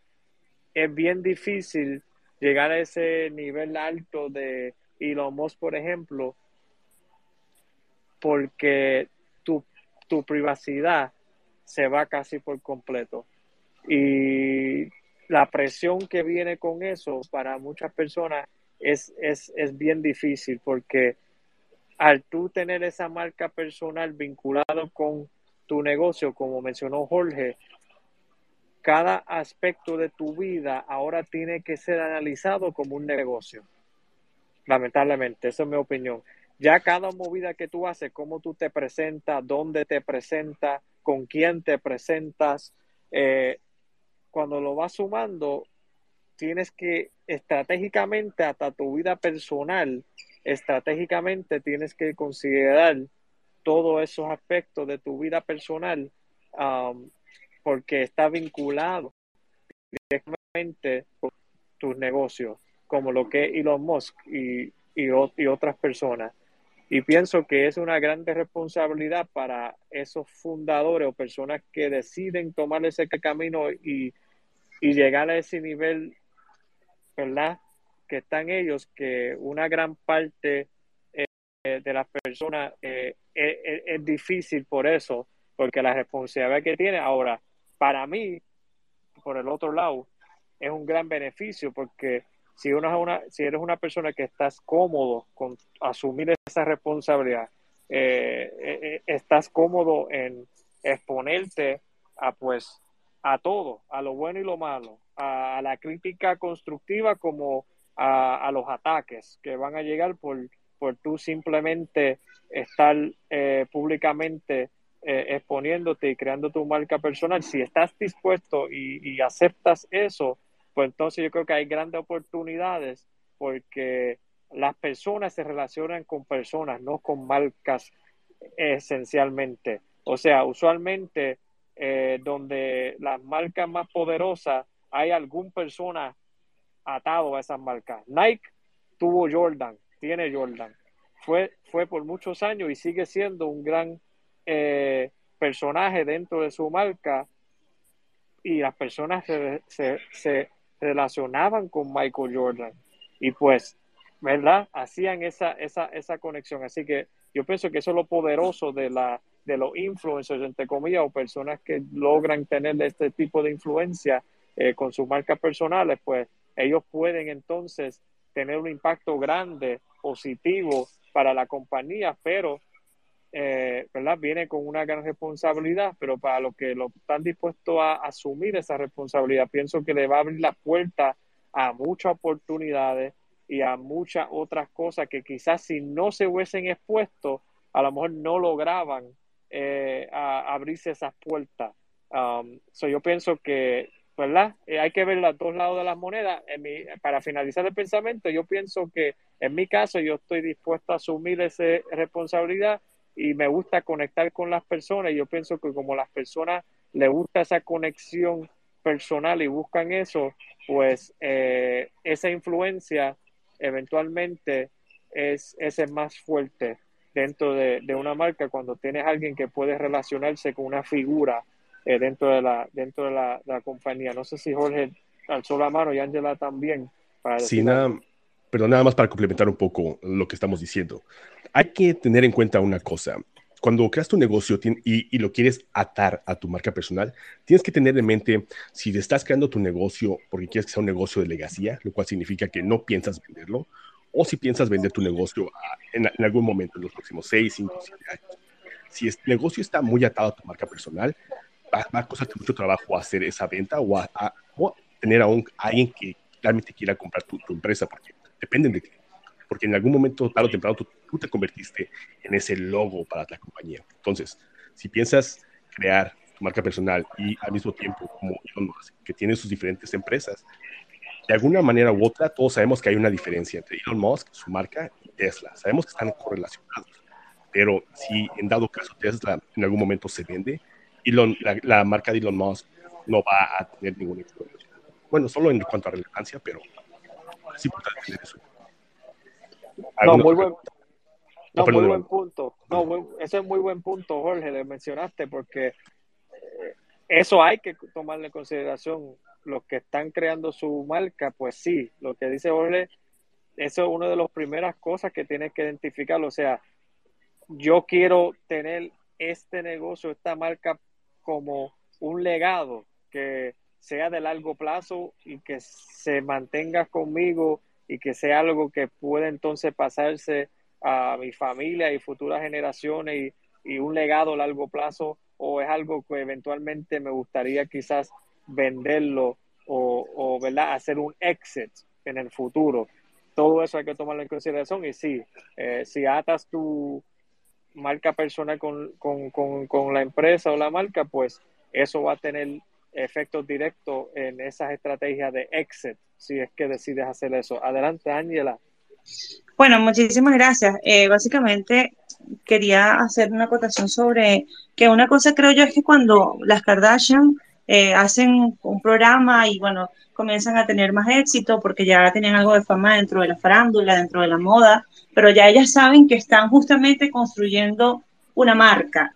es bien difícil llegar a ese nivel alto de Elon Musk, por ejemplo, porque tu, tu privacidad se va casi por completo. Y la presión que viene con eso para muchas personas es, es, es bien difícil porque al tú tener esa marca personal vinculado con tu negocio, como mencionó Jorge, cada aspecto de tu vida ahora tiene que ser analizado como un negocio. Lamentablemente, esa es mi opinión. Ya cada movida que tú haces, cómo tú te presentas, dónde te presentas, con quién te presentas, eh, cuando lo vas sumando, tienes que estratégicamente, hasta tu vida personal, estratégicamente tienes que considerar todos esos aspectos de tu vida personal um, porque está vinculado directamente con tus negocios, como lo que es Elon Musk y, y, otras personas. Y pienso que es una grande responsabilidad para esos fundadores o personas que deciden tomar ese camino y, y llegar a ese nivel, ¿verdad? Que están ellos, que una gran parte eh, de las personas eh, es, difícil por eso, porque la responsabilidad que tiene ahora, para mí, por el otro lado, es un gran beneficio porque si, uno es una, si eres una persona que estás cómodo con asumir esa responsabilidad, eh, estás cómodo en exponerte a pues a todo, a lo bueno y lo malo, a, la crítica constructiva como a, los ataques que van a llegar por, por tú simplemente estar públicamente eh, exponiéndote y creando tu marca personal, si estás dispuesto y, aceptas eso, pues entonces yo creo que hay grandes oportunidades porque las personas se relacionan con personas, no con marcas esencialmente. O sea, usualmente eh, donde las marcas más poderosas hay algún persona atado a esas marcas. Nike tuvo Jordan, tiene Jordan. Fue, fue por muchos años y sigue siendo un gran eh, personaje dentro de su marca y las personas se, se, relacionaban con Michael Jordan y pues, ¿verdad? Hacían esa, esa, esa conexión. Así que yo pienso que eso es lo poderoso de, la, de los influencers, entre comillas, o personas que logran tener este tipo de influencia eh, con sus marcas personales, pues ellos pueden entonces tener un impacto grande, positivo para la compañía, pero eh, ¿verdad? Viene con una gran responsabilidad, pero para los que lo están dispuestos a asumir esa responsabilidad, pienso que le va a abrir la puerta a muchas oportunidades y a muchas otras cosas que quizás si no se hubiesen expuesto, a lo mejor no lograban eh, abrirse esas puertas. Um, yo pienso que, Eh, hay que ver los dos lados de las monedas. para finalizar el pensamiento, yo pienso que en mi caso yo estoy dispuesto a asumir esa responsabilidad y me gusta conectar con las personas. Y yo pienso que como las personas les gusta esa conexión personal y buscan eso, pues eh, esa influencia eventualmente es, es más fuerte dentro de, una marca cuando tienes alguien que puede relacionarse con una figura eh, dentro de la dentro de la, compañía. No sé si Jorge alzó la mano y Angela también. Para sí, nada, pero nada más para complementar un poco lo que estamos diciendo. Hay que tener en cuenta una cosa. Cuando creas tu negocio y, y, lo quieres atar a tu marca personal, tienes que tener en mente si estás creando tu negocio porque quieres que sea un negocio de legacía, lo cual significa que no piensas venderlo, o si piensas vender tu negocio en, en algún momento, en los próximos 6, 5, 7 años. Si el negocio está muy atado a tu marca personal, va, a costarte mucho trabajo hacer esa venta o, a, tener a, un, alguien que realmente quiera comprar tu, empresa, porque dependen de ti. Porque en algún momento, tarde o temprano, tú, te convertiste en ese logo para la compañía. Entonces, si piensas crear tu marca personal y al mismo tiempo, como Elon Musk, que tiene sus diferentes empresas, de alguna manera u otra, todos sabemos que hay una diferencia entre Elon Musk, su marca, y Tesla. Sabemos que están correlacionados. Pero si en dado caso Tesla en algún momento se vende, Elon, la, marca de Elon Musk no va a tener ninguna influencia. Bueno, solo en cuanto a relevancia, pero es importante tener eso. No, muy buen, no, muy buen punto. No, ese es muy buen punto, Jorge, le mencionaste, porque eh, eso hay que tomarle en consideración. Los que están creando su marca, pues sí, lo que dice Jorge, eso es una de las primeras cosas que tienes que identificar. O sea, yo quiero tener este negocio, esta marca como un legado que sea de largo plazo y que se mantenga conmigo y que sea algo que pueda entonces pasarse a mi familia y futuras generaciones y, un legado a largo plazo o es algo que eventualmente me gustaría quizás venderlo o, ¿verdad? hacer un exit en el futuro. Todo eso hay que tomarlo en consideración y sí, eh, si atas tu, marca personal con, con, con, con, la empresa o la marca, pues eso va a tener efectos directos en esas estrategias de exit, si es que decides hacer eso. Adelante, Ángela. Bueno, muchísimas gracias. Eh, básicamente quería hacer una acotación sobre que una cosa creo yo es que cuando las Kardashian eh, hacen un programa y bueno, comienzan a tener más éxito porque ya tenían algo de fama dentro de la farándula, dentro de la moda, pero ya ellas saben que están justamente construyendo una marca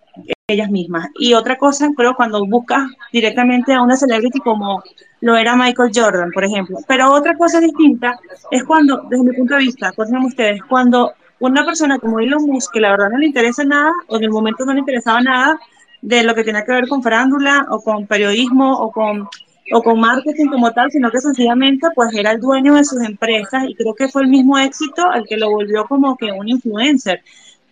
ellas mismas. Y otra cosa, creo, cuando buscas directamente a una celebrity como lo era Michael Jordan, por ejemplo. Pero otra cosa distinta es cuando, desde mi punto de vista, conocen ustedes, cuando una persona como Elon Musk, que la verdad no le interesa nada, o en el momento no le interesaba nada de lo que tiene que ver con farándula, o con periodismo, o con o con marketing como tal, sino que sencillamente pues era el dueño de sus empresas y creo que fue el mismo éxito el que lo volvió como que un influencer.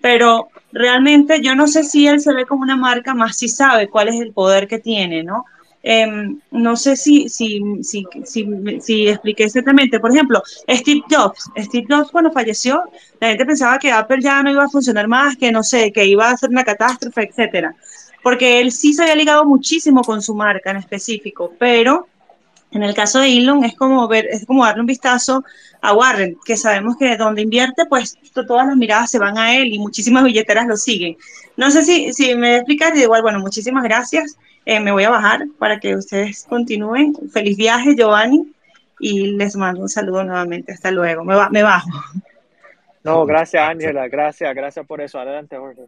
Pero realmente yo no sé si él se ve como una marca, más si sabe cuál es el poder que tiene, ¿no? Em, no sé si, si, si, si expliqué exactamente. Por ejemplo, Steve Jobs. Steve Jobs cuando falleció, la gente pensaba que Apple ya no iba a funcionar más, que no sé, que iba a ser una catástrofe, etcétera porque él sí se había ligado muchísimo con su marca en específico, pero en el caso de Elon es como ver, es como darle un vistazo a Warren, que sabemos que donde invierte, pues todas las miradas se van a él y muchísimas billeteras lo siguen. No sé si, si me explicas, igual, bueno, muchísimas gracias. Eh, me voy a bajar para que ustedes continúen. Feliz viaje, Giovanni, y les mando un saludo nuevamente. Hasta luego. Me, me bajo. No, gracias, Ángela. Gracias, gracias por eso. Adelante, Jorge.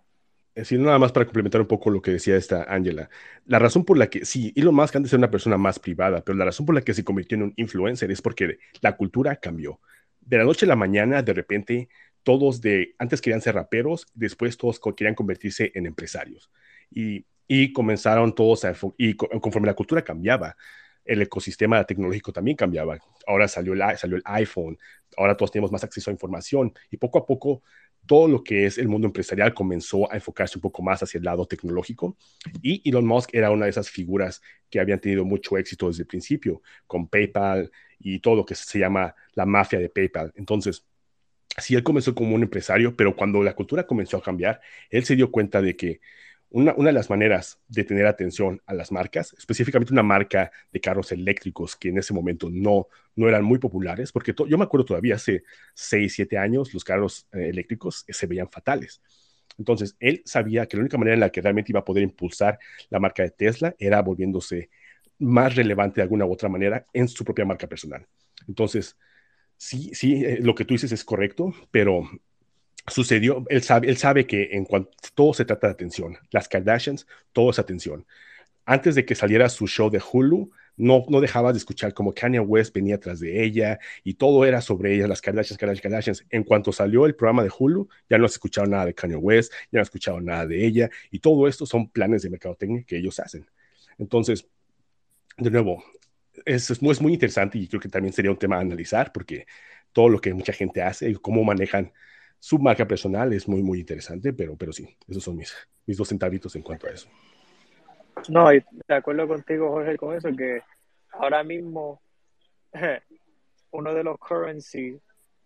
Decir nada más para complementar un poco lo que decía esta Angela. La razón por la que, sí, Elon Musk antes era una persona más privada, pero la razón por la que se convirtió en un influencer es porque la cultura cambió. De la noche a la mañana, de repente, todos de, antes querían ser raperos, después todos querían convertirse en empresarios. Y, y comenzaron todos a, y conforme la cultura cambiaba, el ecosistema tecnológico también cambiaba. Ahora salió el, salió el iPhone, ahora todos tenemos más acceso a información y poco a poco todo lo que es el mundo empresarial comenzó a enfocarse un poco más hacia el lado tecnológico y Elon Musk era una de esas figuras que habían tenido mucho éxito desde el principio con PayPal y todo lo que se llama la mafia de PayPal. Entonces, sí, él comenzó como un empresario, pero cuando la cultura comenzó a cambiar, él se dio cuenta de que una, de las maneras de tener atención a las marcas, específicamente una marca de carros eléctricos que en ese momento no, no eran muy populares, porque yo me acuerdo todavía hace 6, 7 años los carros eh, eléctricos se veían fatales. Entonces, él sabía que la única manera en la que realmente iba a poder impulsar la marca de Tesla era volviéndose más relevante de alguna u otra manera en su propia marca personal. Entonces, sí, sí, eh, lo que tú dices es correcto, pero sucedió, él sabe, él sabe que en cuanto todo se trata de atención, las Kardashians, todo es atención. Antes de que saliera su show de Hulu, no, no dejabas de escuchar como Kanye West venía atrás de ella y todo era sobre ella, las Kardashians, Kardashians, Kardashians. En cuanto salió el programa de Hulu, ya no has escuchado nada de Kanye West, ya no has escuchado nada de ella y todo esto son planes de mercadotecnia que ellos hacen. Entonces, de nuevo, es, es, muy interesante y creo que también sería un tema a analizar porque todo lo que mucha gente hace y cómo manejan su marca personal es muy, muy interesante, pero, pero sí, esos son mis, mis dos centavitos en cuanto a eso. No, y de acuerdo contigo, Jorge, con eso, que ahora mismo [LAUGHS] uno de los currency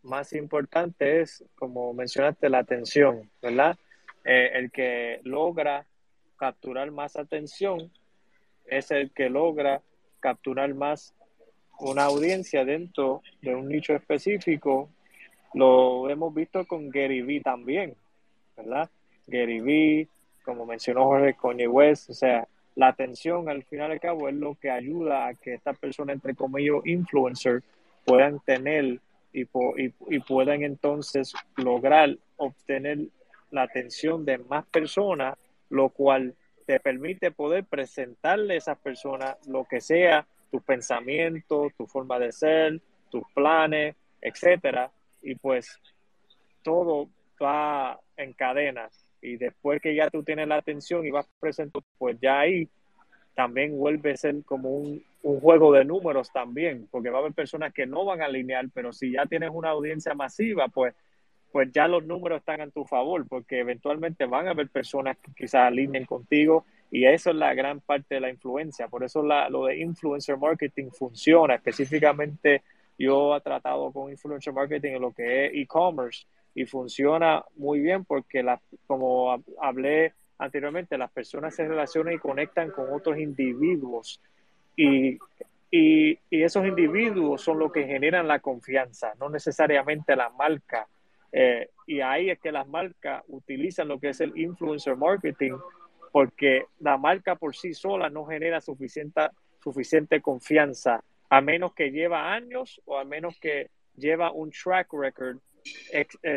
más importantes es, como mencionaste, la atención, ¿verdad? Eh, el que logra capturar más atención es el que logra capturar más una audiencia dentro de un nicho específico. Lo hemos visto con Gary Vee también, ¿verdad? Gary Vee, como mencionó Jorge Kanye West, o sea, la atención al final y al cabo es lo que ayuda a que esta persona, entre comillas, influencer, puedan tener y, y, y puedan entonces lograr obtener la atención de más personas, lo cual te permite poder presentarle a esas personas lo que sea, tus pensamientos, tu forma de ser, tus planes, etcétera, y pues todo va en cadena. Y después que ya tú tienes la atención y vas presentando, pues ya ahí también vuelve a ser como un, un, juego de números también, porque va a haber personas que no van a alinear, pero si ya tienes una audiencia masiva, pues pues ya los números están en tu favor, porque eventualmente van a haber personas que quizás alineen contigo y eso es la gran parte de la influencia. Por eso la, lo de influencer marketing funciona. Específicamente yo he tratado con influencer marketing en lo que es e-commerce y funciona muy bien porque la, como hablé anteriormente, las personas se relacionan y conectan con otros individuos y, y, esos individuos son los que generan la confianza, no necesariamente la marca. Eh, y ahí es que las marcas utilizan lo que es el influencer marketing porque la marca por sí sola no genera suficiente, suficiente confianza, a menos que lleva años o a menos que lleva un track record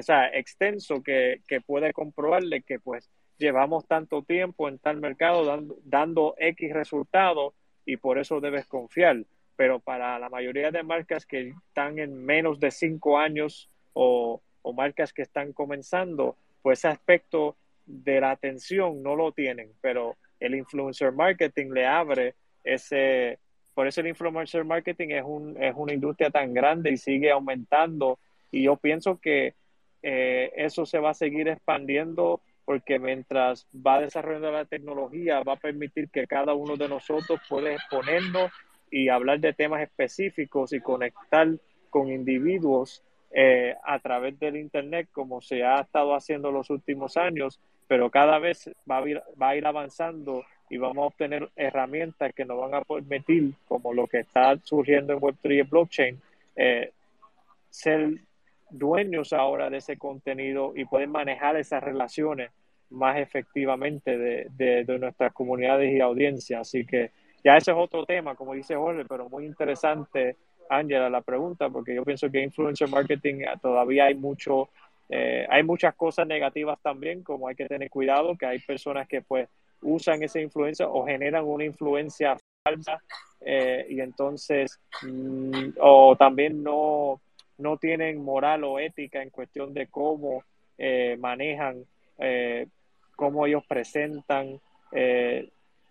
sea, extenso que, que, puede comprobarle que pues llevamos tanto tiempo en tal mercado dando, dando X resultados y por eso debes confiar. Pero para la mayoría de marcas que están en menos de cinco años o o marcas que están comenzando, pues ese aspecto de la atención no lo tienen, pero el influencer marketing le abre ese, por eso el influencer marketing es, un, es una industria tan grande y sigue aumentando. Y yo pienso que eh, eso se va a seguir expandiendo porque mientras va desarrollando la tecnología va a permitir que cada uno de nosotros pueda exponernos y hablar de temas específicos y conectar con individuos eh, a través del Internet como se ha estado haciendo los últimos años, pero cada vez va a, ir, va a ir avanzando y vamos a obtener herramientas que nos van a permitir, como lo que está surgiendo en Web3 y blockchain, eh, ser dueños ahora de ese contenido y poder manejar esas relaciones más efectivamente de, de, de nuestras comunidades y audiencias. Así que ya ese es otro tema, como dice Jorge, pero muy interesante Ángela, la pregunta, porque yo pienso que influencer marketing todavía hay mucho, eh, hay muchas cosas negativas también, como hay que tener cuidado, que hay personas que pues usan esa influencia o generan una influencia falsa eh, y entonces, mm, o también no, no tienen moral o ética en cuestión de cómo manejan, cómo ellos presentan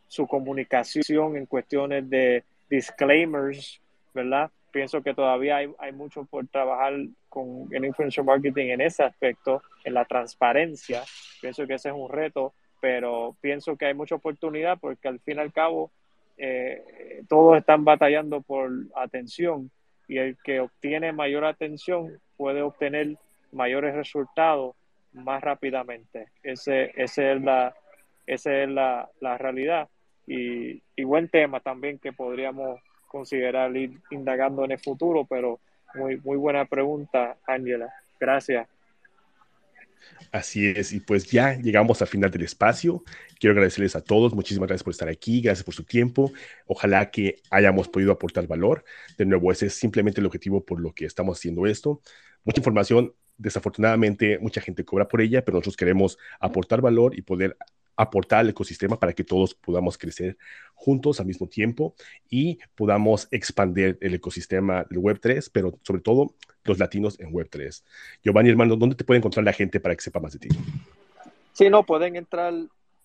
su comunicación en cuestiones de disclaimers, ¿verdad? pienso que todavía hay, hay mucho por trabajar con el influencer marketing en ese aspecto, en la transparencia. Pienso que ese es un reto, pero pienso que hay mucha oportunidad porque al fin y al cabo eh, todos están batallando por atención y el que obtiene mayor atención puede obtener mayores resultados más rápidamente. Ese, ese es la, esa es la, la realidad. Y, y buen tema también que podríamos considerar ir indagando en el futuro, pero muy, muy buena pregunta, Ángela. Gracias. Así es, y pues ya llegamos al final del espacio. Quiero agradecerles a todos, muchísimas gracias por estar aquí, gracias por su tiempo. Ojalá que hayamos podido aportar valor. De nuevo, ese es simplemente el objetivo por lo que estamos haciendo esto. Mucha información, desafortunadamente, mucha gente cobra por ella, pero nosotros queremos aportar valor y poder aportar al ecosistema para que todos podamos crecer juntos al mismo tiempo y podamos expandir el ecosistema del Web3, pero sobre todo los latinos en Web3. Giovanni, hermano, ¿dónde te puede encontrar la gente para que sepa más de ti? Sí, no, pueden entrar,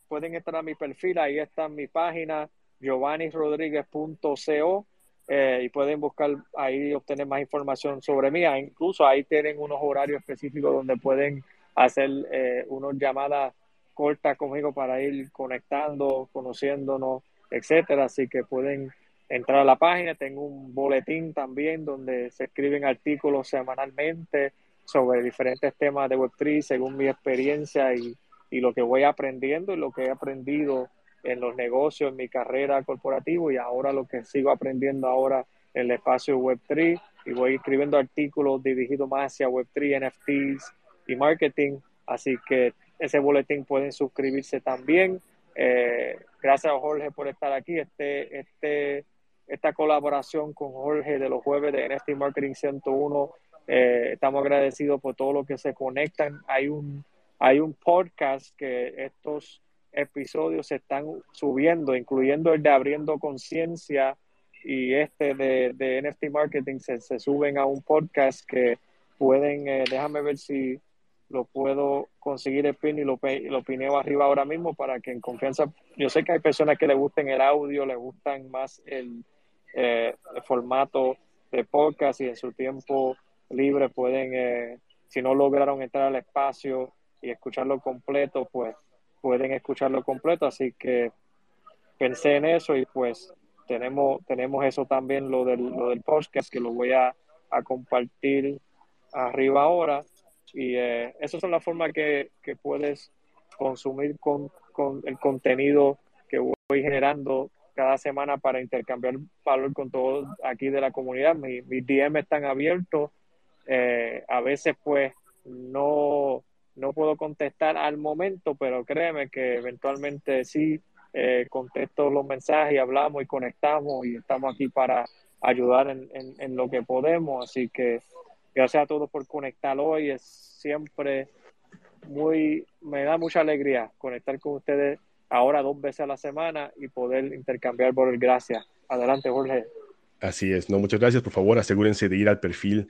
pueden entrar a mi perfil, ahí está mi página, giovannirodríguez.co eh, y pueden buscar ahí obtener más información sobre mí. Ah, incluso ahí tienen unos horarios específicos donde pueden hacer eh, unas llamadas cortas conmigo para ir conectando, conociéndonos, etcétera. Así que pueden entrar a la página. Tengo un boletín también donde se escriben artículos semanalmente sobre diferentes temas de Web3 según mi experiencia y, y lo que voy aprendiendo y lo que he aprendido en los negocios, en mi carrera corporativa y ahora lo que sigo aprendiendo ahora en el espacio Web3 y voy escribiendo artículos dirigidos más hacia Web3, NFTs y marketing. Así que ese boletín pueden suscribirse también. Eh, gracias a Jorge por estar aquí. Este, este, esta colaboración con Jorge de los jueves de NFT Marketing 101, eh, estamos agradecidos por todo lo que se conectan. Hay un, hay un podcast que estos episodios se están subiendo, incluyendo el de Abriendo Conciencia y este de, de NFT Marketing, se, se, suben a un podcast que pueden, eh, déjame ver si lo puedo conseguir el pin y lo, lo pineo arriba ahora mismo para que en confianza, yo sé que hay personas que le gusten el audio, le gustan más el, eh, el formato de podcast y en su tiempo libre pueden, eh, si no lograron entrar al espacio y escucharlo completo, pues pueden escucharlo completo, así que pensé en eso y pues tenemos, tenemos eso también, lo del, lo del podcast, que lo voy a, a compartir arriba ahora. Y eh, esas son las formas que, que puedes consumir con, con, el contenido que voy generando cada semana para intercambiar valor con todos aquí de la comunidad. Mis, mis DM están abiertos. Eh, a veces pues no, no puedo contestar al momento, pero créeme que eventualmente sí eh, contesto los mensajes y hablamos y conectamos y estamos aquí para ayudar en, en, lo que podemos. Así que gracias a todos por conectar hoy. Es siempre muy, me da mucha alegría conectar con ustedes ahora dos veces a la semana y poder intercambiar por el gracias. Adelante, Jorge. Así es, no, muchas gracias. Por favor, asegúrense de ir al perfil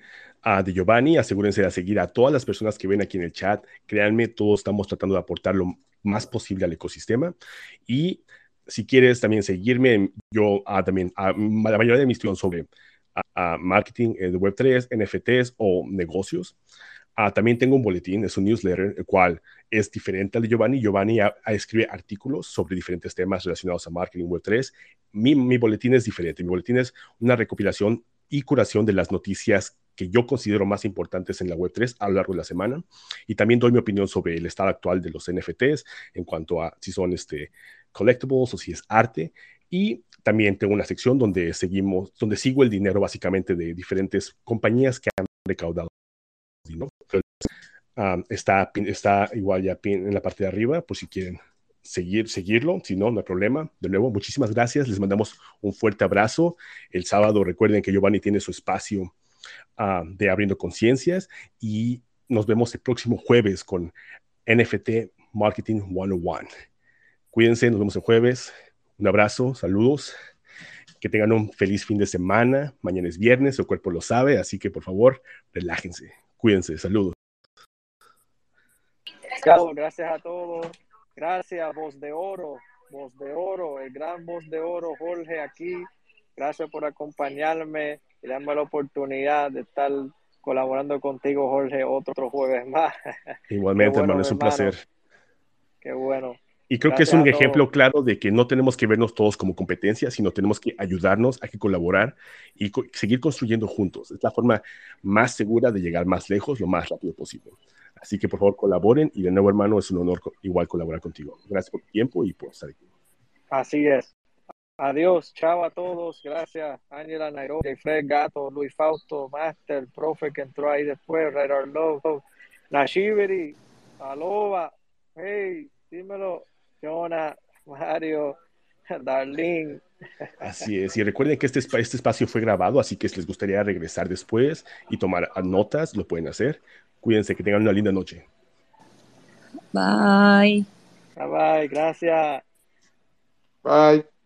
de Giovanni, asegúrense de seguir a todas las personas que ven aquí en el chat. Créanme, todos estamos tratando de aportar lo más posible al ecosistema. Y si quieres también seguirme, yo uh, también, uh, la mayoría de mis estudios sobre marketing eh, de Web3, NFTs o negocios. Uh, también tengo un boletín, es un newsletter, el cual es diferente al de Giovanni. Giovanni a, a escribe artículos sobre diferentes temas relacionados a marketing Web3. Mi, mi, boletín es diferente. Mi boletín es una recopilación y curación de las noticias que yo considero más importantes en la Web3 a lo largo de la semana. Y también doy mi opinión sobre el estado actual de los NFTs en cuanto a si son este, collectibles o si es arte. Y también tengo una sección donde seguimos, donde sigo el dinero básicamente de diferentes compañías que han recaudado. Um, está, está igual ya en la parte de arriba, por si quieren seguir, seguirlo, si no, no hay problema. De nuevo, muchísimas gracias, les mandamos un fuerte abrazo. El sábado recuerden que Giovanni tiene su espacio uh, de Abriendo Conciencias y nos vemos el próximo jueves con NFT Marketing 101. Cuídense, nos vemos el jueves. Un abrazo, saludos. Que tengan un feliz fin de semana. Mañana es viernes, el cuerpo lo sabe, así que por favor, relájense. Cuídense, saludos. Gracias a todos. Gracias, Voz de Oro, Voz de Oro, el gran Voz de Oro, Jorge, aquí. Gracias por acompañarme y darme la oportunidad de estar colaborando contigo, Jorge, otro, otro jueves más. [LAUGHS] Igualmente, bueno, hermano, es un hermano. placer. Qué bueno. Y creo Gracias que es un ejemplo claro de que no tenemos que vernos todos como competencia, sino tenemos que ayudarnos, hay que colaborar y co seguir construyendo juntos. Es la forma más segura de llegar más lejos lo más rápido posible. Así que por favor colaboren y de nuevo hermano es un honor igual colaborar contigo. Gracias por tu tiempo y por estar aquí. Así es. Adiós, chao a todos. Gracias, Ángela Nairobi, Fred Gato, Luis Fausto, Master, profe que entró ahí después, Radar Love, Nashiberi, Aloba, hey, dímelo, Jonah, Mario, [LAUGHS] Darlene. Así es, y recuerden que este, este espacio fue grabado, así que si les gustaría regresar después y tomar notas, lo pueden hacer. Cuídense, que tengan una linda noche. Bye. Bye bye, gracias. Bye.